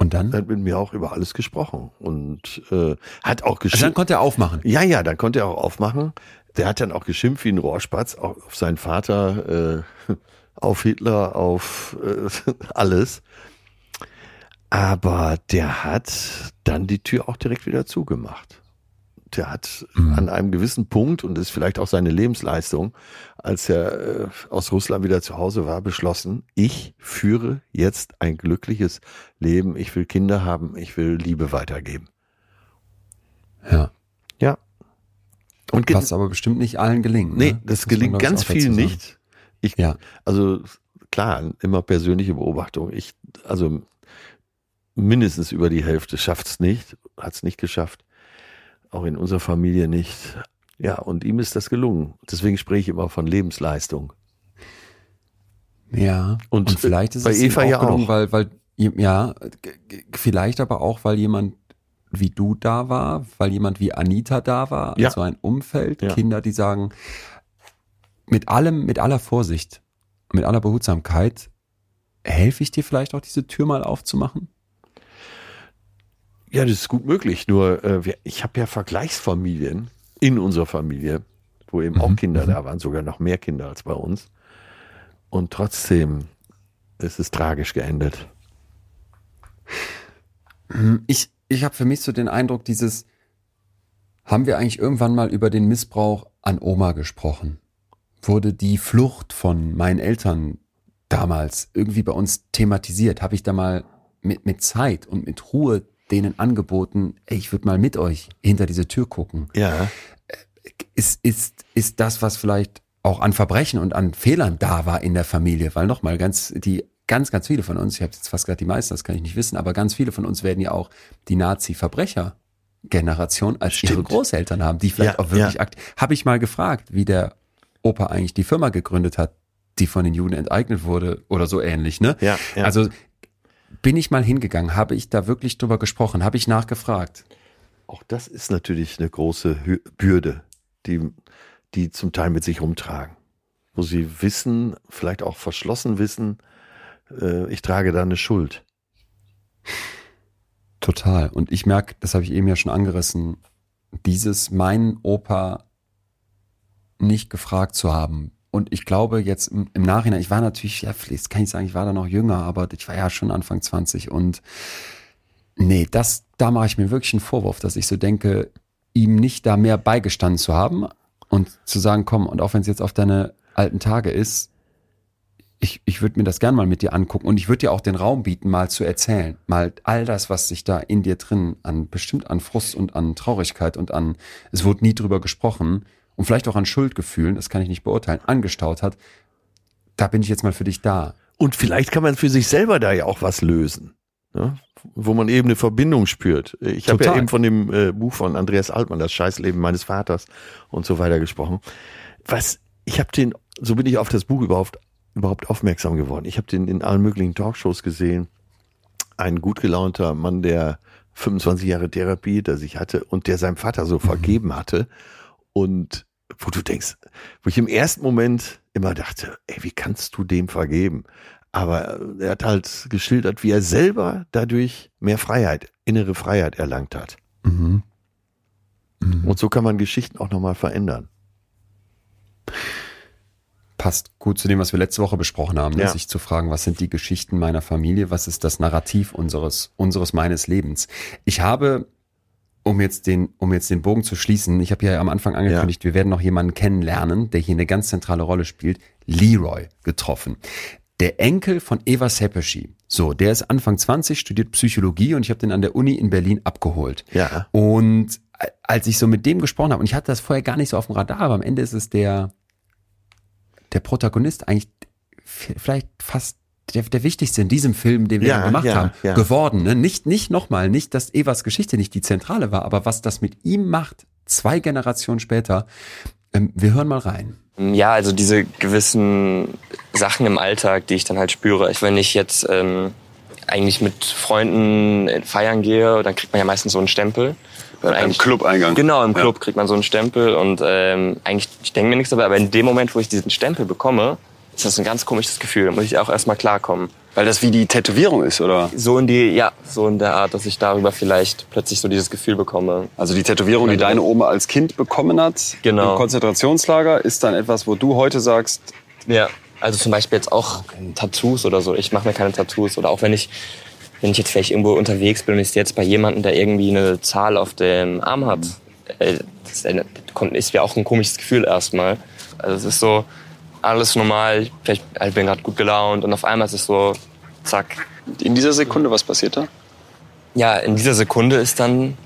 Und dann? Er hat mit mir auch über alles gesprochen und äh, hat auch Also dann geschimpft. konnte er aufmachen. ja, ja, dann konnte er auch aufmachen. Der hat dann auch geschimpft wie ein Rohrspatz auf seinen Vater, äh, [laughs] auf Hitler, auf äh, [laughs] alles. Aber der hat dann die Tür auch direkt wieder zugemacht. Der hat an einem gewissen Punkt, und das ist vielleicht auch seine Lebensleistung, als er äh, aus Russland wieder zu Hause war, beschlossen, ich führe jetzt ein glückliches Leben, ich will Kinder haben, ich will Liebe weitergeben. Ja. Ja. Und Was aber bestimmt nicht allen gelingt. Nee, ne? das man, gelingt ich, ganz vielen sagen. nicht. Ich, Ja. Also klar, immer persönliche Beobachtung. Ich, also mindestens über die Hälfte schafft's nicht, hat's nicht geschafft. Auch in unserer Familie nicht. Ja, und ihm ist das gelungen. Deswegen spreche ich immer von Lebensleistung. Ja. Und, Und, vielleicht ist bei es ihm Eva auch ja gelungen, auch. weil, weil, ja, vielleicht aber auch, weil jemand wie du da war, weil jemand wie Anita da war, Ja. also ein Umfeld, Ja. Kinder, die sagen, mit allem, mit aller Vorsicht, mit aller Behutsamkeit, helfe ich dir vielleicht auch diese Tür mal aufzumachen? Ja, das ist gut möglich. Nur äh, wir, ich habe ja Vergleichsfamilien in unserer Familie, wo eben auch Kinder da waren, sogar noch mehr Kinder als bei uns. Und trotzdem ist es tragisch geendet. Ich, ich habe für mich so den Eindruck, dieses, haben wir eigentlich irgendwann mal über den Missbrauch an Oma gesprochen? Wurde die Flucht von meinen Eltern damals irgendwie bei uns thematisiert? Habe ich da mal mit, mit Zeit und mit Ruhe denen angeboten, ey, ich würde mal mit euch hinter diese Tür gucken? Ja. Ist, ist, ist das, was vielleicht auch an Verbrechen und an Fehlern da war in der Familie? Weil nochmal, ganz, die, ganz, ganz viele von uns, ich habe jetzt fast gerade die meisten, das kann ich nicht wissen, aber ganz viele von uns werden ja auch die Nazi-Verbrecher-Generation als ihre Stimmt. Großeltern haben, die vielleicht Ja, auch wirklich ja. akt. Habe ich mal gefragt, wie der Opa eigentlich die Firma gegründet hat, die von den Juden enteignet wurde oder so ähnlich, ne? Ja, ja. Also bin ich mal hingegangen, habe ich da wirklich drüber gesprochen, habe ich nachgefragt. Auch das ist natürlich eine große Hü- Bürde, die, die zum Teil mit sich rumtragen. Wo sie wissen, vielleicht auch verschlossen wissen, äh, ich trage da eine Schuld. Total. Und ich merke, das habe ich eben ja schon angerissen, dieses meinen Opa nicht gefragt zu haben. Und ich glaube jetzt im, im Nachhinein, ich war natürlich, ja, jetzt kann ich sagen, ich war da noch jünger, aber ich war ja schon Anfang 20 und nee, das, da mache ich mir wirklich einen Vorwurf, dass ich so denke, ihm nicht da mehr beigestanden zu haben und zu sagen, komm, und auch wenn es jetzt auf deine alten Tage ist, ich, ich würde mir das gern mal mit dir angucken und ich würde dir auch den Raum bieten, mal zu erzählen. Mal all das, was sich da in dir drin an, bestimmt an Frust und an Traurigkeit und an, es wurde nie drüber gesprochen und vielleicht auch an Schuldgefühlen, das kann ich nicht beurteilen, angestaut hat. Da bin ich jetzt mal für dich da. Und vielleicht kann man für sich selber da ja auch was lösen. Ne? Wo man eben eine Verbindung spürt. Ich habe ja eben von dem äh, Buch von Andreas Altmann, Das Scheißleben meines Vaters und so weiter gesprochen. Was, ich habe den, so bin ich auf das Buch überhaupt, überhaupt aufmerksam geworden. Ich habe den in allen möglichen Talkshows gesehen. Ein gut gelaunter Mann, der 25 Jahre Therapie hinter sich hatte und der seinem Vater so [laughs] vergeben hatte. Und wo du denkst, wo ich im ersten Moment immer dachte, ey, wie kannst du dem vergeben? Aber er hat halt geschildert, wie er selber dadurch mehr Freiheit, innere Freiheit erlangt hat. Mhm. Und so kann man Geschichten auch nochmal verändern. passt gut zu dem, was wir letzte Woche besprochen haben, ne? Ja. sich zu fragen, was sind die Geschichten meiner Familie, was ist das Narrativ unseres, unseres meines Lebens. Ich habe, um jetzt den, um jetzt den Bogen zu schließen, ich habe ja am Anfang angekündigt, wir werden noch jemanden kennenlernen, der hier eine ganz zentrale Rolle spielt, Leroy getroffen. Der Enkel von Eva Sepeschi. So, der ist Anfang 20, studiert Psychologie und ich habe den an der Uni in Berlin abgeholt. Ja. Und als ich so mit dem gesprochen habe, und ich hatte das vorher gar nicht so auf dem Radar, aber am Ende ist es der, der Protagonist eigentlich vielleicht fast der, der wichtigste in diesem Film, den wir Ja, gemacht ja, haben, ja. geworden. Ne? Nicht, nicht nochmal, nicht, dass Evas Geschichte nicht die zentrale war, aber was das mit ihm macht, zwei Generationen später. Ähm, wir hören mal rein. Ja, also diese gewissen Sachen im Alltag, die ich dann halt spüre. Ich, wenn ich jetzt ähm, eigentlich mit Freunden feiern gehe, dann kriegt man ja meistens so einen Stempel. Im Club-Eingang. Genau, im Ja. Club kriegt man so einen Stempel und ähm, eigentlich, ich denke mir nichts dabei, aber in dem Moment, wo ich diesen Stempel bekomme, ist das ein ganz komisches Gefühl. Da muss ich auch erstmal klarkommen. Weil das wie die Tätowierung ist, oder? So in die, ja, so in der Art, dass ich darüber vielleicht plötzlich so dieses Gefühl bekomme. Also die Tätowierung, die deine Oma als Kind bekommen hat Genau. im Konzentrationslager, ist dann etwas, wo du heute sagst, Ja, also zum Beispiel jetzt auch Tattoos oder so. Ich mache mir keine Tattoos. Oder auch wenn ich, wenn ich jetzt vielleicht irgendwo unterwegs bin und ich jetzt bei jemandem, der irgendwie eine Zahl auf dem Arm hat, äh, das ist ja auch ein komisches Gefühl erstmal. Also es ist so alles normal, ich vielleicht ich bin gerade gut gelaunt und auf einmal ist es so, zack. in dieser Sekunde, was passiert da? Ja, in dieser Sekunde ist dann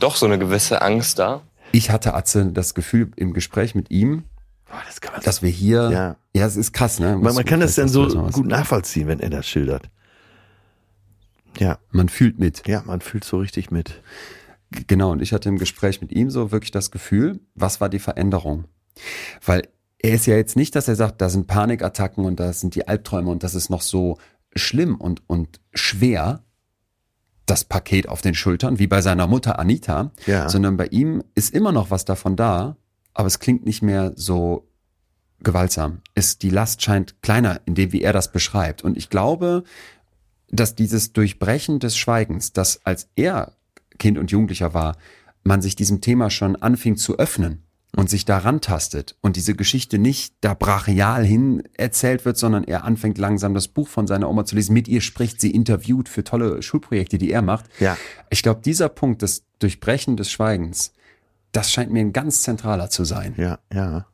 doch so eine gewisse Angst da. Ich hatte Atze das Gefühl im Gespräch mit ihm, Boah, das kann man dass wir hier, Ja. ja, es ist krass, ne? man, man kann das dann so Muss- muss- gut nachvollziehen, wenn er das schildert. Ja, Man fühlt mit. ja, man fühlt so richtig mit. Genau, und ich hatte im Gespräch mit ihm so wirklich das Gefühl, was war die Veränderung? Weil er ist ja jetzt nicht, dass er sagt, da sind Panikattacken und da sind die Albträume und das ist noch so schlimm und, und schwer, das Paket auf den Schultern, wie bei seiner Mutter Anita, Ja. sondern bei ihm ist immer noch was davon da, aber es klingt nicht mehr so gewaltsam. Es, die Last scheint kleiner, in dem, wie er das beschreibt. Und ich glaube, dass dieses Durchbrechen des Schweigens, dass als er Kind und Jugendlicher war, man sich diesem Thema schon anfing zu öffnen und sich daran tastet und diese Geschichte nicht da brachial hin erzählt wird, sondern er anfängt langsam das Buch von seiner Oma zu lesen, mit ihr spricht, sie interviewt für tolle Schulprojekte, die er macht. Ja. Ich glaube, dieser Punkt des Durchbrechen des Schweigens, das scheint mir ein ganz zentraler zu sein. Ja, ja.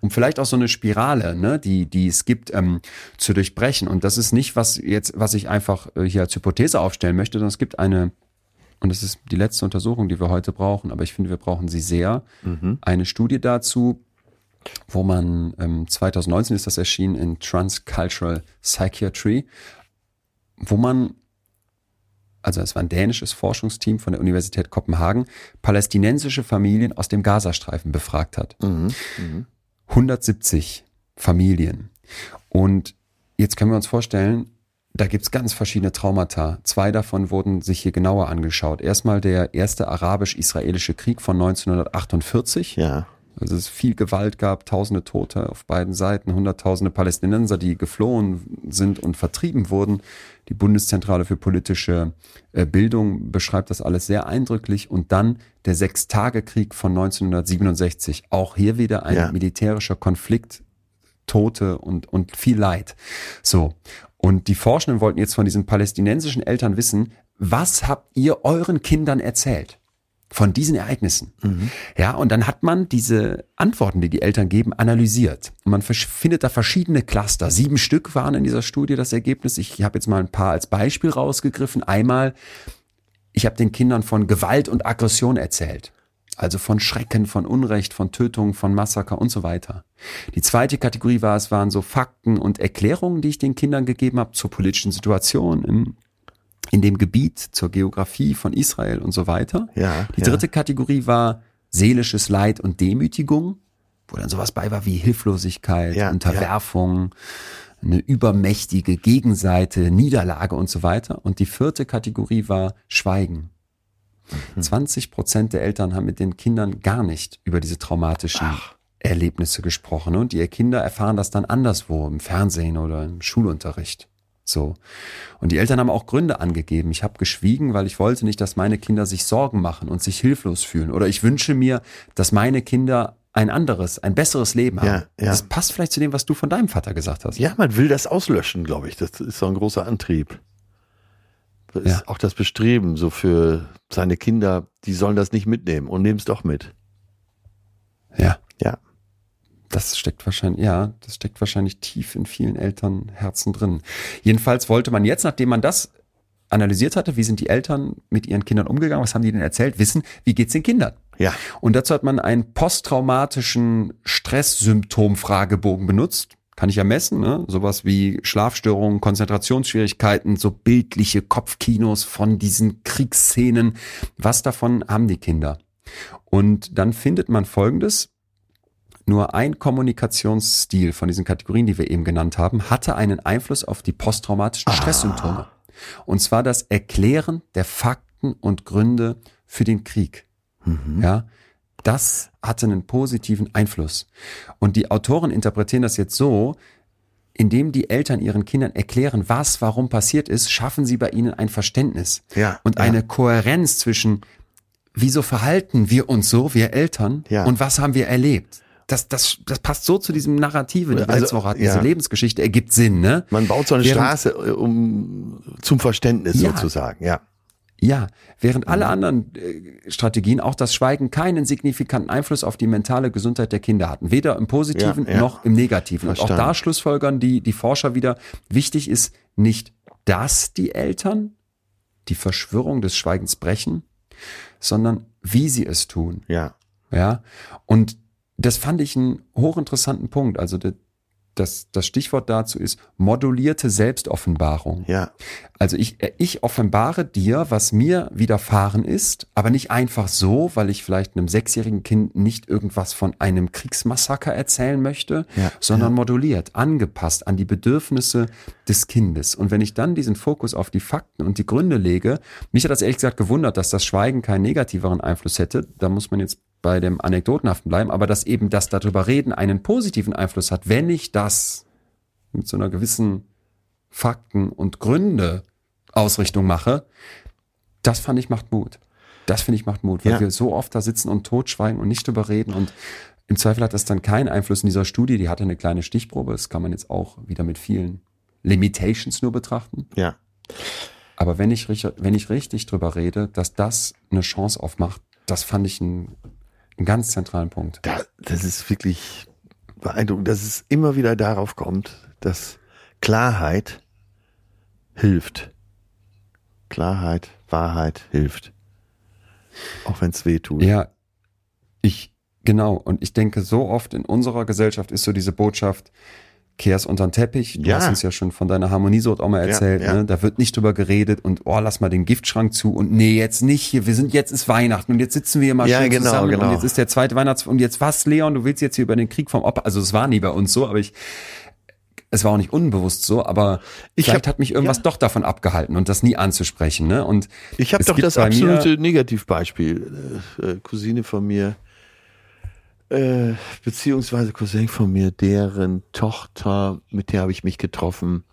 Und vielleicht auch so eine Spirale, ne, die, die es gibt, ähm, zu durchbrechen. Und das ist nicht, was jetzt, was ich einfach äh, hier als Hypothese aufstellen möchte, sondern es gibt eine, und das ist die letzte Untersuchung, die wir heute brauchen, aber ich finde, wir brauchen sie sehr. Eine Studie dazu, wo man, ähm, 2019 ist das erschienen in Transcultural Psychiatry, wo man also es war ein dänisches Forschungsteam von der Universität Kopenhagen, palästinensische Familien aus dem Gazastreifen befragt hat. 170 Familien. Und jetzt können wir uns vorstellen, da gibt's ganz verschiedene Traumata. Zwei davon wurden sich hier genauer angeschaut. Erstmal der erste arabisch-israelische Krieg von 1948. Ja. Also es viel Gewalt gab, tausende Tote auf beiden Seiten, hunderttausende Palästinenser, die geflohen sind und vertrieben wurden. Die Bundeszentrale für politische äh, Bildung beschreibt das alles sehr eindrücklich. Und dann der Sechstagekrieg von 1967. Auch hier wieder ein Ja. militärischer Konflikt, Tote und, und viel Leid. So. Und die Forschenden wollten jetzt von diesen palästinensischen Eltern wissen, was habt ihr euren Kindern erzählt? von diesen Ereignissen. Ja, und dann hat man diese Antworten, die die Eltern geben, analysiert. Und man findet da verschiedene Cluster. Sieben Stück waren in dieser Studie das Ergebnis. Ich habe jetzt mal ein paar als Beispiel rausgegriffen. Einmal, ich habe den Kindern von Gewalt und Aggression erzählt. Also von Schrecken, von Unrecht, von Tötungen, von Massaker und so weiter. Die zweite Kategorie war, es waren so Fakten und Erklärungen, die ich den Kindern gegeben habe zur politischen Situation im in dem Gebiet, zur Geografie von Israel und so weiter. Ja, Die ja. dritte Kategorie war seelisches Leid und Demütigung, wo dann sowas bei war wie Hilflosigkeit, Ja, Unterwerfung, eine übermächtige Gegenseite, Niederlage und so weiter. Und die vierte Kategorie war Schweigen. Mhm. 20 Prozent der Eltern haben mit den Kindern gar nicht über diese traumatischen Erlebnisse gesprochen. Und die Kinder erfahren das dann anderswo, im Fernsehen oder im Schulunterricht. So. Und die Eltern haben auch Gründe angegeben. Ich habe geschwiegen, weil ich wollte nicht, dass meine Kinder sich Sorgen machen und sich hilflos fühlen. Oder ich wünsche mir, dass meine Kinder ein anderes, ein besseres Leben haben. Ja, ja. Das passt vielleicht zu dem, was du von deinem Vater gesagt hast. Ja, man will das auslöschen, glaube ich. Das ist so ein großer Antrieb. Das ist Ja. auch das Bestreben, so für seine Kinder, die sollen das nicht mitnehmen und nehmen es doch mit. Ja. Ja. Das steckt wahrscheinlich, ja, das steckt wahrscheinlich tief in vielen Elternherzen drin. Jedenfalls wollte man jetzt, nachdem man das analysiert hatte, wie sind die Eltern mit ihren Kindern umgegangen, was haben die denn erzählt, wissen, wie geht's den Kindern? Ja. Und dazu hat man einen posttraumatischen Stresssymptom-Fragebogen benutzt. Kann ich ja messen, ne? Sowas wie Schlafstörungen, Konzentrationsschwierigkeiten, so bildliche Kopfkinos von diesen Kriegsszenen. Was davon haben die Kinder? Und dann findet man Folgendes. Nur ein Kommunikationsstil von diesen Kategorien, die wir eben genannt haben, hatte einen Einfluss auf die posttraumatischen Stresssymptome. Und zwar das Erklären der Fakten und Gründe für den Krieg. Ja, das hatte einen positiven Einfluss. Und die Autoren interpretieren das jetzt so, indem die Eltern ihren Kindern erklären, was warum passiert ist, schaffen sie bei ihnen ein Verständnis Ja, und ja. eine Kohärenz zwischen, wieso verhalten wir uns so, wir Eltern, Ja. und was haben wir erlebt. Das, das, das passt so zu diesem Narrative, die wir Also, letzte Woche hatten. Diese Lebensgeschichte ergibt Sinn, ne? Man baut so eine Während- Straße äh, um, zum Verständnis sozusagen, ja. Ja, während alle Mhm. anderen äh, Strategien, auch das Schweigen, keinen signifikanten Einfluss auf die mentale Gesundheit der Kinder hatten. Weder im Positiven Ja, ja. noch im Negativen. Und auch Verstanden. da schlussfolgern die, die Forscher wieder, wichtig ist nicht, dass die Eltern die Verschwörung des Schweigens brechen, sondern wie sie es tun. Ja. Ja, und das fand ich einen hochinteressanten Punkt. Also de- das, das Stichwort dazu ist modulierte Selbstoffenbarung. Ja. Also ich, ich offenbare dir, was mir widerfahren ist, aber nicht einfach so, weil ich vielleicht einem sechsjährigen Kind nicht irgendwas von einem Kriegsmassaker erzählen möchte, Ja, sondern moduliert, angepasst an die Bedürfnisse des Kindes. Und wenn ich dann diesen Fokus auf die Fakten und die Gründe lege, mich hat das ehrlich gesagt gewundert, dass das Schweigen keinen negativeren Einfluss hätte. Da muss man jetzt bei dem Anekdotenhaften bleiben, aber dass eben das darüber reden einen positiven Einfluss hat, wenn ich das mit so einer gewissen Fakten und Gründe Ausrichtung mache, das fand ich macht Mut. Das finde ich macht Mut, weil Ja. wir so oft da sitzen und totschweigen und nicht drüber reden und im Zweifel hat das dann keinen Einfluss in dieser Studie, die hatte eine kleine Stichprobe, das kann man jetzt auch wieder mit vielen Limitations nur betrachten. Ja. Aber wenn ich, richtig- wenn ich richtig drüber rede, dass das eine Chance aufmacht, das fand ich einen, einen ganz zentralen Punkt. Da, das ist wirklich beeindruckend, dass es immer wieder darauf kommt, dass Klarheit hilft. Klarheit, Wahrheit hilft. Auch wenn es weh tut. Ja, ich, genau. Und ich denke, so oft in unserer Gesellschaft ist so diese Botschaft, kehr's unter den Teppich. Du Ja. hast uns ja schon von deiner Harmoniesort auch mal Ja, erzählt. ja. Ne? Da wird nicht drüber geredet und oh, lass mal den Giftschrank zu und nee, jetzt nicht hier. Wir sind jetzt ist Weihnachten und jetzt sitzen wir hier mal Ja, schön genau, zusammen genau. und jetzt ist der zweite Weihnachts und jetzt was, Leon? Du willst jetzt hier über den Krieg vom Opa? Also es war nie bei uns so, aber ich es war auch nicht unbewusst so, aber Ich vielleicht hab- hat mich irgendwas ja. doch davon abgehalten und das nie anzusprechen. Ne? Und Ich habe doch das absolute Negativbeispiel. Äh, äh, Cousine von mir, äh, beziehungsweise Cousin von mir, deren Tochter, mit der habe ich mich getroffen,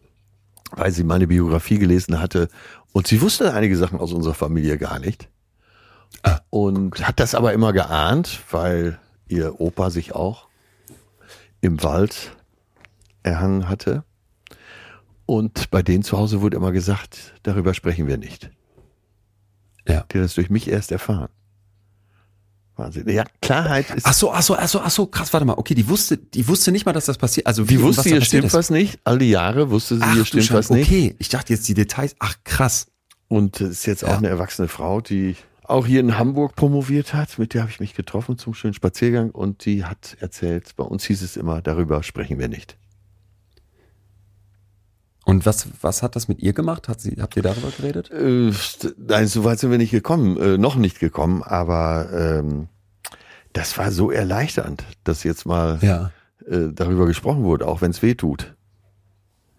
weil sie meine Biografie gelesen hatte. Und sie wusste einige Sachen aus unserer Familie gar nicht. Ah. Und hat das aber immer geahnt, weil ihr Opa sich auch im Wald erhangen hatte. Und bei denen zu Hause wurde immer gesagt, darüber sprechen wir nicht. Ja. Die hat das durch mich erst erfahren. Wahnsinn. Ja, Klarheit ist. Ach so, ach so, ach so, ach so, krass, warte mal. Okay, die wusste, die wusste nicht mal, dass das passiert. Also wie die wusste, hier stimmt ist. was nicht. All die Jahre wusste sie, Ach, hier stimmt was nicht. Okay, ich dachte jetzt die Details. Ach, krass. Und es ist jetzt auch Ja. eine erwachsene Frau, die auch hier in Hamburg promoviert hat. Mit der habe ich mich getroffen zum schönen Spaziergang und die hat erzählt, bei uns hieß es immer, darüber sprechen wir nicht. Und was, was hat das mit ihr gemacht? Hat sie, habt ihr darüber geredet? Äh, nein, so weit sind wir nicht gekommen, äh, noch nicht gekommen, aber ähm, das war so erleichternd, dass jetzt mal Ja. äh, darüber gesprochen wurde, auch wenn es weh tut.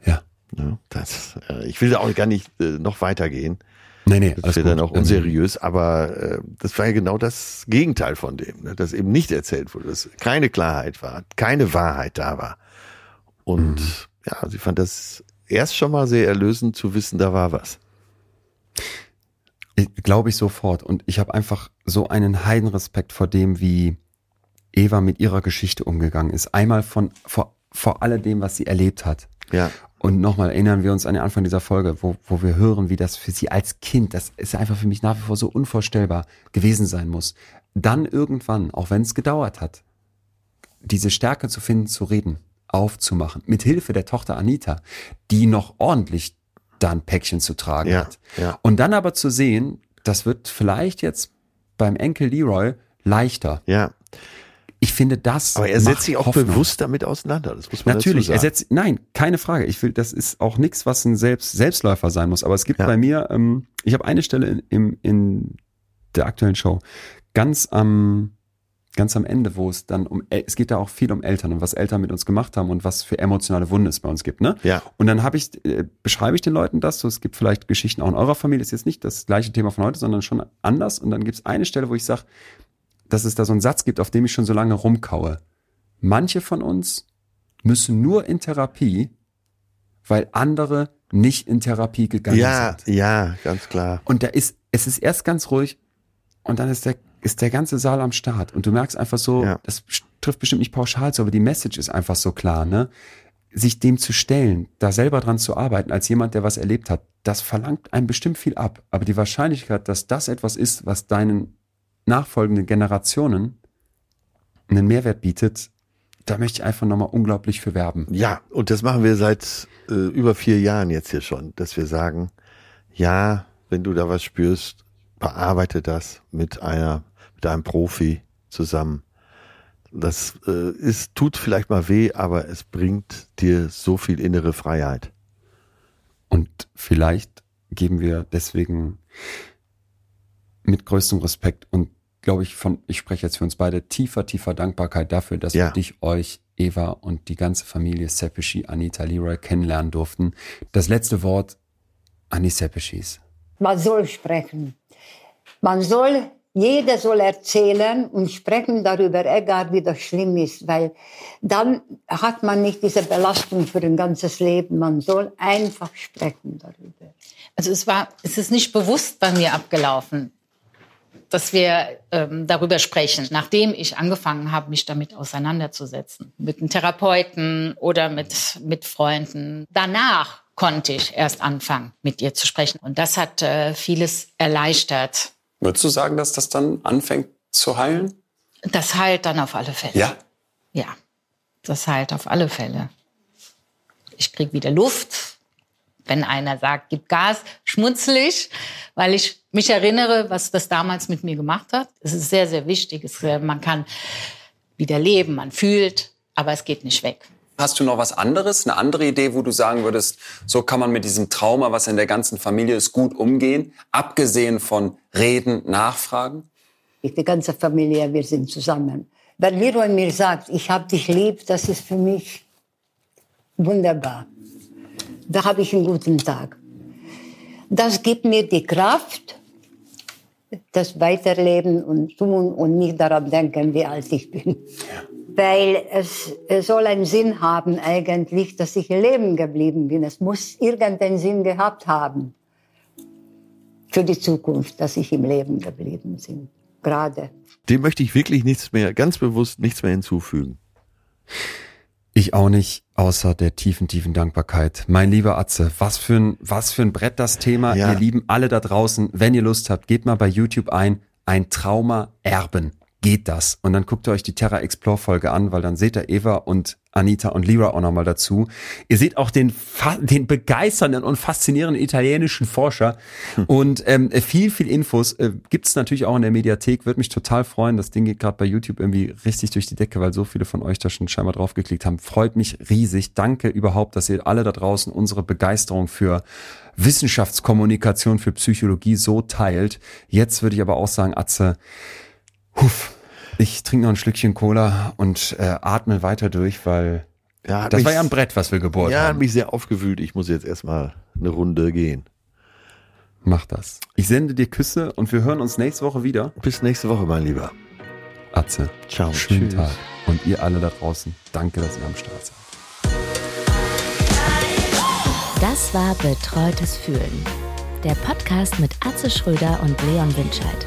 Ja. Ja, das, äh, ich will da auch gar nicht äh, noch weitergehen. Nee, nee, Das wäre dann auch unseriös, aber äh, das war ja genau das Gegenteil von dem, ne? dass eben nicht erzählt wurde, dass keine Klarheit war, keine Wahrheit da war. Und Mhm. ja, sie fand das erst schon mal sehr erlösend zu wissen, da war was. Glaube ich sofort. Und ich habe einfach so einen Heidenrespekt vor dem, wie Eva mit ihrer Geschichte umgegangen ist. Einmal von vor, vor alledem, was sie erlebt hat. Ja. Und nochmal erinnern wir uns an den Anfang dieser Folge, wo, wo wir hören, wie das für sie als Kind, das ist einfach für mich nach wie vor so unvorstellbar gewesen sein muss. Dann irgendwann, auch wenn es gedauert hat, diese Stärke zu finden, zu reden, aufzumachen, mit Hilfe der Tochter Anita, die noch ordentlich da ein Päckchen zu tragen Ja, hat. ja. Und dann aber zu sehen, das wird vielleicht jetzt beim Enkel Leroy leichter. Ja. Ich finde das. Aber er setzt sich auch Hoffnung. bewusst damit auseinander. Das muss man Natürlich, er setzt, nein, keine Frage. Ich will, das ist auch nichts, was ein Selbst, Selbstläufer sein muss. Aber es gibt Ja. bei mir, ähm, ich habe eine Stelle in, im, in der aktuellen Show, ganz am, ganz am Ende, wo es dann um, es geht da auch viel um Eltern und was Eltern mit uns gemacht haben und was für emotionale Wunden es bei uns gibt, ne? Ja. Und dann habe ich, äh, beschreibe ich den Leuten das, so es gibt vielleicht Geschichten auch in eurer Familie, ist jetzt nicht das gleiche Thema von heute, sondern schon anders. Und dann gibt es eine Stelle, wo ich sage, dass es da so einen Satz gibt, auf dem ich schon so lange rumkaue. Manche von uns müssen nur in Therapie, weil andere nicht in Therapie gegangen Ja, sind. ja, ganz klar. Und da ist, es ist erst ganz ruhig und dann ist der, ist der ganze Saal am Start. Und du merkst einfach so, Ja. das trifft bestimmt nicht pauschal zu, aber die Message ist einfach so klar, ne? Sich dem zu stellen, da selber dran zu arbeiten, als jemand, der was erlebt hat, das verlangt einem bestimmt viel ab. Aber die Wahrscheinlichkeit, dass das etwas ist, was deinen nachfolgenden Generationen einen Mehrwert bietet, da möchte ich einfach nochmal unglaublich für werben. Ja, und das machen wir seit äh, über vier Jahren jetzt hier schon, dass wir sagen, ja, wenn du da was spürst, bearbeite das mit einer, mit einem Profi zusammen. Das äh, ist, tut vielleicht mal weh, aber es bringt dir so viel innere Freiheit. Und vielleicht geben wir deswegen mit größtem Respekt und glaube ich von, ich spreche jetzt für uns beide, tiefer, tiefer Dankbarkeit dafür, dass Ja. wir dich, euch, Eva und die ganze Familie Sepeschi, Anita Leroy kennenlernen durften. Das letzte Wort an die Sepeschis. Man soll sprechen. Man soll, jeder soll erzählen und sprechen darüber, egal wie das schlimm ist, weil dann hat man nicht diese Belastung für ein ganzes Leben. Man soll einfach sprechen darüber. Also es war, es ist nicht bewusst bei mir abgelaufen, dass wir ähm, darüber sprechen, nachdem ich angefangen habe, mich damit auseinanderzusetzen. Mit einem Therapeuten oder mit, mit Freunden. Danach konnte ich erst anfangen, mit ihr zu sprechen. Und das hat äh, vieles erleichtert. Würdest du sagen, dass das dann anfängt zu heilen? Das heilt dann auf alle Fälle. Ja. Ja, das heilt auf alle Fälle. Ich krieg wieder Luft. Wenn einer sagt, gib Gas, schmunzel ich, weil ich mich erinnere, was das damals mit mir gemacht hat. Es ist sehr, sehr wichtig. Es, man kann wieder leben, man fühlt, aber es geht nicht weg. Hast du noch was anderes, eine andere Idee, wo du sagen würdest, so kann man mit diesem Trauma, was in der ganzen Familie ist, gut umgehen, abgesehen von Reden, Nachfragen? Die ganze Familie, wir sind zusammen. Wenn Leroy mir sagt, ich habe dich lieb, das ist für mich wunderbar. Da habe ich einen guten Tag. Das gibt mir die Kraft, das Weiterleben und tun und nicht daran denken, wie alt ich bin. Weil es, es soll einen Sinn haben eigentlich, dass ich im Leben geblieben bin. Es muss irgendeinen Sinn gehabt haben für die Zukunft, dass ich im Leben geblieben bin. Gerade. Dem möchte ich wirklich nichts mehr, ganz bewusst nichts mehr hinzufügen. Ich auch nicht, außer der tiefen, tiefen Dankbarkeit. Mein lieber Atze, was für ein, was für ein Brett das Thema. Ja. Ihr Lieben, alle da draußen, wenn ihr Lust habt, geht mal bei YouTube ein, ein Trauma erben. Geht das? Und dann guckt ihr euch die Terra Explore Folge an, weil dann seht ihr Eva und Anita und Lira auch nochmal dazu. Ihr seht auch den, den begeisternden und faszinierenden italienischen Forscher. Und ähm, viel, viel Infos äh, gibt's natürlich auch in der Mediathek. Würde mich total freuen. Das Ding geht gerade bei YouTube irgendwie richtig durch die Decke, weil so viele von euch da schon scheinbar draufgeklickt haben. Freut mich riesig. Danke überhaupt, dass ihr alle da draußen unsere Begeisterung für Wissenschaftskommunikation, für Psychologie so teilt. Jetzt würde ich aber auch sagen, Atze, Huff. Ich trinke noch ein Schlückchen Cola und äh, atme weiter durch, weil Ja, hat das mich- war ja ein Brett, was wir gebohrt Ja, hat haben. mich sehr aufgewühlt. Ich muss jetzt erstmal eine Runde gehen. Mach das. Ich sende dir Küsse und wir hören uns nächste Woche wieder. Bis nächste Woche, mein Lieber. Atze. Ciao. Schönen Tschüss. Tag. Und ihr alle da draußen, danke, dass ihr am Start seid. Das war Betreutes Fühlen. Der Podcast mit Atze Schröder und Leon Winscheid.